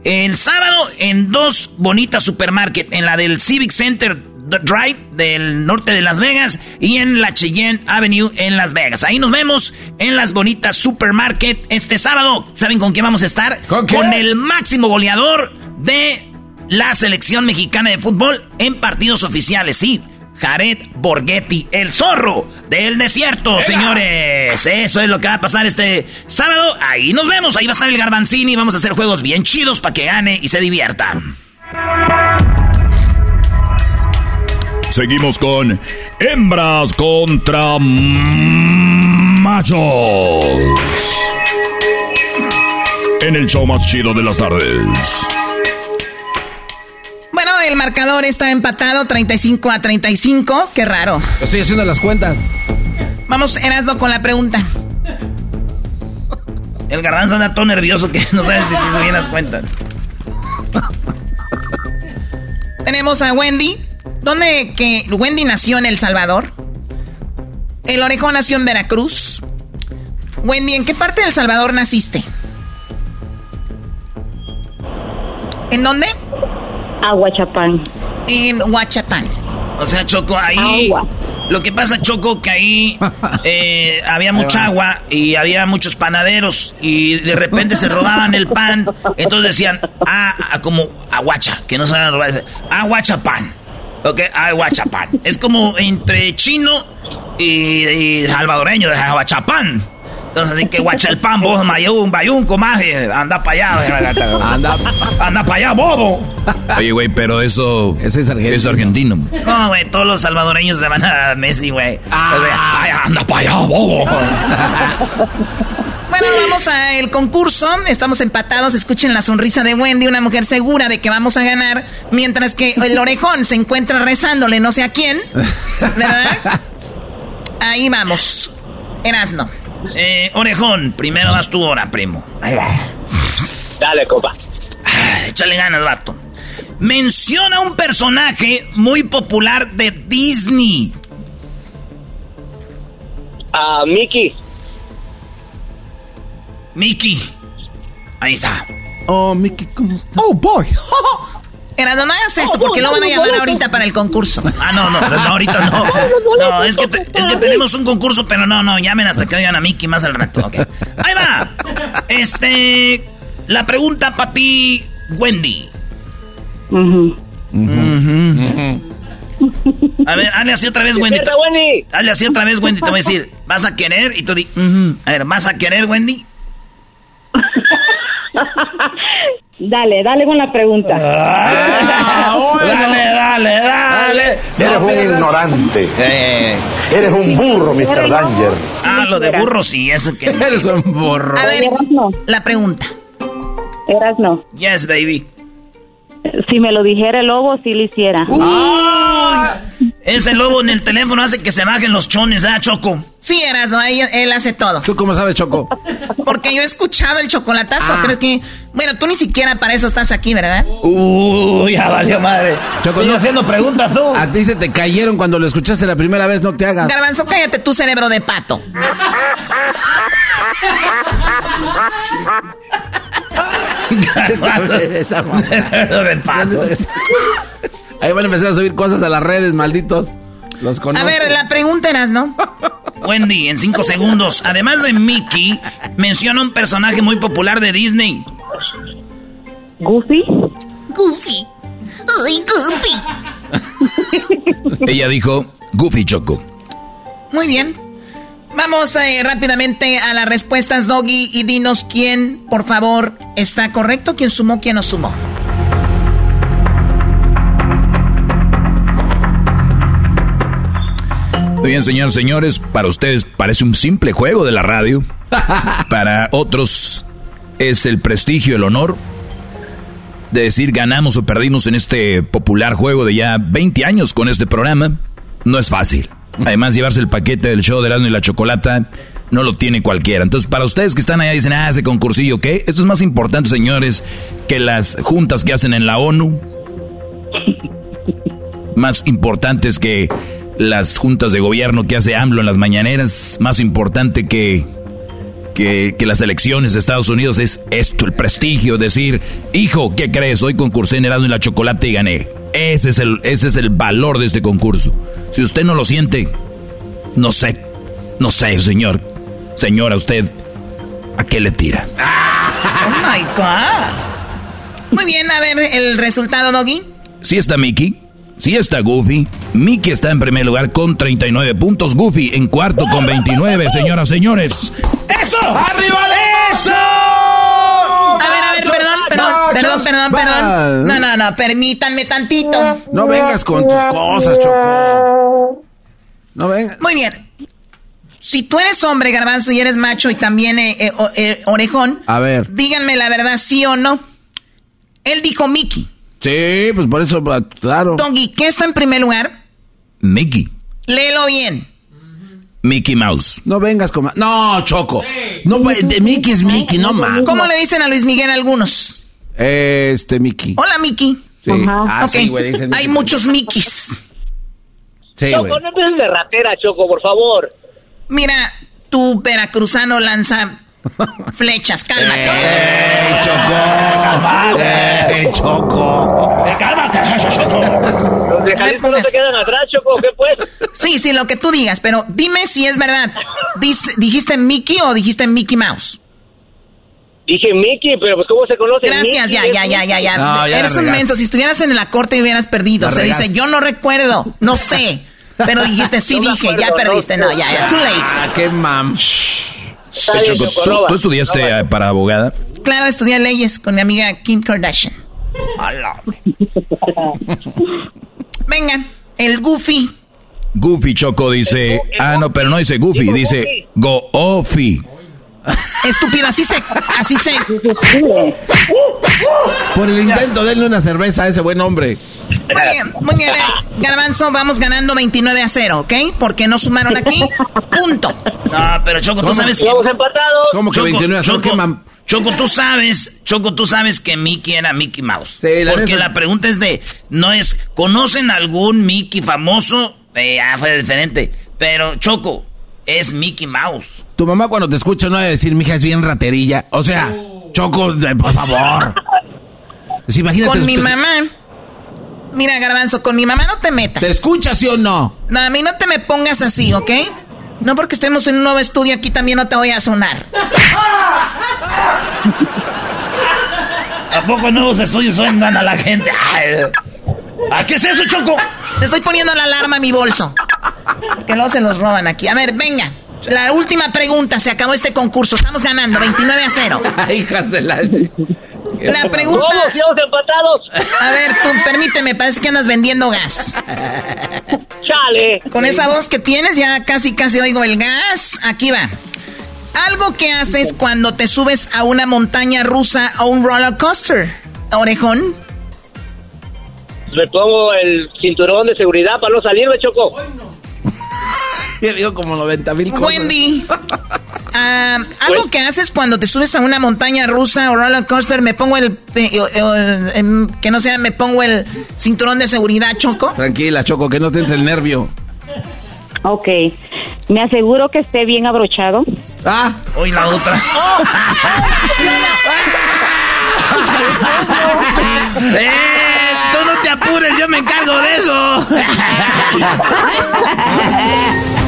El sábado en dos bonitas supermarket, en la del Civic Center Drive del norte de Las Vegas y en la Cheyenne Avenue en Las Vegas. Ahí nos vemos en las bonitas supermarket este sábado. ¿Saben con quién vamos a estar? ¿Con el máximo goleador de la selección mexicana de fútbol en partidos oficiales, sí. Jared Borghetti, el zorro del desierto, señores. Eso es lo que va a pasar este sábado. Ahí nos vemos. Ahí va a estar el Garbanzini. Vamos a hacer juegos bien chidos para que gane y se divierta. Seguimos con hembras contra machos. En el show más chido de las tardes. Bueno, el marcador está empatado 35 a 35. Qué raro. Estoy haciendo las cuentas. Vamos, Erasno, con la pregunta. El garbanzo anda todo nervioso que no sabe si se hizo bien las cuentas. Tenemos a Wendy. ¿Dónde que Wendy nació en El Salvador? El Orejón nació en Veracruz. Wendy, ¿en qué parte de El Salvador naciste? ¿En dónde? Aguachapán. En Huachapán. O sea, Choco, ahí. Lo que pasa, Choco, que ahí eh, había mucha agua y había muchos panaderos y de repente se robaban el pan. Entonces decían, ah, ah, como aguacha, que no se van a robar. Aguacha pan. Ok, aguacha pan. Es como entre chino y, y salvadoreño de aguachapán. Entonces, así que guacha el pan, vos, mayún, bayún, comaje, anda para allá. Anda, anda para allá, bobo. Oye, güey, pero eso, Ese es argentino. es argentino. No, güey, todos los salvadoreños se van a Messi, güey. Ay, anda para allá, bobo. *laughs* Bueno, vamos al concurso. Estamos empatados. Escuchen la sonrisa de Wendy, una mujer segura de que vamos a ganar, mientras que el *laughs* orejón se encuentra rezándole no sé a quién. ¿Verdad? Ahí vamos. Erasno. Eh, orejón, primero das tu hora, primo. Ahí va. Dale, copa. Échale ganas, vato. Menciona un personaje muy popular de Disney. A Mickey. Mickey. Ahí está. Oh, Mickey, ¿cómo estás? Oh, boy. *laughs* Erasno, no hagas eso porque lo van a llamar ahorita para el concurso. Ah, no, no, no, ahorita no. *laughs* No, es que, te- es que tenemos un concurso, pero no, no, llamen hasta que oigan a Mickey más al rato. Ahí va. Este. La pregunta para ti, Wendy. A ver, hazle así otra vez, Wendy. Hazle así otra vez, Wendy. Te voy a decir, ¿vas a querer? Y tú di. A ver, ¿vas a querer, Wendy? *laughs* Dale, dale con la pregunta. Dale, dale, dale. Eres un ignorante. Eres un burro, Mr. Danger. Ah, lo de burro sí, eso que. *laughs* Eres un borro. A ver, la pregunta. Erasno. Yes, baby. Si me lo dijera el lobo, sí lo hiciera. Ese lobo en el teléfono hace que se bajen los chones, ¿ah, Choco? Sí, Erasno, ahí él hace todo. ¿Tú cómo sabes, Choco? Porque yo he escuchado el chocolatazo. Ah. Creo que. Bueno, tú ni siquiera para eso estás aquí, ¿verdad? Uy, ya valió madre. Choco, Sigue no- haciendo preguntas tú. A ti se te cayeron cuando lo escuchaste la primera vez, no te hagas. Garbanzo, cállate tu cerebro de pato. *laughs* *laughs* de pato. Ahí van a empezar a subir cosas a las redes, malditos. Los A conozco. ver, la pregunta eras, ¿no? *laughs* Wendy, en cinco segundos. Además de Mickey, menciona un personaje muy popular de Disney. Goofy. Goofy. Ay, Goofy. Ella dijo Goofy Choco. Muy bien. Vamos eh, rápidamente a las respuestas, Doggy, y dinos quién, por favor, está correcto, quién sumó, quién no sumó. Bien, señores, señores, para ustedes parece un simple juego de la radio. *laughs* Para otros es el prestigio, el honor de decir ganamos o perdimos en este popular juego de ya 20 años con este programa. No es fácil. Además, llevarse el paquete del show de Erasmo y la Chocolata no lo tiene cualquiera. Entonces, para ustedes que están allá dicen, ah, ese concursillo, ¿qué? Esto es más importante, señores, que las juntas que hacen en la ONU. *laughs* Más importantes que las juntas de gobierno que hace AMLO en las mañaneras, más importante que, que, las elecciones de Estados Unidos es esto, el prestigio, decir, hijo, ¿qué crees? Hoy concursé en Erasmo y la Chocolate y gané. Ese es, el, ese es el valor de este concurso. Si usted no lo siente, no sé, no sé, señor, señora, usted, ¿a qué le tira? Oh my God. Muy bien, a ver el resultado, Doggy. Sí está Mickey. Sí está Goofy. Mickey está en primer lugar con 39 puntos. Goofy en cuarto con 29, señoras, señores. ¡Eso! ¡Arriba eso! A ver, a ver, perdón, perdón, perdón, perdón, perdón. No, no, no, permítanme tantito. No vengas con tus cosas, Choco. No vengas. Muy bien. Si tú eres hombre, garbanzo, y eres macho y también eh, eh, eh, orejón. A ver. Díganme la verdad, sí o no. Él dijo Mickey. Sí, pues por eso, ah, claro. Doggy, ¿qué está en primer lugar? Mickey. Léelo bien. Mickey Mouse. No vengas con... No, Choco. No, de Mickey es Mickey, no más. ¿Cómo le dicen a Luis Miguel algunos? Este, Mickey. Hola, Mickey. Sí. Ah, sí, güey. Hay muchos Mickeys. Sí, Choco, no empieces de ratera, Choco, por favor. Mira, tu veracruzano lanza Flechas, cálmate. ¡Ey, Choco! ¡Ey, Choco! ¡Cálmate, *laughs* Choco! Los de Jalisco no se quedan atrás, Choco, ¿qué pues? Sí, sí, lo que tú digas, pero dime si es verdad. ¿Dijiste Mickey o dijiste Mickey Mouse? Dije Mickey, pero pues ¿cómo se conoce? Gracias, ya, ya, ya, ya, ya, no, ya. Eres un menso. Si estuvieras en la corte y hubieras perdido. se dice, yo no recuerdo, no sé. Pero dijiste, sí *laughs* dije, ya perdiste. No, ya, ya, too late. Ah, qué mam. ¿Tú, estudiaste para abogada? Claro, estudié leyes con mi amiga Kim Kardashian. *laughs* Venga, el Goofy. Goofy Choco dice. Ah, no, pero no dice Goofy, dice Go-Offy. Estúpido, así se. Así se. *laughs* Por el intento, denle una cerveza a ese buen hombre. Muy bien, muy bien. Garbanzo, vamos ganando 29 a 0, ¿ok? Porque no sumaron aquí. Punto. No, pero Choco, tú sabes que. Vamos empatados. ¿Cómo que 29 a 0? Choco, Choco, tú sabes, Choco, tú sabes que Mickey era Mickey Mouse. Sí, la porque la pregunta es de, no es, ¿conocen algún Mickey famoso? Eh, ah, fue diferente. Pero Choco, es Mickey Mouse. Tu mamá cuando te escucha no va a decir, mija, es bien raterilla. O sea, Choco, por favor. *laughs* imagínate. Con mi mamá. Mira, Garbanzo, con mi mamá no te metas. ¿Te escuchas, sí o no? No, a mí no te me pongas así, ¿ok? No porque estemos en un nuevo estudio aquí también no te voy a sonar. *laughs* ¿A poco nuevos estudios suenan a la gente? ¿A qué es eso, Choco? Le estoy poniendo la alarma a mi bolso. Que luego se los roban aquí. A ver, venga. La última pregunta. Se acabó este concurso. Estamos ganando 29 a 0. *laughs* Hijas de la... La pregunta. ¡Vamos, empatados! A ver, tú permíteme, parece que andas vendiendo gas. Chale. Con esa voz que tienes, ya casi casi oigo el gas. Aquí va. Algo que haces cuando te subes a una montaña rusa o un roller coaster. Orejón. Me pongo el cinturón de seguridad para no salirme, Choco. Yo *laughs* digo como 90 mil cosas. Wendy. Ah, algo que haces cuando te subes a una montaña rusa o roller coaster, me pongo el, eh, eh, em, que no sea, me pongo el cinturón de seguridad, Choco. Tranquila, Choco, que no te entre el nervio. Ok. Me aseguro que esté bien abrochado. Ah, hoy la otra. *laughs* ¡Eh! Tú no te apures, yo me encargo de eso. *laughs*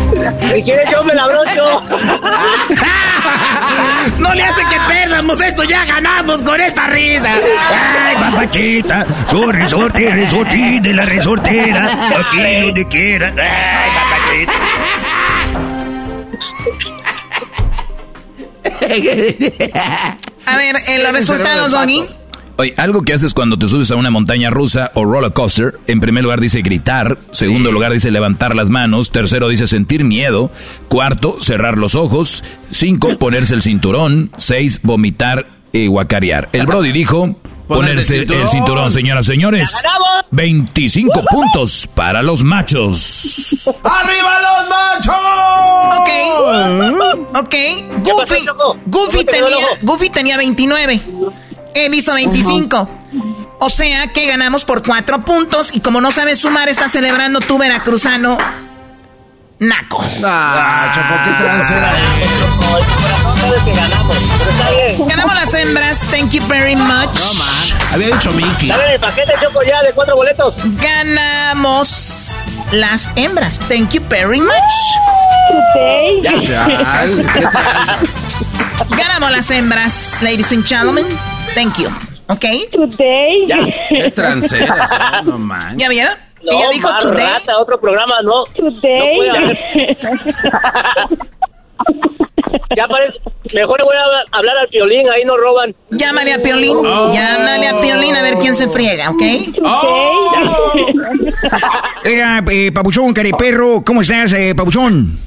Si quieres yo me la abrocho. *laughs* no le hace que perdamos esto, ya ganamos con esta risa. Ay, papachita, su resorte, resorte de la resortera, aquí donde quiera. Ay, papachita. *laughs* A ver, eh, los resultados, Doggy. Oye, algo que haces cuando te subes a una montaña rusa o roller coaster, en primer lugar dice gritar, segundo lugar dice levantar las manos, tercero dice sentir miedo, cuarto cerrar los ojos, cinco *laughs* ponerse el cinturón, seis vomitar y guacarear. El Brody dijo ponerse el cinturón, señoras y señores. 25 puntos para los machos. *laughs* ¡Arriba los machos! Ok. *laughs* Ok. Goofy, Goofy, tenía, Goofy tenía 29. Él hizo 25. O sea que ganamos por 4 puntos. Y como no sabes sumar, estás celebrando tu veracruzano. Naco. Ah, Choco, qué transera. Ganamos las hembras. Thank you very much. No, man. Había dicho Mickey. Dame el paquete, Choco, ya, de cuatro boletos. Ganamos las hembras. Thank you very much. *laughs* Ganamos las hembras, ladies and gentlemen. Thank you. ¿Ok? Today. *laughs* Qué transera, no man. ¿Ya vieron? No, Ella dijo más today. rata, otro programa, no. Today. No *laughs* ya parece. Mejor voy a hablar al violín, ahí no roban. Llámale a Piolín. Oh. Llámale a Piolín a ver quién se friega, ¿ok? Era, *laughs* eh, Papuchón, cariperro, ¿cómo estás, eh, Papuchón?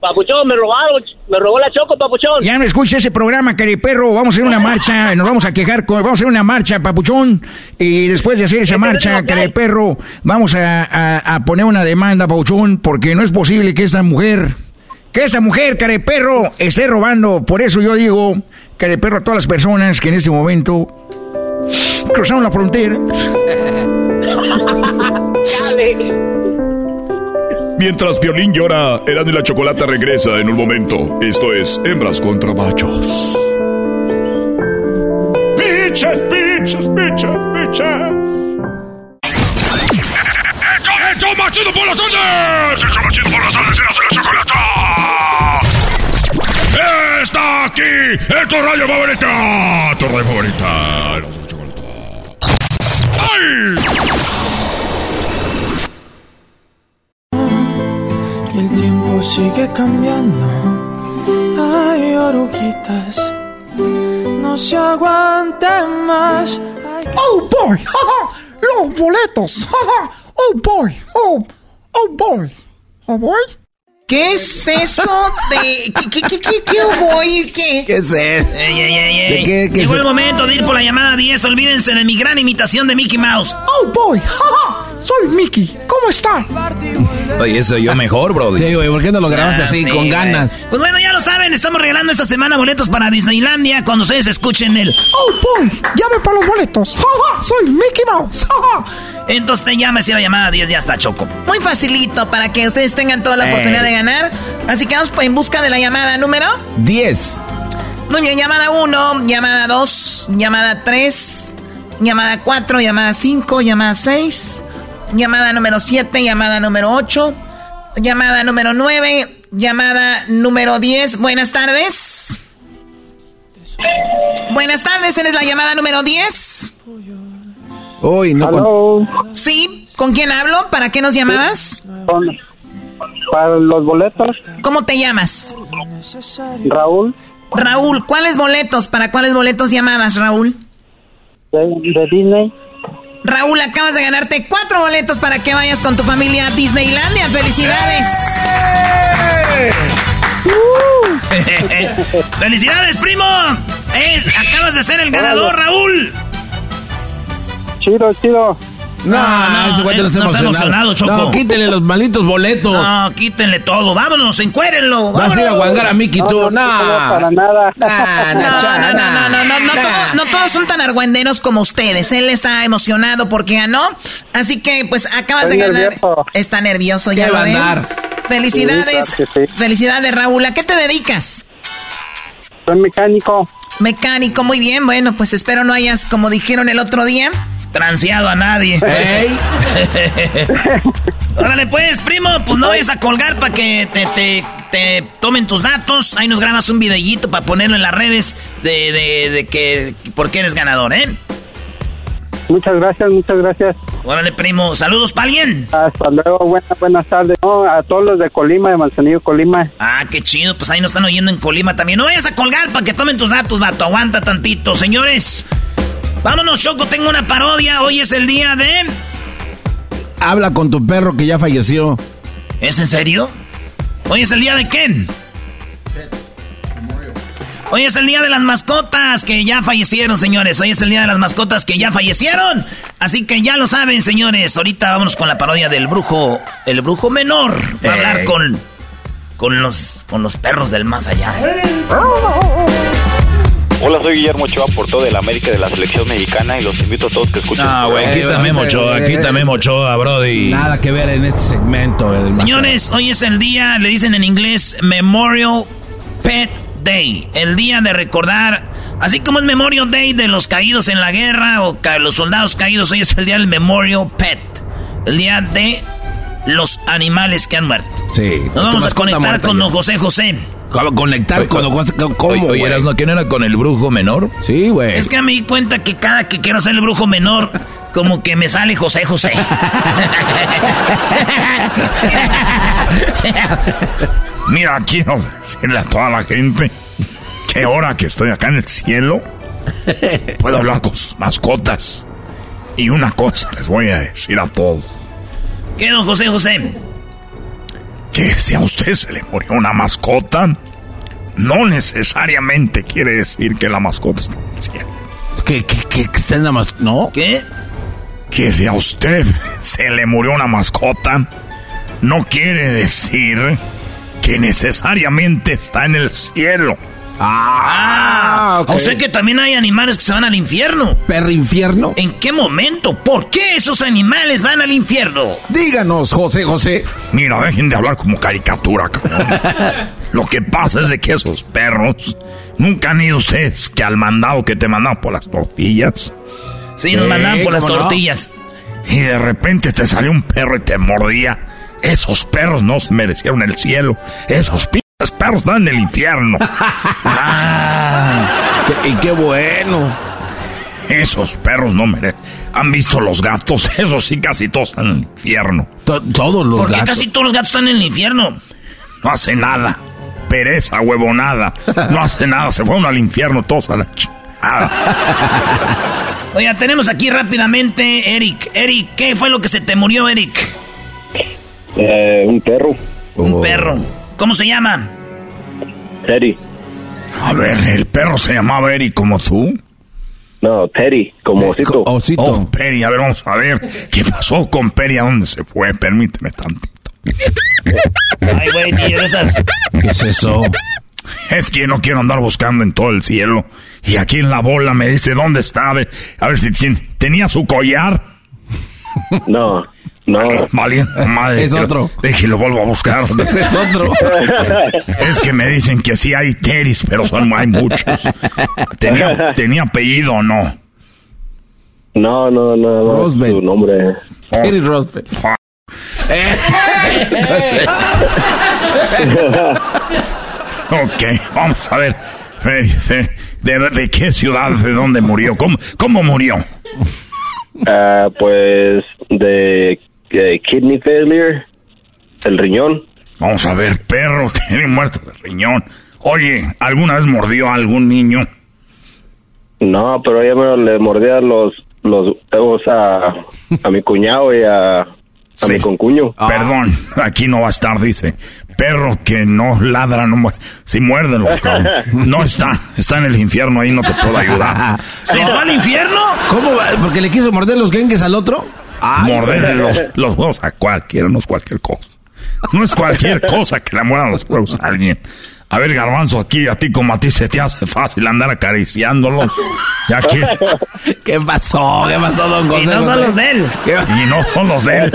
Papuchón, me robaron, me robó la choco, papuchón. Ya no escucha ese programa, cariperro. Vamos a hacer una marcha, nos vamos a quejar, con- vamos a hacer una marcha, Papuchón. Y después de hacer esa marcha, cariperro, vamos a, a- a poner una demanda, Papuchón, porque no es posible que esta mujer, que esta mujer, cariperro, esté robando. Por eso yo digo, cariperro, a todas las personas que en este momento cruzaron la frontera. *laughs* Mientras Piolín llora, Erano y la Chocolata regresa en un momento. Esto es Hembras contra Machos. ¡Piches, piches, piches, piches! ¡Hecho machido por las tardes! ¡Hecho machido por las tardes! ¡Eras de la chocolata! ¡Está aquí! ¡En tu radio favorita! ¡Tu radio favorita! Eras de la chocolata. ¡Ay! Y el tiempo sigue cambiando. Hay oruguitas. No se aguanten más. Oh boy, los boletos. Oh boy, oh, oh boy, oh boy. ¿Qué es eso de qué qué qué qué, qué hubo y qué? ¿Qué es eso? Ey, ey, ey, ey. ¿De qué- qué Llegó el momento de ir por la llamada 10. Olvídense de mi gran imitación de Mickey Mouse. Oh boy, jaja. Soy Mickey. ¿Cómo está? Oye, eso yo mejor, Brody. Sí, güey, ¿por qué no lo grabaste Ah, así, sí, con ganas? Pues bueno, ya lo saben, estamos regalando esta semana boletos para Disneylandia cuando ustedes escuchen el... Oh boy, llame para los boletos. *laughs* Jaja, soy Mickey Mouse. *laughs* Jaja. Entonces te llamas y la llamada 10 ya está, Choco. Muy facilito para que ustedes tengan toda la Eh. oportunidad de ganar. Así que vamos en busca de la llamada número. 10. Muy bien, llamada 1, llamada 2, llamada 3, llamada 4, llamada 5, llamada 6, llamada número 7, llamada número 8, llamada número 9, llamada número 10. Buenas tardes. Buenas tardes, eres la llamada número 10. Uy, no. con- Sí, ¿con quién hablo? ¿Para qué nos llamabas? Con- para los boletos, ¿Cómo te llamas? Raúl, Raúl, ¿cuáles boletos? ¿Para cuáles boletos llamabas, Raúl? de, de Disney. Raúl, acabas de ganarte cuatro boletos para que vayas con tu familia a Disneylandia. ¡Felicidades! *laughs* ¡Felicidades, primo! Es- acabas de ser el ganador, Raúl. Chido, chido. No, no, ese güey no es- está no está emocionado. Choco. No, quítenle los malditos boletos. No, quítenle todo. Vámonos, encuérenlo. Vas a ir a guangar a Mickey tú. No, para nada. Nah, No, nah, no, no, nah, no, no, no, no, todo- no todos son tan argüenderos como ustedes. Él está emocionado porque ganó. Así que, pues, acabas Estoy de ganar. nervioso. Está nervioso, ya ¿Qué lo va a ven. andar? Felicidades. Sí, claro sí. Felicidades, Raúl. ¿A qué te dedicas? Soy mecánico. Mecánico, muy bien. Bueno, pues espero no hayas, como dijeron el otro día, transeado a nadie. ¡Ey! *laughs* Órale, pues, primo, pues no vayas a colgar para que te, te, te tomen tus datos. Ahí nos grabas un videíto para ponerlo en las redes de, de, de que por qué eres ganador, ¿eh? Muchas gracias, muchas gracias. Órale, primo. Saludos para alguien. Hasta luego, buenas, buenas tardes. No, a todos los de Colima, de Manzanillo, Colima. Ah, qué chido. Pues ahí nos están oyendo en Colima también. No vayas a colgar para que tomen tus datos, vato. Aguanta tantito, señores. Vámonos, Choco. Tengo una parodia. Hoy es el día de... Habla con tu perro que ya falleció. ¿Es en serio? Hoy es el día de Ken. Hoy es el día de las mascotas que ya fallecieron, señores. Hoy es el día de las mascotas que ya fallecieron. Así que ya lo saben, señores. Ahorita vámonos con la parodia del brujo, el brujo menor. Va a hablar con, con los, con los perros del más allá. Hola, soy Guillermo Ochoa, por todo el América de la selección mexicana y los invito a todos que escuchen. Ah, güey, quítame Mochoa, quítame Mochoa, Brody. Nada que ver en este segmento. el Señores, hoy es el día, le dicen en inglés, Memorial Pet Day. El día de recordar, así como es Memorial Day de los caídos en la guerra o ca- los soldados caídos, hoy es el día del Memorial Pet. El día de los animales que han muerto. Sí. Nos vamos a conectar con don José José. ¿Cómo conectar con ¿Cómo, Oye, oye, güey? Erasno, ¿quién era con el brujo menor? Sí, güey. Es que me di cuenta que cada que quiero hacer el brujo menor, como que me sale José José. *laughs* Mira, quiero decirle a toda la gente que ahora que estoy acá en el cielo, puedo hablar con sus mascotas. Y una cosa les voy a decir a todos. ¿Qué, don José José? Que si a usted se le murió una mascota, no necesariamente quiere decir que la mascota está en el cielo. ¿Qué, qué, qué, qué está en la mas- ¿No? ¿Qué? Que si a usted *laughs* se le murió una mascota, no quiere decir que necesariamente está en el cielo. Ah, ok. o sea que también hay animales que se van al infierno. ¿Perro infierno? ¿En qué momento? ¿Por qué esos animales van al infierno? Díganos, José José. Mira, dejen de hablar como caricatura, cabrón. *laughs* Lo que pasa es de que esos perros nunca han ido ustedes que al mandado que te mandaban por las tortillas. Sí, nos Sí, mandaban por las tortillas. Y de repente te salió un perro y te mordía. Esos perros no se merecieron el cielo. Esos pinches perros están en el infierno. *laughs* Ah, y qué bueno. esos perros no merecen. ¿Han visto los gatos? *laughs* Esos sí casi todos están en el infierno. To- todos los ¿Por qué gatos. casi todos los gatos están en el infierno? No hace nada. Pereza, huevonada. No hace nada. Se fueron al infierno todos a la chingada. *laughs* Oiga, tenemos aquí rápidamente Eric. Eric, ¿qué fue lo que se te murió, Eric? Eh, un perro, Un Oh. perro. ¿Cómo se llama? Teddy. A ver, ¿el perro se llamaba Eric como tú? No, Teddy, como osito. Osito. Oh, Peri, a ver, vamos a ver. ¿Qué pasó con Peri? ¿A dónde se fue? Permíteme tantito. Ay, güey, de esas. ¿Qué es eso? Es que no quiero andar buscando en todo el cielo. Y aquí en la bola me dice dónde está. A ver, a ver si tien- tenía su collar. No, no. Valiente madre. Es otro. Deje, lo vuelvo a buscar. *laughs* Es otro. Es que me dicen que sí hay teris, pero son, hay muchos. ¿Tenía, ¿Tenía apellido o no? No, no, no, no. Roosevelt. Su nombre. Oh, Eric Rosberg. fuck. Ok, vamos a ver. ¿De, de qué ciudad, de dónde murió? ¿Cómo, cómo murió? Ah, pues de, de kidney failure, el riñón. Vamos a ver, perro, *laughs* tiene muerto de riñón. Oye, ¿alguna vez mordió a algún niño? No, pero ella me le mordía los los huevos a, a mi cuñado y a, a Sí. mi concuño. Perdón, aquí no va a estar, dice. Perro que no ladra, no muerde. Si muérdelo, *laughs* cabrón. No está, está en el infierno, ahí no te puedo ayudar. *laughs* ¿Se fue al infierno? ¿Cómo va? ¿Porque le quiso morder los gengues al otro? Ay, Morder los, los huevos a cualquiera, no es cualquier cosa. No es cualquier *laughs* cosa que le mueran los huevos a alguien. A ver, Garbanzo, aquí a ti como a ti se te hace fácil andar acariciándolos. Ya que... *laughs* ¿Qué pasó? ¿Qué pasó, don José? Y no son los de él. ¿Qué- Y no son los de él.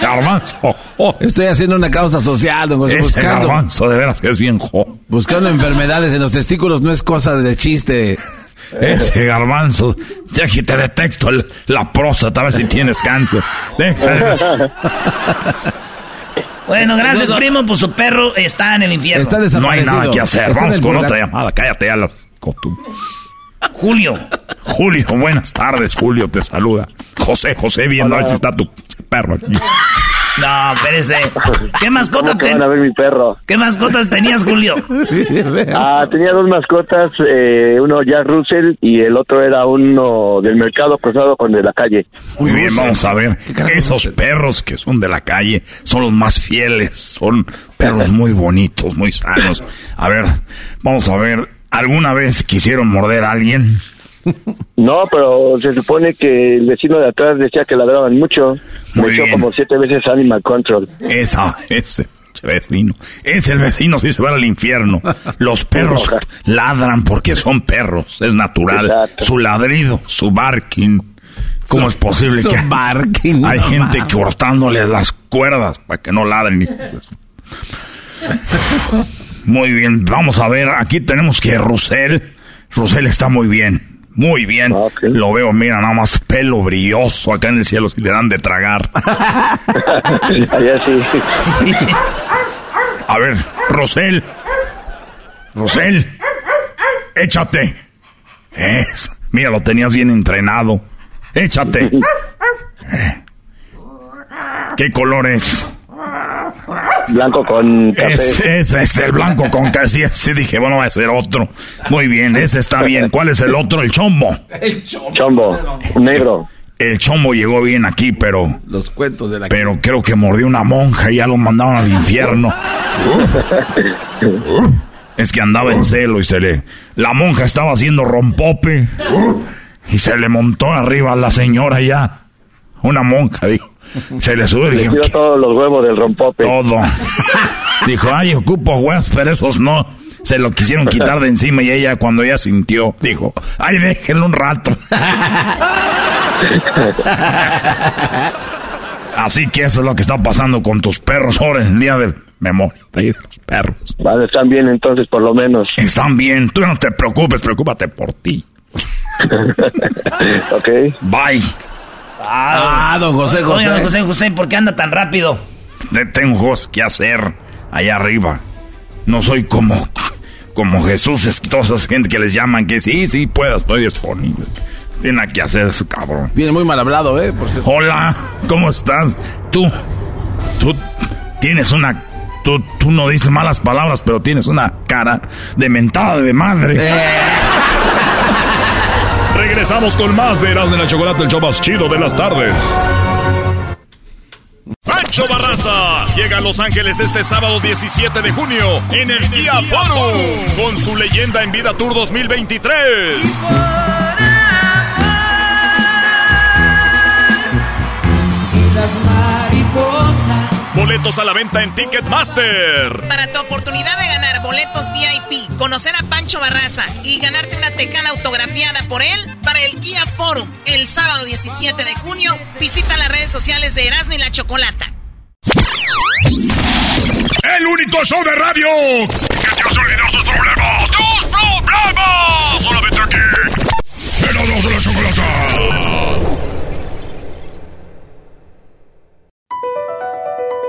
Garbanzo. oh, Estoy haciendo una causa social, don José, ese buscando, garbanzo de veras que es bien jo. buscando enfermedades en los testículos no es cosa de chiste. Ese garbanzo. Ya que te detecto el- la próstata, a ver si tienes cáncer. Deja- *laughs* Bueno, gracias, primo, pues su perro está en el infierno. No hay nada que hacer. Vamos con otra llamada. Cállate ya. la- con tu- Julio. Julio, buenas tardes, Julio, te saluda. José, José, viendo a ver si está tu perro aquí. No, espérese. ¿Qué mascota ¿Cómo que ten- van a ver mi perro? ¿Qué mascotas tenías, Julio? *laughs* Ah, tenía dos mascotas, eh, uno Jack Russell y el otro era uno del mercado cruzado con de la calle. Muy bien, vamos a ver. Esos perros que son de la calle son los más fieles. Son perros *laughs* muy bonitos, muy sanos. A ver, vamos a ver. ¿Alguna vez quisieron morder a alguien? No, pero se supone que el vecino de atrás decía que ladraban mucho. Muy bien. como siete veces Animal Control. Esa, ese vecino. Es el vecino, si se va al infierno. Los *laughs* perros ladran porque son perros, es natural. Exacto. Su ladrido, su barking. ¿Cómo es posible que barking, hay no gente mames. cortándoles las cuerdas para que no ladren? Muy bien, vamos a ver, aquí tenemos que Rusel, Rusel está muy bien, muy bien. Lo veo, mira, nada más pelo brilloso acá en el cielo si le dan de tragar. *laughs* Allá sí. A ver, Rosel. Rosel. Échate. Es. Mira, lo tenías bien entrenado. Échate. *laughs* ¿Qué color es? Blanco con café. Es, ese es el blanco con casi. Sí, dije, bueno, va a ser otro. Muy bien, ese está bien. ¿Cuál es el otro? El chombo. Chombo, negro. El chombo llegó bien aquí, pero. Los cuentos de la Pero creo que mordió una monja y ya lo mandaron al infierno. *laughs* Es que andaba en celo y se le... La monja estaba haciendo rompope y se le montó arriba a la señora ya. Una monja, dijo. Se le subió Le dijo... tiró todos los huevos del rompope. Todo. *laughs* Dijo, ay, ocupo huevos, pero esos no. Se lo quisieron quitar de encima y ella cuando ella sintió, dijo, ay, déjenlo un rato. *laughs* Así que eso es lo que está pasando con tus perros ahora en el día del memoria. de Los perros. Vale, están bien entonces, por lo menos. Están bien. Tú no te preocupes, preocúpate por ti. *laughs* ok. Bye. Ah, don José José. Oiga, don José José, ¿por qué anda tan rápido? Te- Tengo cosas que hacer allá arriba. No soy como, como Jesús, es que toda esa gente que les llaman que sí, sí, puedo, estoy disponible. Tiene que hacer eso, cabrón. Viene muy mal hablado, ¿eh? Por cierto. Hola, ¿cómo estás? Tú, tú tienes una... Tú, tú no dices malas palabras, pero tienes una cara de mentada de madre. Regresamos con más de Erasmo y la Chocolate, el show más chido de las tardes. Pancho Barraza llega a Los Ángeles este sábado 17 de junio en el Día Forum con su leyenda en vida Tour 2023. Boletos a la venta en Ticketmaster. Para tu oportunidad de ganar boletos VIP, conocer a Pancho Barraza y ganarte una tecana autografiada por él para el Guía Forum el sábado 17 de junio, visita las redes sociales de Erasmo y la Chocolata. El único show de radio que te hace olvidar tus problemas. ¡Tus problemas! Solamente aquí. Erasmo de la Chocolata.